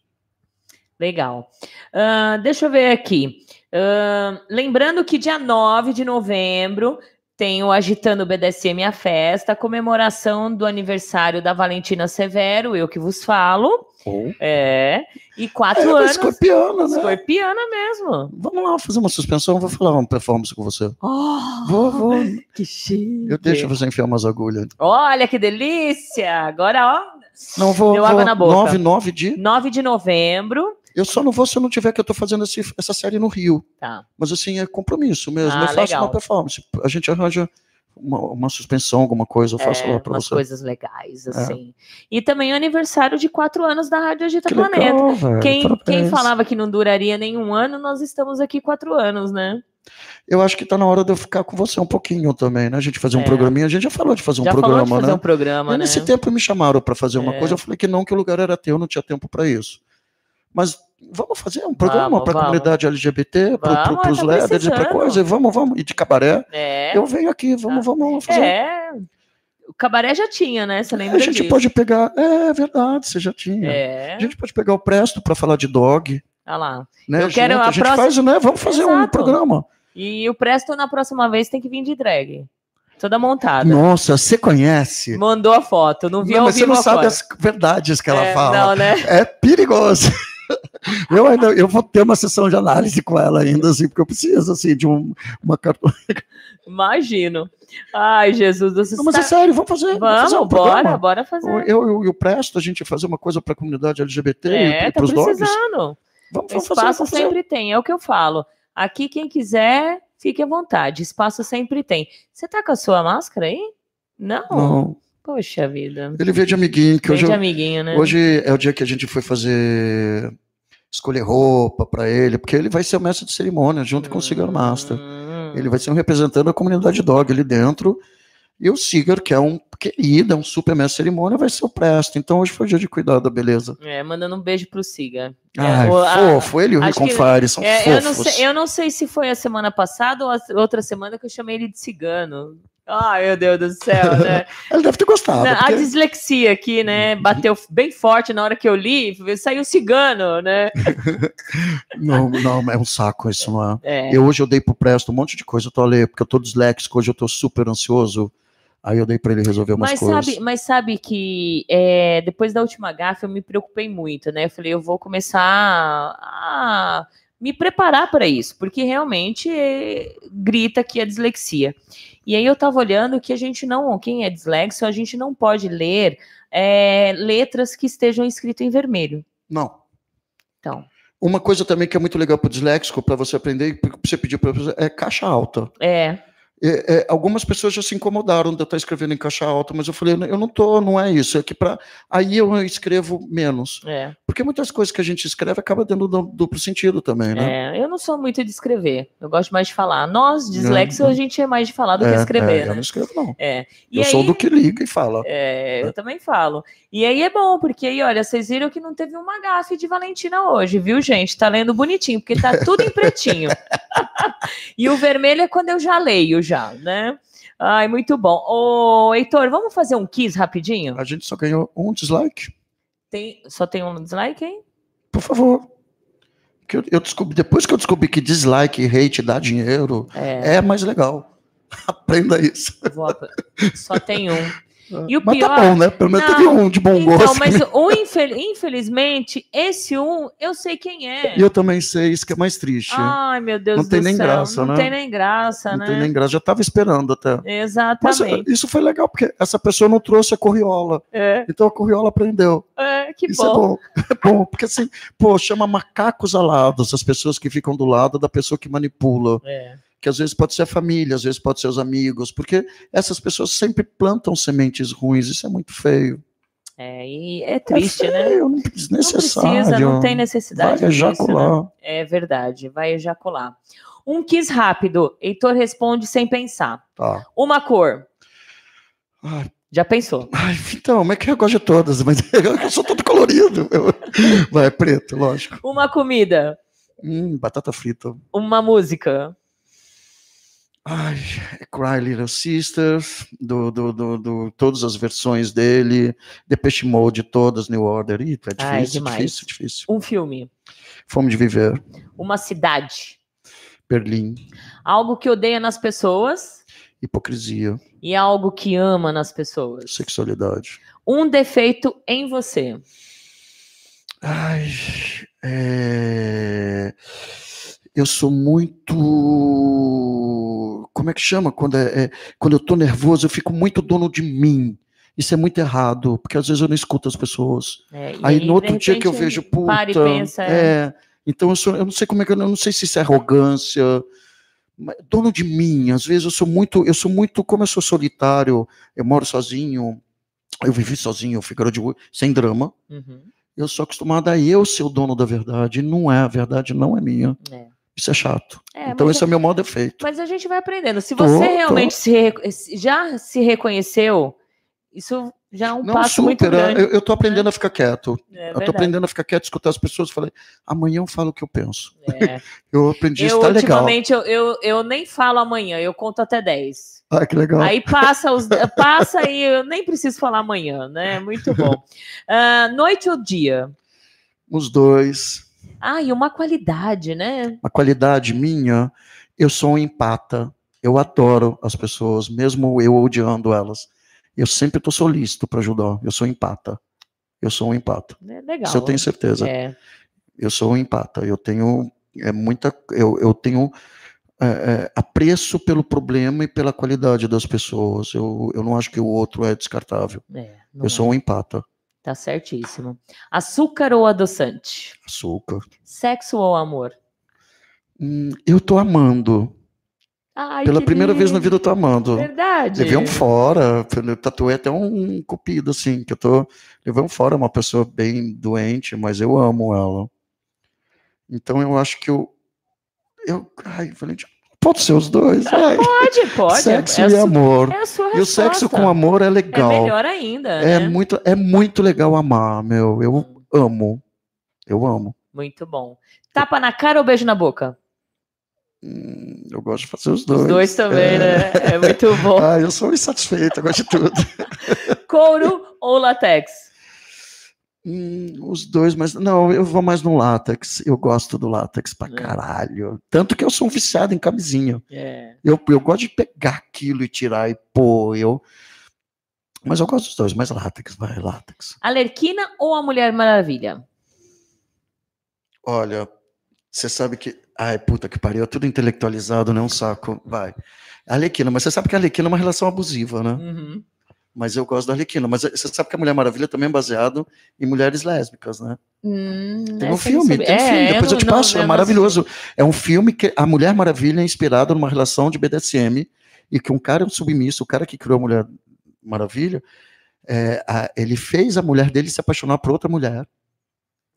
Legal. Uh, deixa eu ver aqui. Uh, lembrando que dia 9 de novembro tem o Agitando BDSM a Festa, comemoração do aniversário da Valentina Severo, eu que vos falo. Oh. É. E quatro é, anos. Escorpiana, né? Escorpiana mesmo. Vamos lá fazer uma suspensão, vou falar uma performance com você. Oh, vou, vou. Que chique. Eu deixo você enfiar umas agulhas. Olha que delícia! Agora, ó. Não vou. Deu vou, água na boca. 9, 9 de. 9 de novembro. Eu só não vou se eu não tiver que eu tô fazendo esse, essa série no Rio. Tá. Mas assim, é compromisso mesmo. Ah, eu faço legal. uma performance. A gente arranja uma, uma, suspensão, alguma coisa, eu faço é, lá para você. coisas legais, é. assim. É. E também o aniversário de quatro anos da Rádio Agita que Planeta. Legal, quem, quem falava que não duraria nenhum ano, nós estamos aqui quatro anos, né? Eu acho que está na hora de eu ficar com você um pouquinho também, né? A gente fazer um é. programinha. A gente já falou de fazer um já programa, falou de fazer né? um programa, e nesse né? tempo me chamaram para fazer uma é. coisa, eu falei que não, que o lugar era teu, não tinha tempo para isso. Mas vamos fazer um programa para a comunidade LGBT, para os tá líderes, para coisa, vamos, vamos, e de cabaré. É. Eu venho aqui, vamos, tá. vamos fazer. É. O cabaré já tinha, né? Você lembra A gente disso? pode pegar, é verdade, você já tinha. É. A gente pode pegar o Presto para falar de dog. Olha lá. Né? Eu quero a, a gente próxima... faz, né? Vamos fazer Exato. um programa. E o Presto na próxima vez tem que vir de drag. Toda montada. Nossa, você conhece? Mandou a foto, não viu não, mas você não sabe as verdades que ela é, fala. Não, né? É perigoso. Eu ainda eu vou ter uma sessão de análise com ela ainda, assim, porque eu preciso assim, de um, uma Imagino. Ai, Jesus do céu. Não, mas é sério, vamos fazer. Vamos, vamos fazer um bora, programa. bora fazer. Eu, eu, eu presto a gente fazer uma coisa para a comunidade LGBT é, e para os tá precisando. Dogs. Vamos, vamos Espaço fazer, vamos sempre tem, é o que eu falo. Aqui, quem quiser, fique à vontade. Espaço sempre tem. Você tá com a sua máscara aí? Não. Não. Poxa vida. Ele veio de amiguinho. Que veio hoje, de amiguinho, né? Hoje é o dia que a gente foi fazer escolher roupa para ele, porque ele vai ser o mestre de cerimônia junto hum. com o Cigar Master. Hum. Ele vai ser um representante da comunidade dog ali dentro. E o Cigar, que é um querido, é um super mestre de cerimônia, vai ser o Presto. Então hoje foi o dia de cuidar da beleza. É, mandando um beijo pro Cigar. Ai, é, fofo, ele e o Ricon Fire são é, fofos. Eu não, sei, eu não sei se foi a semana passada ou a outra semana que eu chamei ele de cigano. Ai, meu Deus do céu, né? Ele deve ter gostado. Não, porque... A dislexia aqui, né? Bateu bem forte na hora que eu li, saiu cigano, né? não, não, é um saco isso, não é? é. Eu hoje eu dei pro Presto um monte de coisa, eu tô ali, porque eu tô disléxico, hoje eu tô super ansioso. Aí eu dei para ele resolver umas mas coisas. Sabe, mas sabe que é, depois da última gafa eu me preocupei muito, né? Eu falei, eu vou começar a me preparar para isso, porque realmente é, grita aqui a dislexia. E aí eu estava olhando que a gente não, quem é dislexo, a gente não pode ler é, letras que estejam escritas em vermelho. Não. Então. Uma coisa também que é muito legal para o disléxico, para você aprender, para você pedir para é caixa alta. É. É, é, algumas pessoas já se incomodaram de eu estar escrevendo em caixa alta, mas eu falei, eu não tô, não é isso, é que para aí eu escrevo menos. É. Porque muitas coisas que a gente escreve acaba dando duplo sentido também, né? É, eu não sou muito de escrever, eu gosto mais de falar. Nós, disléxicos, a gente é mais de falar do que é, escrever. É, né? Eu não escrevo, não. É. E eu aí, sou do que liga e fala. É, eu também falo. E aí é bom, porque aí, olha, vocês viram que não teve uma gafe de Valentina hoje, viu, gente? Tá lendo bonitinho, porque tá tudo em pretinho. e o vermelho é quando eu já leio, já, né? Ai, muito bom. Ô, Heitor, vamos fazer um quiz rapidinho? A gente só ganhou um dislike. Tem, só tem um dislike, hein? Por favor. Que eu, eu descobri, depois que eu descobri que dislike e hate dá dinheiro, é, é mais legal. Aprenda isso. Vou, só tem um. E o Mas pior. tá bom, né? Pelo menos Não, teve um de bom Então, gosto. mas o infel- infelizmente, esse um, eu sei quem é. E eu também sei, isso que é mais triste. Ai, meu Deus Não do tem nem céu. graça, não né? tem nem graça, não né? tem nem graça. Já tava esperando até. Mas Exatamente. eh, isso foi legal, porque essa pessoa não trouxe a corriola. É, Então a corriola aprendeu. é, que isso bom. é bom. É bom, porque assim, pô, chama macacos alados as pessoas que ficam do lado da pessoa que manipula. É. Que às vezes pode ser a família, às vezes pode ser os amigos, porque essas pessoas sempre plantam sementes ruins, isso é muito feio. É, e é triste, é né? feio, não Não desnecessário. precisa, não tem necessidade Vai disso, ejacular. né? É verdade, vai ejacular. Um quis rápido. Heitor responde sem pensar. Tá. Uma cor. Ai, Já pensou? ai, então, mas é que eu gosto de todas, mas eu sou todo colorido. Eu- Vai, preto, lógico. Uma comida. Hum, batata frita. Uma música. Ai, Cry Little Sisters, do, do, do, do- todas as versões dele, Depeche Mode, todas, New Order. Ih, é difícil, difícil, difícil. Um filme. Fome de Viver, Uma cidade. Berlim, Algo que odeia nas pessoas Hipocrisia, e algo que ama nas pessoas. Sexualidade. Um defeito em você. Ai, é, eu sou muito. Como é que chama? Quando, é, é- quando eu tô nervoso, eu fico muito dono de mim. Isso é muito errado, porque às vezes eu não escuto as pessoas. É, Aí de no outro dia que eu vejo, puta. E pensa. é. é, então eu, sou, eu não sei como é que eu, eu não sei se isso é arrogância. Dono de mim, às vezes eu sou muito, eu sou muito, como eu sou solitário, eu moro sozinho, eu vivi sozinho, Figaro de rua, sem drama. Uhum, Eu sou acostumado a eu ser o dono da verdade, não é, a verdade não é minha. é. Isso é chato. É, então esse é o meu maior defeito. Mas a gente vai aprendendo. Se Tô, você tô. realmente re- se- já se reconheceu, isso já é um Não, passo muito super, grande. eu, eu tô aprendendo a ficar quieto. É eu tô aprendendo a ficar quieto, escutar as pessoas. Falei, amanhã eu falo o que eu penso. É. Eu aprendi isso, tá legal. eu, eu, eu nem falo amanhã, eu conto até 10. Ah, que legal. Aí passa, os, passa e eu nem preciso falar amanhã, né? Muito bom. Ah, noite ou dia? Os dois. Ah, e uma qualidade, né? A qualidade minha, eu sou um empata. Eu adoro as pessoas, mesmo eu odiando elas. Eu sempre estou solícito para ajudar. Eu sou empata. Eu sou um empata. É legal. Isso eu tenho certeza. É. Eu sou um empata. Eu tenho é muita. Eu, eu tenho é, é, apreço pelo problema e pela qualidade das pessoas. Eu, eu não acho que o outro é descartável. É, Eu sou é. um empata. Tá certíssimo. Açúcar ou adoçante? Açúcar. Sexo ou amor? Hum, eu tô amando. Ai, Pela primeira vez na lindo. vida eu tô amando. Verdade. Levei um fora, eu tatuei até um cupido, assim, que eu tô. Levei um fora, uma pessoa bem doente, mas eu amo ela. Então eu acho que eu. Eu. Ai, Valentina, pode ser os dois. Ai. Pode, pode. Sexo é e amor. É a sua E o sexo com amor é É legal. melhor ainda, É né? muito, é muito legal amar, meu. Eu amo. Eu amo. Muito bom. Tapa na cara ou beijo na boca? Hum, Eu gosto de fazer os dois. Os dois também, É. né? É muito bom. Ah, eu sou insatisfeito, eu gosto de tudo. Couro ou latex? Hum, os dois, mas não, eu vou mais no látex. Eu gosto do látex pra É. caralho. Tanto que eu sou um viciado em camisinha. É. Eu, eu gosto de pegar aquilo e tirar e pôr. Eu... Mas eu gosto dos dois, mas látex, vai, látex. Alerquina ou a Mulher Maravilha? Olha, você sabe que. Ai, puta que pariu, é tudo intelectualizado, né? Um saco. Vai. Arlequina, mas você sabe que a Arlequina é uma relação abusiva, né? Uhum. Mas eu gosto da Arlequina. Mas você sabe que a Mulher Maravilha também é baseado em mulheres lésbicas, né? Hum, Tem um eu não filme, tem um filme, É, depois eu, não- te não- passo, eu é não maravilhoso. É um filme que a Mulher Maravilha é inspirada numa relação de BDSM e que um cara é um submisso, o cara que criou a Mulher Maravilha, é, a- ele fez a mulher dele se apaixonar por outra mulher.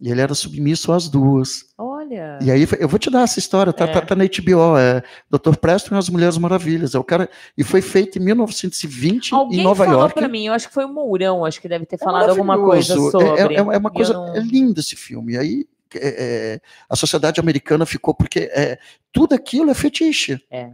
E ele era submisso às duas. Olha. E aí, eu vou te dar essa história, tá, É. tá, tá na HBO, é Dr. Preston e as Mulheres Maravilhas. É o cara, e foi feito em 1920 Alguém em Nova falou York. pra mim, eu acho que foi o Mourão, acho que deve ter É falado alguma coisa sobre. É, é- é uma E coisa não- é lindo esse filme. E aí é, é, a sociedade americana ficou porque é, tudo aquilo é fetiche. É.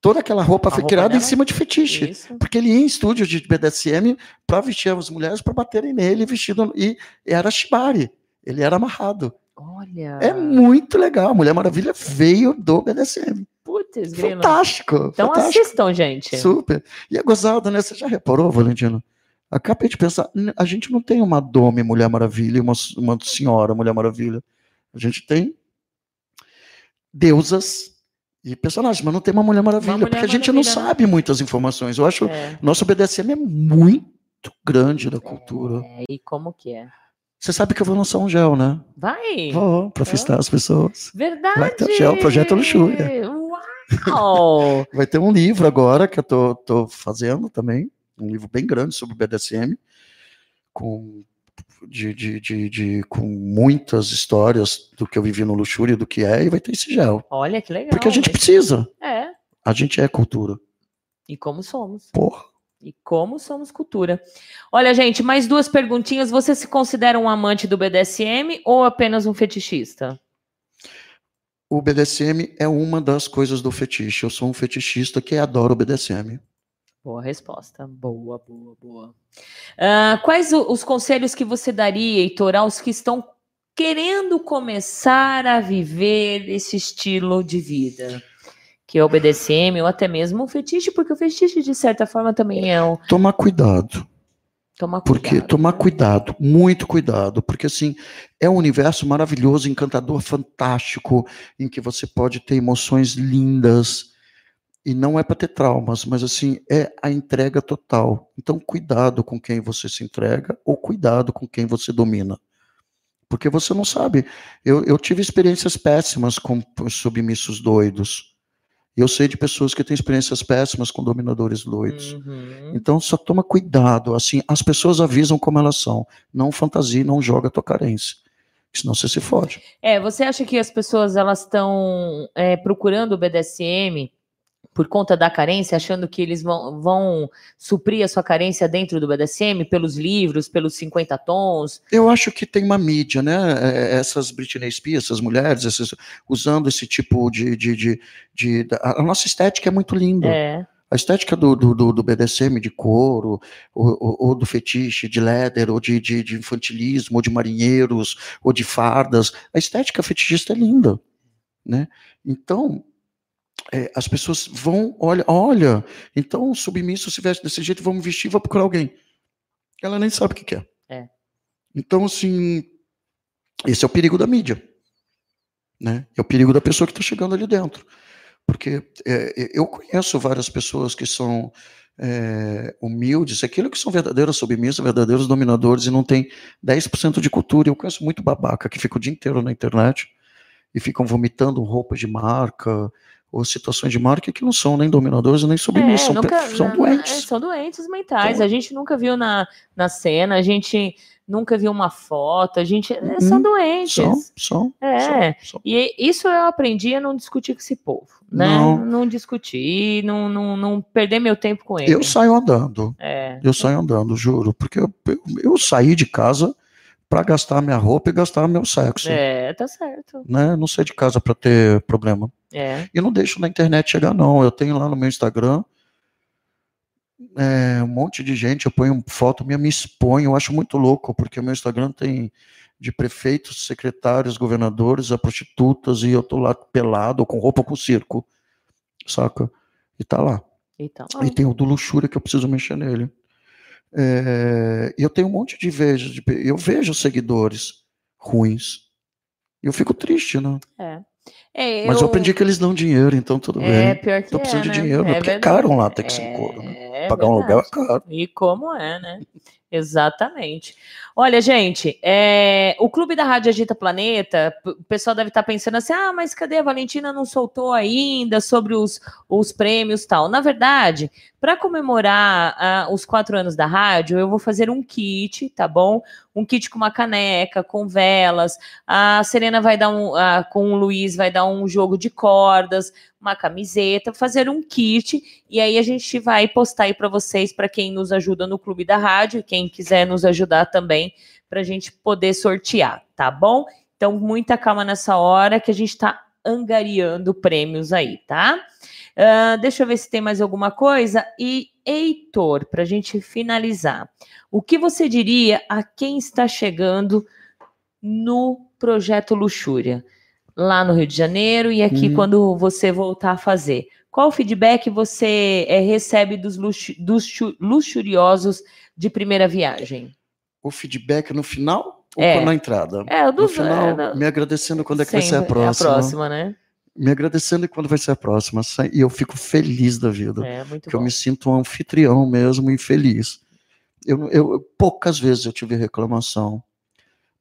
Toda aquela roupa A foi roupa criada em cima de fetiche. Isso. Porque ele ia em estúdio de BDSM para vestir as mulheres para baterem nele vestido e era shibari. Ele era amarrado. Olha. É muito legal. A Mulher Maravilha veio do BDSM. Putz, grilo. Fantástico. Então fantástico. assistam, gente. Super. E é gozado, né? Você já reparou, Valentino? Acabei de pensar, a gente não tem uma Dome Mulher Maravilha e uma, uma senhora Mulher Maravilha. A gente tem deusas e personagens, mas não tem uma Mulher Maravilha, uma mulher porque a gente não sabe muitas informações. Eu acho é. nosso BDSM é muito muito grande da cultura. É, e como que é? Você sabe que eu vou lançar um gel, né? Vai! Vou, pra festar as pessoas. Verdade! Vai ter o gel, Projeto Luxúria. Uau! Vai ter um livro agora que eu tô, tô fazendo também, um livro bem grande sobre o BDSM, com, de, de, de, de, com muitas histórias do que eu vivi no Luxúria, do que é, e vai ter esse gel. Olha que legal. Porque a gente precisa. É. A gente é cultura. E como somos. Porra. E como somos cultura. Olha, gente, mais duas perguntinhas. Você se considera um amante do BDSM ou apenas um fetichista? O BDSM é uma das coisas do fetiche. Eu sou um fetichista que adora o BDSM. Boa resposta. Boa, boa, boa. Uh, quais os conselhos que você daria, Heitor, aos que estão querendo começar a viver esse estilo de vida? Que é o BDSM, ou até mesmo o fetiche, porque o fetiche, de certa forma, também é um. Tomar cuidado. Tomar cuidado. Porque tomar cuidado, muito cuidado, porque assim, é um universo maravilhoso, encantador, fantástico, em que você pode ter emoções lindas, e não é para ter traumas, mas assim, é a entrega total. Então, cuidado com quem você se entrega, ou cuidado com quem você domina. Porque você não sabe. Eu, eu tive experiências péssimas com submissos doidos eu sei de pessoas que têm experiências péssimas com dominadores doidos. Uhum. Então só toma cuidado. Assim, as pessoas avisam como elas são. Não fantasia, não joga a tua carência. Senão você se fode. É, você acha que as pessoas elas estão é, procurando o BDSM por conta da carência, achando que eles vão, vão suprir a sua carência dentro do BDSM, pelos livros, pelos 50 tons? Eu acho que tem uma mídia, né? É, essas Britney Spears, essas mulheres, essas, usando esse tipo de, de, de, de, A nossa estética é muito linda. É. A estética do, do, do, BDSM, de couro, ou, ou, do fetiche, de leather, ou de, de, de infantilismo, ou de marinheiros, ou de fardas, a estética fetichista é linda, né? Então, é, as pessoas vão, olha, olha, então o submisso se veste desse jeito, vamos vestir, vou procurar alguém. Ela nem sabe o que quer. É. Então, assim, esse é o perigo da mídia. Né? É o perigo da pessoa que está chegando ali dentro. Porque é, eu conheço várias pessoas que são é, humildes, aquilo que são verdadeiros submissos, verdadeiros dominadores e não tem 10% de cultura. Eu conheço muito babaca que fica o dia inteiro na internet e ficam vomitando roupas de marca, ou situações de marca que não são nem dominadores nem submissos, é, são, nunca, são não, doentes. É, são doentes mentais. Então, a gente nunca viu na, na cena, a gente nunca viu uma foto, a gente. Hum, são doentes. São, são. É. São, são. E isso eu aprendi a não discutir com esse povo. Né? Não, não discutir, não, não, não perder meu tempo com ele. Eu saio andando. É. Eu saio andando, juro. Porque eu, eu, eu saí de casa para gastar minha roupa e gastar meu sexo. É, tá certo. Né? Não sei de casa para ter problema. É. E não deixo na internet chegar, não. Eu tenho lá no meu Instagram é, um monte de gente, eu ponho foto minha, me exponho, eu acho muito louco, porque o meu Instagram tem de prefeitos, secretários, governadores, a prostitutas, e eu tô lá pelado, com roupa com circo, saca? E tá lá. E, tá lá. e tem o do luxúria que eu preciso mexer nele. É, eu tenho um monte de vejo, de, eu vejo seguidores ruins. Eu fico triste, né? É. É, Mas eu... eu aprendi que eles dão dinheiro, então tudo é, bem. É, pior que Tô precisando é, de dinheiro, né? porque é caro lá que ser couro, né? É Pagar um aluguel é caro. E como é, né? Exatamente. Olha, gente, é, o Clube da Rádio Agita Planeta, o pessoal deve estar pensando assim: ah, mas cadê a Valentina? Não soltou ainda sobre os, os prêmios tal. Na verdade, para comemorar ah, os quatro anos da rádio, eu vou fazer um kit, tá bom? Um kit com uma caneca, com velas. A Serena vai dar um, ah, com o Luiz, vai dar um jogo de cordas, uma camiseta, fazer um kit e aí a gente vai postar aí para vocês, para quem nos ajuda no Clube da Rádio, quem quiser nos ajudar também, para a gente poder sortear, tá bom? Então, muita calma nessa hora que a gente está angariando prêmios aí, tá? Uh, deixa eu ver se tem mais alguma coisa. E Heitor, para a gente finalizar, o que você diria a quem está chegando no projeto Luxúria? lá no Rio de Janeiro e aqui uhum. quando você voltar a fazer. Qual feedback você é, recebe dos, lux, dos luxuriosos de primeira viagem? O feedback no final ou é. na entrada? É, do, no final, é, me agradecendo quando é que vai ser a próxima. É a próxima, né? Me agradecendo quando vai ser a próxima. E eu fico feliz da vida. É, muito que eu me sinto um anfitrião mesmo e feliz. Eu, eu, poucas vezes eu tive reclamação.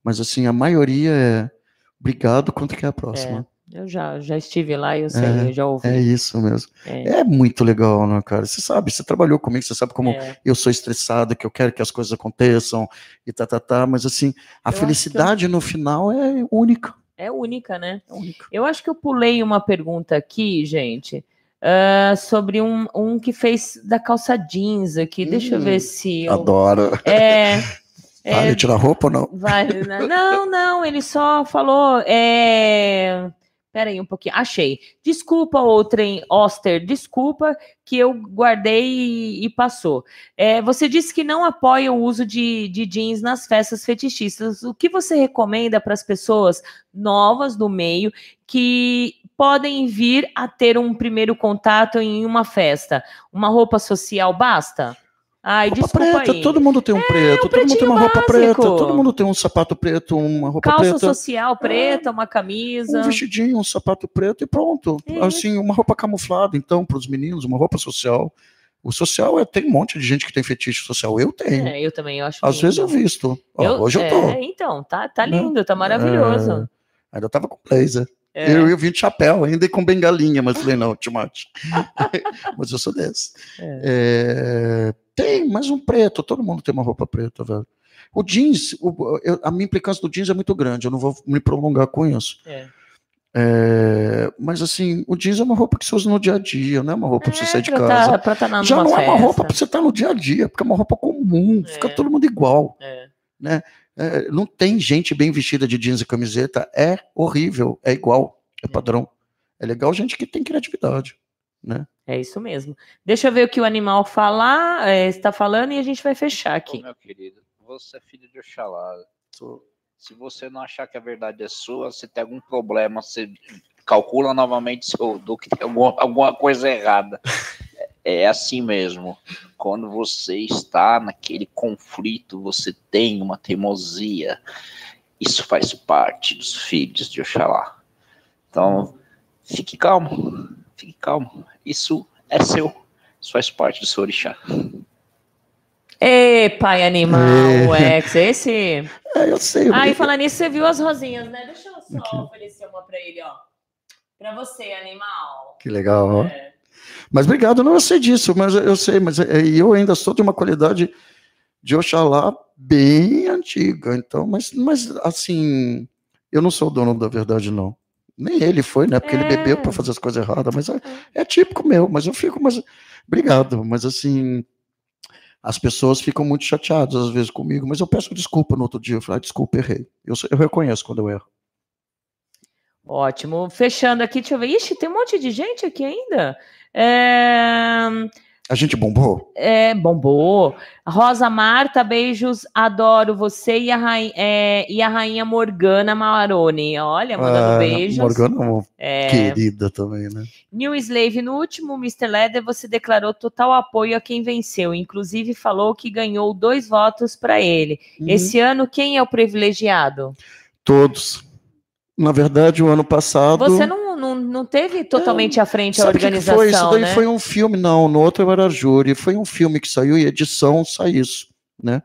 Mas assim, a maioria é obrigado, quando que é a próxima? É, eu já, já estive lá e eu sei, é, eu já ouvi. É isso mesmo. É. é. muito legal, né, cara? Você sabe, você trabalhou comigo, você sabe como é. eu sou estressado, que eu quero que as coisas aconteçam e tá, tá, tá. Mas assim, a eu felicidade eu... no final é única. É única, né? É única. Eu acho que eu pulei uma pergunta aqui, gente. Uh, sobre um, um que fez da calça jeans aqui. Hum, Deixa eu ver hum, se. Eu... Adoro. É. É, tirar roupa ou não? Vale, né? não, não, ele só falou. É... Pera aí um pouquinho. Achei. Desculpa, outrem Oster, desculpa que eu guardei e, e passou. É, você disse que não apoia o uso de, de jeans nas festas fetichistas. O que você recomenda para as pessoas novas do meio que podem vir a ter um primeiro contato em uma festa? Uma roupa social basta? Ai, roupa preta, aí. todo mundo tem um é, preto, todo mundo tem uma roupa preta, todo mundo tem um sapato preto, uma roupa Calça preta. Calça social preta, é, uma camisa. Um vestidinho, um sapato preto e pronto. É. Assim, uma roupa camuflada, então, para os meninos, uma roupa social. O social é, tem um monte de gente que tem fetiche social. Eu tenho. É, eu também, eu acho. Às vezes eu visto. Ó, hoje eu tô. É, então, tá, tá né? lindo, tá maravilhoso. É, ainda tava com blazer. É. Eu, eu vim de chapéu, ainda e com bengalinha, mas falei, não, Timate. mas eu sou desse. É. É, tem, mas um preto, todo mundo tem uma roupa preta, velho. O jeans, o, eu, a minha implicância do jeans é muito grande, eu não vou me prolongar com isso. É. É, mas assim, o jeans é uma roupa que você usa no dia a dia, não é uma roupa para você sair de tá, casa. Tá, tá Já não festa. é uma roupa para você estar tá no dia a dia, porque é uma roupa comum, fica todo mundo igual. Né? É, não tem gente bem vestida de jeans e camiseta, é horrível, é igual, é, é padrão. É legal gente que tem criatividade, né? É isso mesmo. Deixa eu ver o que o animal falar, é, está falando e a gente vai fechar aqui. Ô, meu querido, você é filho de Oxalá. Se você não achar que a verdade é sua, você tem algum problema, você calcula novamente seu do que tem alguma, alguma coisa errada. É assim mesmo. Quando você está naquele conflito, você tem uma teimosia. Isso faz parte dos filhos de Oxalá. Então, fique calmo. Fique calmo. Isso é seu. Isso faz parte do seu orixá. Ei, pai animal, é. Ex, esse. É, eu sei. Ah, e falando nisso, você viu as rosinhas, né? Deixa eu só Aqui. oferecer uma pra ele, ó. Pra você, animal. Que legal, é. Mas obrigado, não eu sei disso, mas eu sei, mas é, eu ainda sou de uma qualidade de Oxalá bem antiga, então, mas, mas assim, eu não sou o dono da verdade, não. Nem ele foi, né? Porque é. ele bebeu para fazer as coisas erradas, mas é, é, é, típico meu, mas eu fico, mas obrigado, mas assim, as pessoas ficam muito chateadas às vezes comigo, mas eu peço desculpa no outro dia, eu falo, ah, desculpa, errei. Eu, eu reconheço quando eu erro. Ótimo. Fechando aqui, deixa eu ver. Ixi, tem um monte de gente aqui ainda. É... A gente bombou? É, bombou. Rosa Marta, beijos, adoro você e a, rainha, é, e a rainha Morgana Maroni. Olha, mandando ah, beijos. Morgana é querida também, né? New Slave, no último Mr. Leather, você declarou total apoio a quem venceu. Inclusive, falou que ganhou dois votos para ele. Uhum. Esse ano, quem é o privilegiado? Todos. Na verdade, o ano passado. Você não não, não teve totalmente à frente a organização. Que foi? Isso daí né? foi um filme, não. No outro eu era júri. Foi um filme que saiu e edição sai isso, né?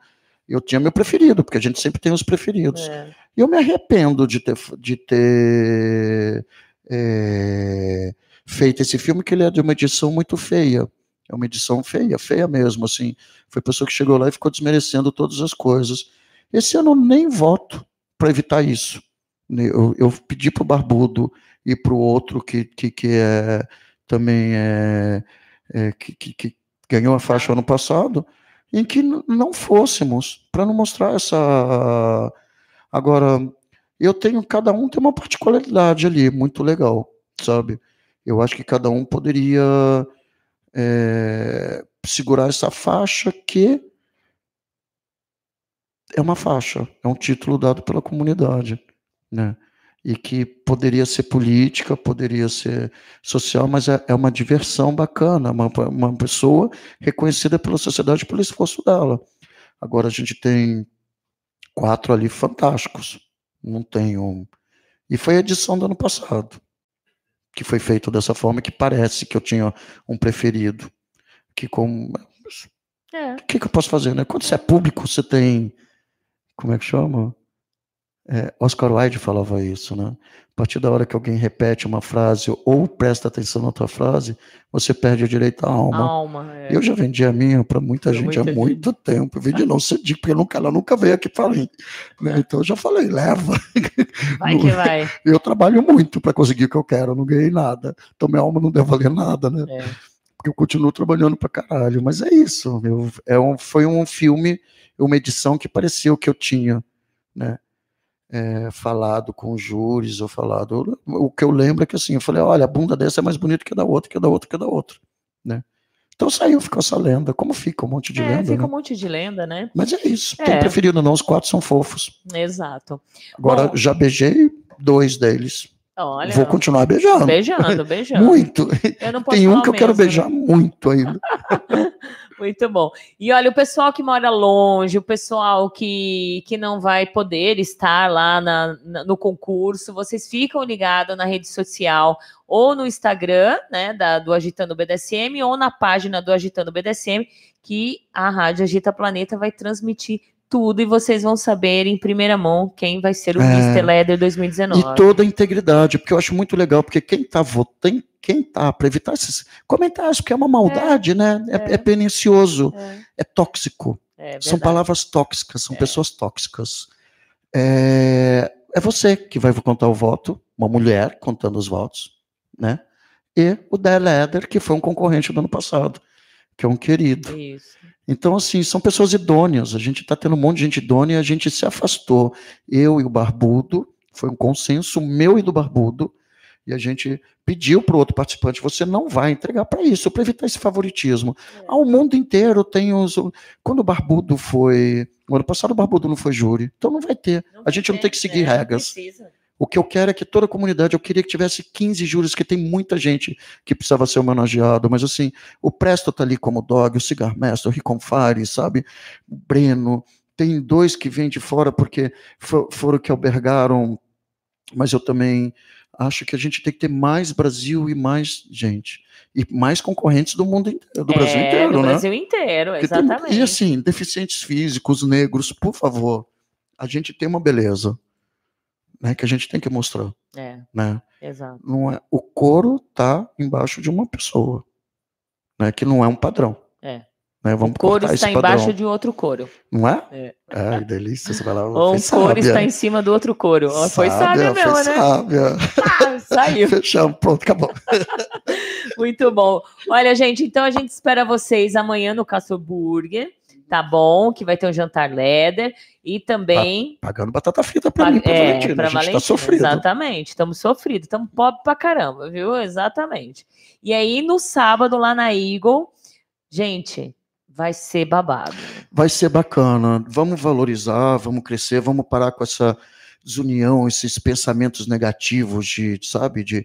Eu tinha meu preferido, porque a gente sempre tem os preferidos. É. Eu me arrependo de ter, de ter é, feito esse filme, que ele é de uma edição muito feia. É uma edição feia, feia mesmo, assim. Foi a pessoa que chegou lá e ficou desmerecendo todas as coisas. Esse ano nem voto para evitar isso. Eu, eu pedi para o Barbudo e para o outro que, que, que é, também é, é que, que, que, ganhou a faixa ano passado, em que não fôssemos, para não mostrar essa. Agora, eu tenho, cada um tem uma particularidade ali, muito legal, sabe? Eu acho que cada um poderia é, segurar essa faixa que é uma faixa, é um título dado pela comunidade, né? E que poderia ser política, poderia ser social, mas é, é uma diversão bacana, uma, uma pessoa reconhecida pela sociedade pelo esforço dela. Agora a gente tem quatro ali fantásticos, não tem um. E foi a edição do ano passado, que foi feito dessa forma, que parece que eu tinha um preferido. Que com. É. O que, que eu posso fazer, né? Quando você é público, você tem. Como é que chama? É, Oscar Wilde falava isso, né? A partir da hora que alguém repete uma frase ou presta atenção na outra frase, você perde o direito à alma. alma é. Eu já vendi a minha para muita gente muita há muito gente. tempo. Eu vendi não cedi, porque nunca, ela nunca veio aqui falar. Né? Então eu já falei, leva. Vai que vai. Eu trabalho muito para conseguir o que eu quero, eu não ganhei nada. Então minha alma não deve valer nada, né? É. Porque eu continuo trabalhando para caralho. Mas é isso. Eu, é um, foi um filme, uma edição que pareceu que eu tinha, né? É, falado com júris ou falado. O que eu lembro é que assim, eu falei, olha, a bunda dessa é mais bonita que a da outra, que a da outra, que a da outra, né? Então saiu, ficou essa lenda. Como fica um monte de é, lenda? Fica né? um monte de lenda, né? Mas é isso. É. Tem preferido não, os quatro são fofos. Exato. Agora, Bom, já beijei dois deles. Olha, Vou continuar beijando. Beijando, beijando. muito. Tem um que eu quero beijar muito ainda. Muito bom. E olha, o pessoal que mora longe, o pessoal que, que não vai poder estar lá na, na, no concurso, vocês ficam ligados na rede social ou no Instagram, né, da, do Agitando BDSM, ou na página do Agitando BDSM, que a Rádio Agita Planeta vai transmitir tudo e vocês vão saber em primeira mão quem vai ser o é, Mr. Leather 2019. E toda a integridade, porque eu acho muito legal, porque quem está votando, quem está para evitar esses comentários, porque é uma maldade, é, né? É, é, é pernicioso, é, é tóxico. É são palavras tóxicas, são pessoas tóxicas. É, você que vai contar o voto, uma mulher contando os votos, né? E o Dale Leder, que foi um concorrente do ano passado, que é um querido. Isso. Então, assim, são pessoas idôneas. A gente está tendo um monte de gente idônea e a gente se afastou. Eu e o Barbudo, foi um consenso meu e do Barbudo, e a gente pediu para o outro participante: você não vai entregar para isso, para evitar esse favoritismo. É. Ao mundo inteiro tem os. Quando o Barbudo foi. No ano passado o Barbudo não foi júri, então não vai ter. Não a gente não tem que seguir né? regras. O que eu quero é que toda a comunidade, eu queria que tivesse 15 júris, que tem muita gente que precisava ser homenageado, mas assim, o Presto tá ali como dog, o Cigar Mestre, o Ricon Fire, sabe? O Breno, tem dois que vêm de fora porque for, foram que albergaram, mas eu também acho que a gente tem que ter mais Brasil e mais gente. E mais concorrentes do mundo inteiro, do é, Brasil inteiro, do né? Brasil inteiro, exatamente. Tem, e assim, deficientes físicos, negros, por favor, a gente tem uma beleza né, que a gente tem que mostrar. É. Né? Exato. Não é, o couro tá embaixo de uma pessoa, né, que não é um padrão. É. Né, vamos o couro está embaixo de outro couro. Não é? É, que delícia. Vai lá, Ou um couro está em cima do outro couro. Sábia, foi sábia mesmo, foi né? Sábia. Ah, saiu. Fechamos, pronto, acabou. Muito bom. Olha, gente, então a gente espera vocês amanhã no Castro Burger tá bom, que vai ter um jantar leather e também. Tá pagando batata frita pra mim, pra é, Valentina. Pra a gente tá Valentina, tá sofrido. Exatamente, estamos sofridos, estamos pobre pra caramba, viu? Exatamente. E aí, no sábado, lá na Eagle, gente, vai ser babado. Vai ser bacana. Vamos valorizar, vamos crescer, vamos parar com essa desunião, esses pensamentos negativos de, sabe, de,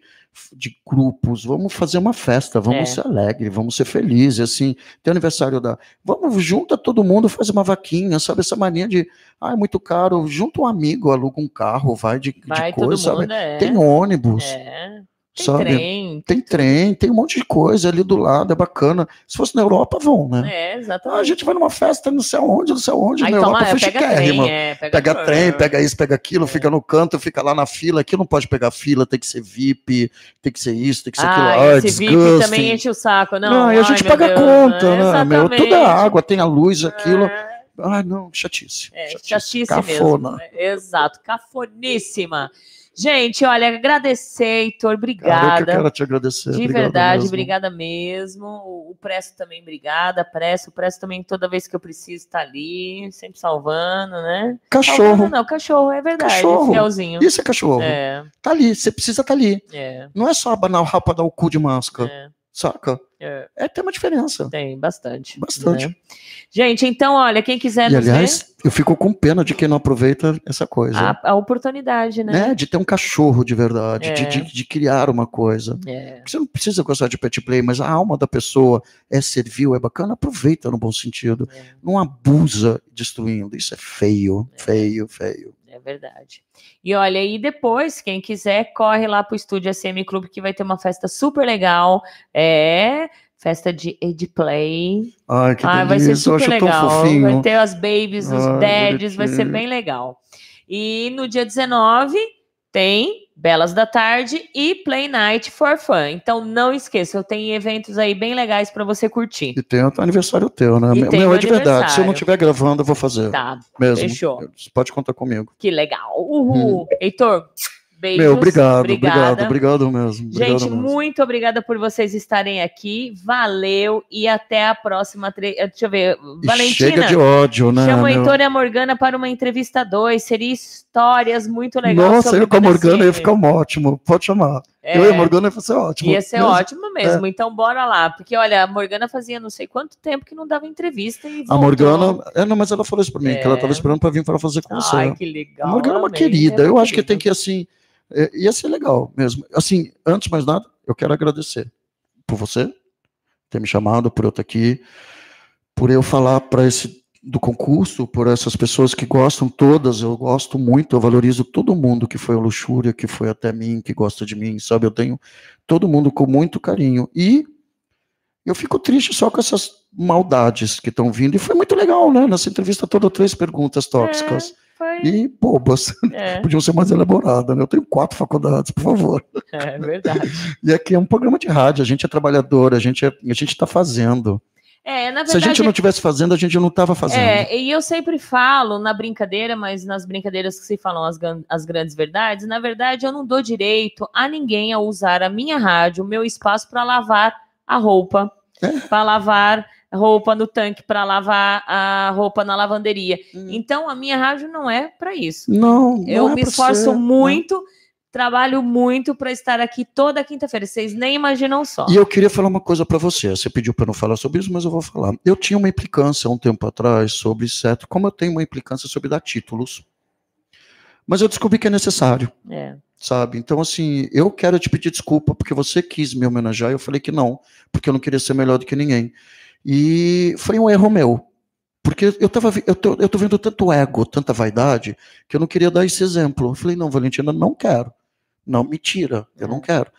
de grupos. Vamos fazer uma festa, vamos é. ser alegre, vamos ser felizes, assim. Tem aniversário da. Vamos, junta todo mundo, faz uma vaquinha, sabe? Essa mania de, ah, é muito caro, junta um amigo, aluga um carro, vai de, vai de coisa? Mundo, é. Tem ônibus. É. Tem sabe? trem. Tem, trem, tem um monte de coisa ali do lado, é bacana. Se fosse na Europa, vão, né? É, exatamente. a gente vai numa festa, não sei aonde, não sei aonde, Aí na toma, Europa foi chiquérrima. É, pega, pega trem, pega isso, pega aquilo, é. fica no canto, fica lá na fila. Aqui não pode pegar fila, tem que ser VIP, tem que ser isso, tem que ser aquilo. Ah, esse VIP também enche o saco, não. não e a gente paga a conta, né? Meu, tudo é água, tem a luz, aquilo. É. Ah, não, chatice. É, chatice, chatice Cafona. mesmo. Exato, cafoníssima. Gente, olha, agradecer, Heitor, obrigada. Cara, eu que quero te agradecer. De verdade, mesmo. obrigada mesmo. O Presto também, obrigada. Presto, o Presto também, toda vez que eu preciso, tá ali, sempre salvando, né? Cachorro. Salvando, não, cachorro, é verdade. Cachorro. Fielzinho. Isso é cachorro. É. Tá ali, você precisa tá ali. É. Não é só abanar o rapa dar o cu de máscara. É. Saca? É. é tem uma diferença. Tem, bastante. Bastante. Né? Gente, então, olha, quem quiser e, aliás, ver... eu fico com pena de quem não aproveita essa coisa. A, a oportunidade, né? né? De ter um cachorro de verdade, é. de, de, de, criar uma coisa. É. Você não precisa gostar de pet play, mas a alma da pessoa é servil, é bacana, aproveita no bom sentido. É. Não abusa destruindo. Isso é feio, é. feio, feio. É verdade. E olha, e depois, quem quiser, corre lá pro estúdio SM Clube que vai ter uma festa super legal. É festa de Edplay. Ai, que Ai, vai ser super legal. Vai ter as babies, os Ai, dads, vai ser bem legal. E no dia 19 tem Belas da Tarde e Play Night for Fun. Então não esqueça, eu tenho eventos aí bem legais para você curtir. E tem o aniversário teu, né? E Meu, é de verdade. Se eu não estiver gravando, eu vou fazer. Tá. Mesmo. Fechou. Pode contar comigo. Que legal. Uhul. Hum. Heitor, Beijos. Meu, obrigado, obrigado, obrigado mesmo. Obrigado Gente, mesmo. muito obrigada por vocês estarem aqui. Valeu e até a próxima. Tre... Eh, deixa eu ver. Valentina. Chega de ódio, né? Chama o Heitor e a Morgana para uma entrevista 2. Seria histórias muito legais. Nossa, eu com a Morgana ia ficar um ótimo. Pode chamar. É, eu e a Morgana ia ser ótimo. Ia ser mesmo. ótimo mesmo. É. Então, bora lá. Porque, olha, a Morgana fazia não sei quanto tempo que não dava entrevista. E a Morgana. É, não, mas ela falou isso para mim, é. que ela estava esperando para vir para fazer com Ai, você. Ai, que legal. A Morgana é uma querida. Eu acho que tem que, assim é, ia ser legal mesmo. Assim, antes de mais nada, eu quero agradecer por você ter me chamado, por eu estar aqui, por eu falar para esse do concurso, por essas pessoas que gostam todas, eu gosto muito, eu valorizo todo mundo que foi a luxúria, que foi até mim, que gosta de mim, sabe? Eu tenho todo mundo com muito carinho. E eu fico triste só com essas maldades que estão vindo. E foi muito legal, né? Nessa entrevista toda, três perguntas tóxicas. É foi. E bobas. É. Podiam ser mais elaboradas, né? Eu tenho quatro faculdades, por favor. É verdade. e aqui é um programa de rádio, a gente é trabalhador, a gente é, a gente está fazendo. É, verdade, Se a gente não estivesse fazendo, a gente não estava fazendo. É, e eu sempre falo na brincadeira, mas nas brincadeiras que se falam as, as grandes verdades, na verdade eu não dou direito a ninguém a usar a minha rádio, o meu espaço para lavar a roupa, é. para lavar roupa no tanque para lavar a roupa na lavanderia. Hum. Então a minha rádio não é para isso. Não, não eu é me esforço ser, muito. Não. Trabalho muito para estar aqui toda quinta-feira. Vocês nem imaginam só. E eu queria falar uma coisa para você. Você pediu para não falar sobre isso, mas eu vou falar. Eu tinha uma implicância um tempo atrás sobre certo, como eu tenho uma implicância sobre dar títulos. Mas eu descobri que é necessário. É sabe? Então, assim, eu quero te pedir desculpa porque você quis me homenagear e eu falei que não, porque eu não queria ser melhor do que ninguém. E foi um erro meu. Porque eu, tava, eu, tô, eu tô vendo tanto ego, tanta vaidade, que eu não queria dar esse exemplo. Eu falei, não, Valentina, não quero. Não, mentira, eu não é. quero.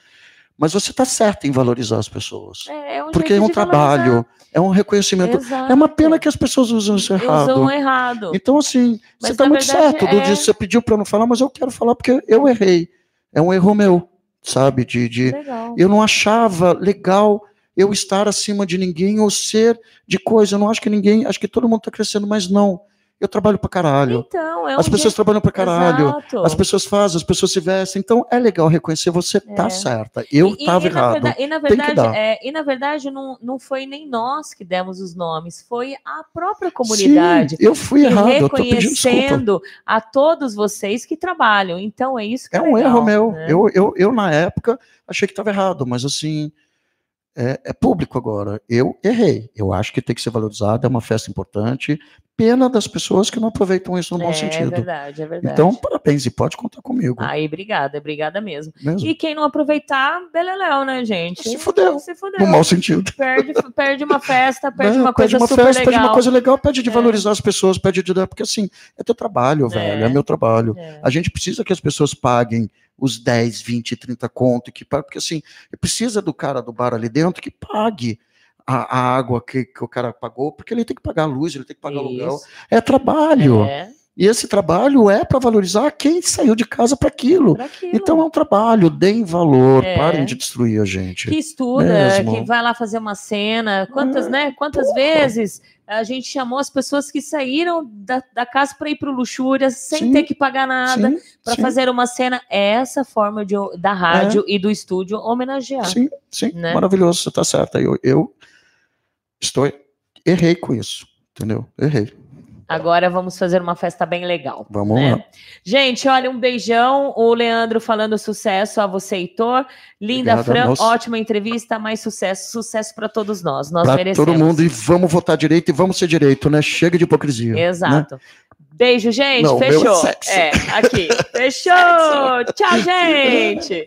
Mas você está certo em valorizar as pessoas. É, é um porque é um trabalho, valorizar. é um reconhecimento. Exato. É uma pena que as pessoas usam isso errado. Usam errado. Então, assim, mas você está muito certo. É... Do, você pediu para eu não falar, mas eu quero falar porque eu errei. É um erro meu, sabe? De, de eu não achava legal eu estar acima de ninguém ou ser de coisa. Eu não acho que ninguém, acho que todo mundo está crescendo, mas não. Eu trabalho pra caralho. Então, é um As pessoas trabalham pra caralho. Exato. As pessoas fazem, as pessoas se vestem. Então é legal reconhecer, você tá é. tá certa. Eu e, tava e, errado. Verdade, e na verdade, é, e na verdade não, não foi nem nós que demos os nomes, foi a própria comunidade. Sim, eu fui errado. Reconhecendo a todos vocês que trabalham. Então é isso que é, é um legal, erro meu. Né? Eu, eu, eu, na época, achei que estava errado, mas assim é, é, público agora. Eu errei. Eu acho que tem que ser valorizado, é uma festa importante. Pena das pessoas que não aproveitam isso no bom é, sentido. É verdade, é verdade. Então, parabéns e pode contar comigo. Aí, obrigada, obrigada mesmo. mesmo. E quem não aproveitar, beleléu, né, gente? Se fudeu. Se fudeu. No mau sentido. Perde, perde uma festa, perde uma coisa uma super festa, legal. Perde uma coisa legal, pede de é. valorizar as pessoas, pede de dar, porque assim, é teu trabalho, velho, é, é meu trabalho. É. A gente precisa que as pessoas paguem os 10, 20, 30 conto, que, porque assim, precisa do cara do bar ali dentro que pague a, a água que, que, o cara pagou, porque ele tem que pagar a luz, ele tem que pagar o aluguel. É trabalho. É. E esse trabalho é para valorizar quem saiu de casa para aquilo. Então é um trabalho, deem valor, é. parem de destruir a gente. Que estuda, Mesmo. que vai lá fazer uma cena. Quantas, é. né? Quantas Porra. vezes a gente chamou as pessoas que saíram da, da casa para ir para o Luxúria sem sim, ter que pagar nada para fazer uma cena. É essa forma de, da rádio é. e do estúdio homenagear. Sim, sim, né? maravilhoso, você está certa. Eu, eu estou errei com isso, entendeu? Errei. Agora vamos fazer uma festa bem legal. Vamos né? lá. Gente, olha, um beijão. O Leandro falando sucesso a você, Heitor. Linda, Obrigado, Fran, ótima entrevista, mais sucesso. Sucesso para todos nós. Nós pra merecemos. todo mundo. E vamos votar direito e vamos ser direito, né? Chega de hipocrisia. Né? Exato. Né? Beijo, gente. Não, é Fechou. É, é, aqui. Fechou. Tchau, gente.